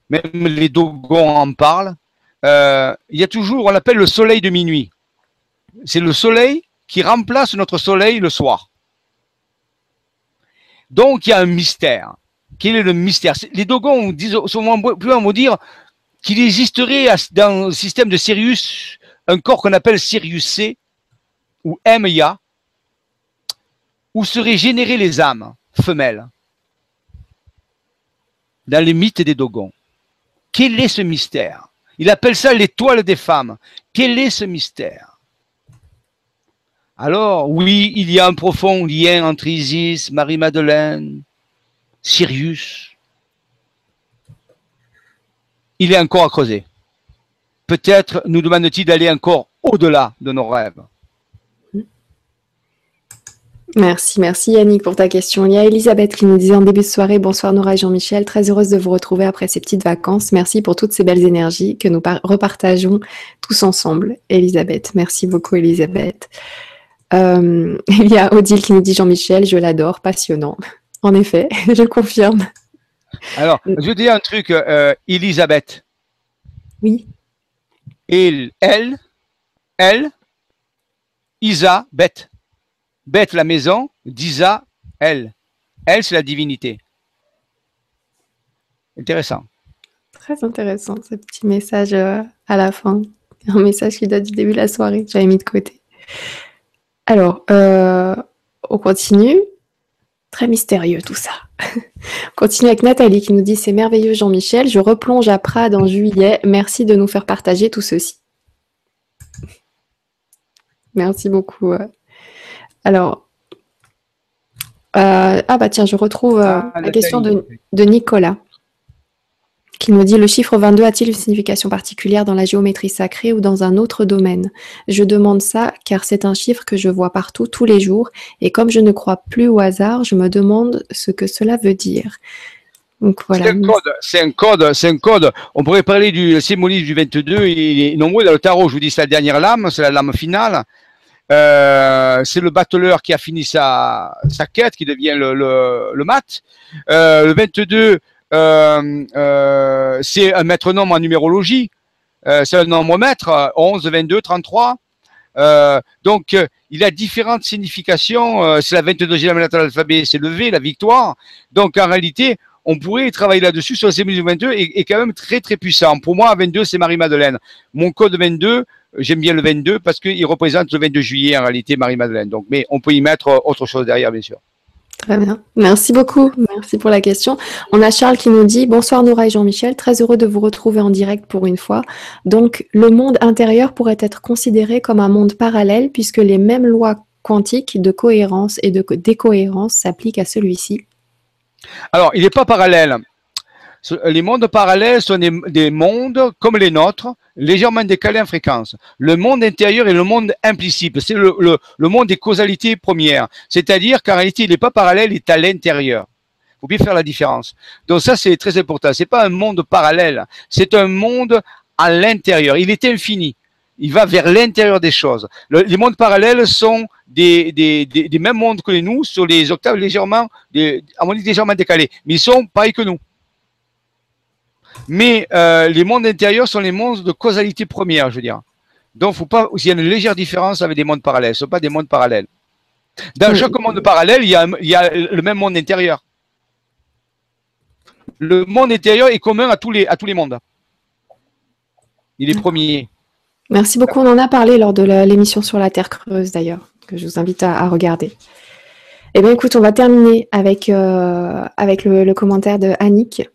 Même les Dogons en parlent. Euh, il y a toujours, on l'appelle le soleil de minuit. C'est le soleil qui remplace notre soleil le soir. Donc il y a un mystère. Quel est le mystère? Les Dogons disent souvent, plus vont dire qu'il existerait dans le système de Sirius un corps qu'on appelle Sirius C ou MIA, où seraient générées les âmes femelles dans les mythes des Dogons. Quel est ce mystère? Il appelle ça l'étoile des femmes. Quel est ce mystère? Alors, oui, il y a un profond lien entre Isis, Marie-Madeleine, Sirius, il est encore à creuser. Peut-être nous demande-t-il d'aller encore au-delà de nos rêves. Merci, merci Yannick pour ta question. Il y a Elisabeth qui nous disait en début de soirée Bonsoir Nora et Jean-Michel, très heureuse de vous retrouver après ces petites vacances. Merci pour toutes ces belles énergies que nous repartageons tous ensemble. Elisabeth, merci beaucoup Elisabeth. Euh, il y a Odile qui nous dit Jean-Michel, je l'adore, passionnant. En effet, je confirme. Alors, je dire un truc, euh, Elisabeth. Oui. Il, elle, elle, Isa, bête. Bête, la maison, d'Isa, elle. Elle, c'est la divinité. Intéressant. Très intéressant, ce petit message euh, à la fin. un message qui date du début de la soirée, j'avais mis de côté. Alors, euh, on continue. Très mystérieux tout ça. on continue avec Nathalie qui nous dit C'est merveilleux Jean-Michel, je replonge à Prades en juillet. Merci de nous faire partager tout ceci. Merci beaucoup. Alors, euh, ah bah tiens, je retrouve euh, ah, la question de, de Nicolas qui nous dit le chiffre 22 a-t-il une signification particulière dans la géométrie sacrée ou dans un autre domaine? Je demande ça car c'est un chiffre que je vois partout tous les jours et comme je ne crois plus au hasard, je me demande ce que cela veut dire. Donc voilà. C'est un code, c'est un code, c'est un code. On pourrait parler du symbolisme du 22, il est nombreux dans le tarot, je vous dis c'est la dernière lame, c'est la lame finale. Euh, c'est le battleur qui a fini sa, quête, qui devient le, mat. Euh, le 22, euh, c'est un maître nombre en numérologie. C'est un nombre maître, 11, 22, 33. donc, il a différentes significations. c'est la 22e lettre de l'alphabet, c'est le V, la victoire. Donc, en réalité, on pourrait travailler là-dessus sur le 22 est, quand même très très puissant. Pour moi, 22, c'est Marie-Madeleine. Mon code 22, j'aime bien le 22 parce qu'il représente le 22 juillet en réalité Marie-Madeleine. Donc, mais on peut y mettre autre chose derrière, bien sûr. Très bien. Merci beaucoup. Merci pour la question. On a Charles qui nous dit Bonsoir Nora et Jean-Michel, très heureux de vous retrouver en direct pour une fois. Donc, le monde intérieur pourrait être considéré comme un monde parallèle puisque les mêmes lois quantiques de cohérence et de décohérence s'appliquent à celui-ci. Alors, il n'est pas parallèle. Les mondes parallèles sont des, mondes comme les nôtres, légèrement décalés en fréquence. Le monde intérieur est le monde implicite, c'est le, monde des causalités premières. C'est-à-dire qu'en réalité, il n'est pas parallèle, il est à l'intérieur. Il faut bien faire la différence. Donc ça, c'est très important. C'est pas un monde parallèle, c'est un monde à l'intérieur. Il est infini. Il va vers l'intérieur des choses. les mondes parallèles sont des, des, mêmes mondes que nous, sur les octaves légèrement, des, à mon légèrement décalés. Mais ils sont pareils que nous. Mais euh, les mondes intérieurs sont les mondes de causalité première, je veux dire. Donc, faut pas, il y a une légère différence avec des mondes parallèles. Ce ne sont pas des mondes parallèles. Dans chaque monde parallèle, il y, a, il y a le même monde intérieur. Le monde intérieur est commun à tous les, à tous les mondes. Il est premier. Merci beaucoup. On en a parlé lors de l'émission sur la Terre creuse, d'ailleurs, que je vous invite à, regarder. Eh bien, écoute, on va terminer avec, euh, avec le, le, commentaire de Annick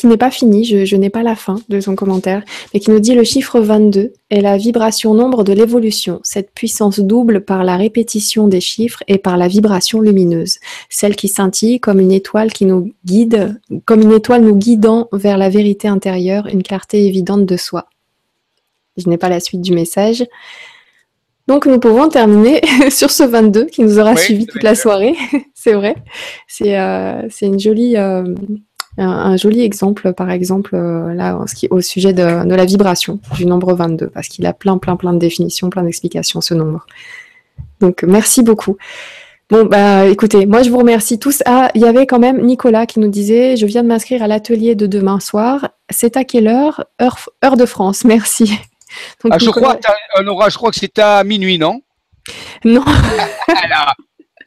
qui n'est pas fini, je, n'ai pas la fin de son commentaire, mais qui nous dit le chiffre 22 est la vibration nombre de l'évolution, cette puissance double par la répétition des chiffres et par la vibration lumineuse, celle qui scintille comme une étoile qui nous guide, comme une étoile nous guidant vers la vérité intérieure, une clarté évidente de soi. Je n'ai pas la suite du message. Donc nous pouvons terminer sur ce 22 qui nous aura suivi toute la soirée. c'est vrai. C'est euh, une jolie... Euh, un, joli exemple, par exemple, euh, là, au sujet de, la vibration du nombre 22, parce qu'il a plein, plein, plein de définitions, plein d'explications, ce nombre. Donc, merci beaucoup. Bon, bah, écoutez, moi, je vous remercie tous. Ah, il y avait quand même Nicolas qui nous disait, je viens de m'inscrire à l'atelier de demain soir. C'est à quelle heure, heure, de France, merci. ah, je, crois, je crois que c'est à minuit, non? Non.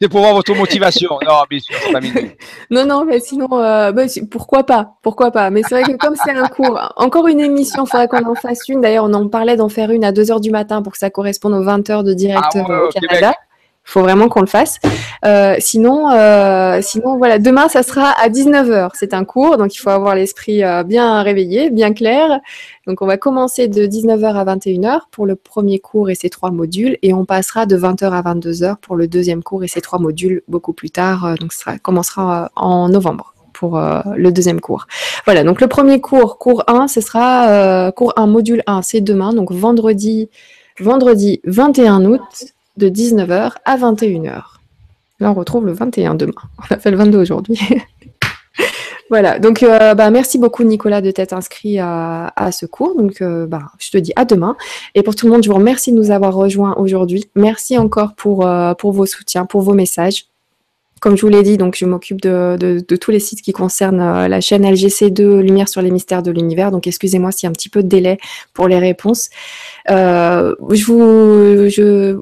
C'est pour voir votre motivation. Non, bien sûr, c'est pas Non, non, mais sinon, euh, bah, pourquoi pas Pourquoi pas Mais c'est vrai que comme c'est un cours, encore une émission, il faudrait qu'on en fasse une. D'ailleurs, on en parlait d'en faire une à 2 h du matin pour que ça corresponde aux 20 heures de direct ah au Canada. Il faut vraiment qu'on le fasse. Euh, sinon, euh, sinon, voilà, demain, ça sera à 19h. C'est un cours, donc il faut avoir l'esprit euh, bien réveillé, bien clair. Donc, on va commencer de 19h à 21h pour le premier cours et ses trois modules, et on passera de 20h à 22h pour le deuxième cours et ses trois modules beaucoup plus tard. donc, ça commencera en novembre pour le deuxième cours. Voilà, donc le premier cours, cours 1, ce sera cours 1, module 1, c'est demain, donc vendredi, vendredi 21 août de 19h à 21h. Là, on retrouve le 21 demain. On a fait le 22 aujourd'hui. voilà, donc euh, bah, merci beaucoup Nicolas de t'être inscrit à, ce cours. Donc euh, bah, je te dis à demain. Et pour tout le monde, je vous remercie de nous avoir rejoints aujourd'hui. Merci encore pour, euh, pour vos soutiens, pour vos messages. Comme je vous l'ai dit, donc je m'occupe de, tous les sites qui concernent la chaîne LGC2 Lumière sur les mystères de l'univers. Donc excusez-moi s'il y a un petit peu de délai pour les réponses. Euh, je,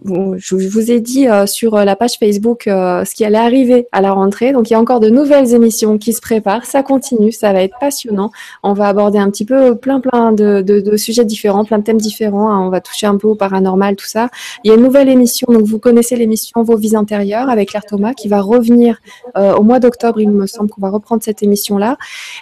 vous, ai dit euh, sur la page Facebook euh, ce qui allait arriver à la rentrée. Donc il y a encore de nouvelles émissions qui se préparent. Ça continue, ça va être passionnant. On va aborder un petit peu plein plein de sujets différents, plein de thèmes différents. Hein. On va toucher un peu au paranormal, tout ça. Il y a une nouvelle émission. Donc vous connaissez l'émission Vos vies intérieures avec Claire Thomas qui va revenir au mois d'octobre. Il me semble qu'on va reprendre cette émission là.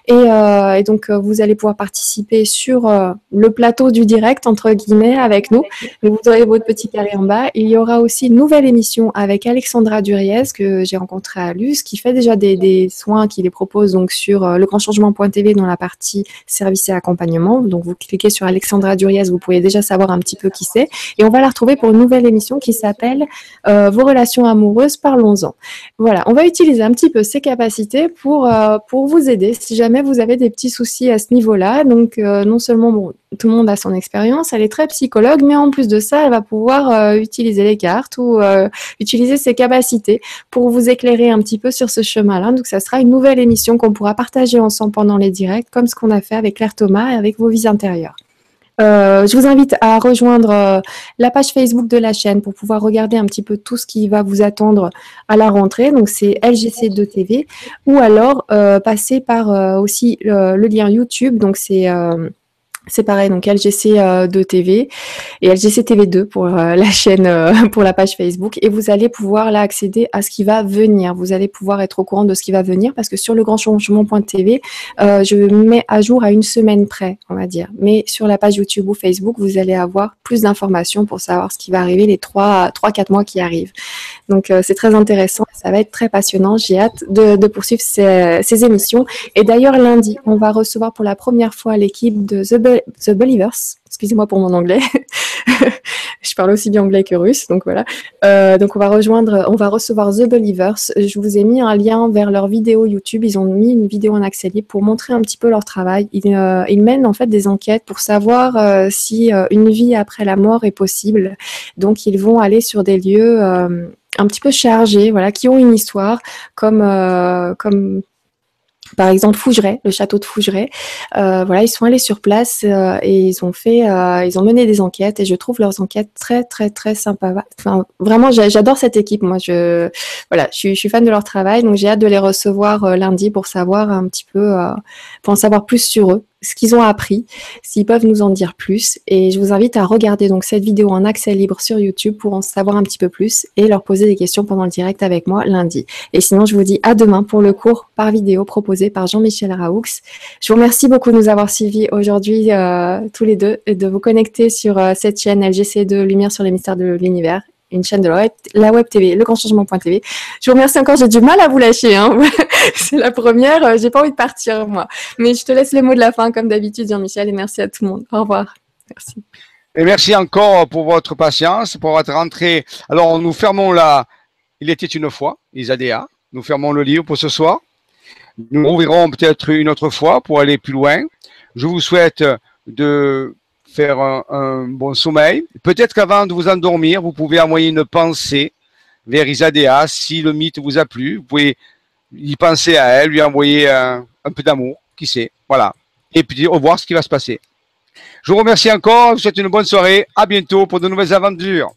Et, et donc vous allez pouvoir participer sur le plateau du direct entre guillemets avec nous. vous aurez votre petit carré en bas. Il y aura aussi une nouvelle émission avec Alexandra Duriez que j'ai rencontrée à Luce, qui fait déjà des, soins, qui les propose donc sur euh, le grand changement.tv dans la partie service et accompagnement. Donc vous cliquez sur Alexandra Duriez, vous pouvez déjà savoir un petit peu qui c'est. Et on va la retrouver pour une nouvelle émission qui s'appelle euh, Vos relations amoureuses, parlons-en. Voilà, on va utiliser un petit peu ces capacités pour, euh, pour vous aider si jamais vous avez des petits soucis à ce niveau-là. Donc non seulement tout le monde a son expérience, elle est très psychologue, mais en plus de ça, elle va pouvoir euh, utiliser les cartes ou euh, utiliser ses capacités pour vous éclairer un petit peu sur ce chemin-là. Donc, ça sera une nouvelle émission qu'on pourra partager ensemble pendant les directs, comme ce qu'on a fait avec Claire Thomas et avec vos vies intérieures. Euh, je vous invite à rejoindre la page Facebook de la chaîne pour pouvoir regarder un petit peu tout ce qui va vous attendre à la rentrée. Donc c'est LGC2TV ou alors passer par aussi le lien YouTube. Donc c'est c'est pareil, donc LGC 2 euh, TV et LGC TV 2 pour euh, la chaîne, euh, pour la page Facebook. Et vous allez pouvoir là accéder à ce qui va venir. Vous allez pouvoir être au courant de ce qui va venir parce que sur le grand changement.tv, je mets à jour à une semaine près, on va dire. Mais sur la page YouTube ou Facebook, vous allez avoir plus d'informations pour savoir ce qui va arriver les 3-4 mois qui arrivent. Donc c'est très intéressant, ça va être très passionnant. J'ai hâte de, poursuivre ces, ces, émissions. Et d'ailleurs, lundi, on va recevoir pour la première fois l'équipe de The The Believers. Excusez-moi pour mon anglais. je parle aussi bien anglais que russe, donc voilà. Euh, donc on va rejoindre, on va recevoir The Believers. Je vous ai mis un lien vers leur vidéo YouTube. Ils ont mis une vidéo en accès libre pour montrer un petit peu leur travail. Ils, euh, mènent en fait des enquêtes pour savoir euh, si une vie après la mort est possible. Donc ils vont aller sur des lieux un petit peu chargés, voilà, qui ont une histoire, comme comme par exemple Fougeray, le château de Fougeray. Euh, voilà, ils sont allés sur place euh, et ils ont fait, euh, ils ont mené des enquêtes et je trouve leurs enquêtes très très très sympas. Enfin, vraiment, j'adore cette équipe. Moi, je voilà, je suis, je suis fan de leur travail, donc j'ai hâte de les recevoir lundi pour savoir un petit peu, pour en savoir plus sur eux ce qu'ils ont appris, s'ils peuvent nous en dire plus. Et je vous invite à regarder donc cette vidéo en accès libre sur YouTube pour en savoir un petit peu plus et leur poser des questions pendant le direct avec moi lundi. Et sinon, je vous dis à demain pour le cours par vidéo proposé par Jean-Michel Raoux. Je vous remercie beaucoup de nous avoir suivis aujourd'hui euh, tous les deux et de vous connecter sur euh, cette chaîne LGC de Lumière sur les mystères de l'univers une chaîne de la web, la web TV, le grand changement.tv. Je vous remercie encore, j'ai du mal à vous lâcher. Hein. C'est la première, euh, j'ai pas envie de partir moi. Mais je te laisse le mot de la fin comme d'habitude, Jean-Michel, et merci à tout le monde. Au revoir. Merci. Et merci encore pour votre patience, pour votre entrée. Alors, nous fermons la. Il était une fois, Isadéa. Nous fermons le livre pour ce soir. Nous ouvrirons peut-être une autre fois pour aller plus loin. Je vous souhaite de faire un, bon sommeil. Peut-être qu'avant de vous endormir, vous pouvez envoyer une pensée vers Isadéa. Si le mythe vous a plu, vous pouvez y penser à elle, lui envoyer un, peu d'amour, qui sait. Voilà. Et puis, au revoir ce qui va se passer. Je vous remercie encore. Je vous souhaite une bonne soirée. À bientôt pour de nouvelles aventures.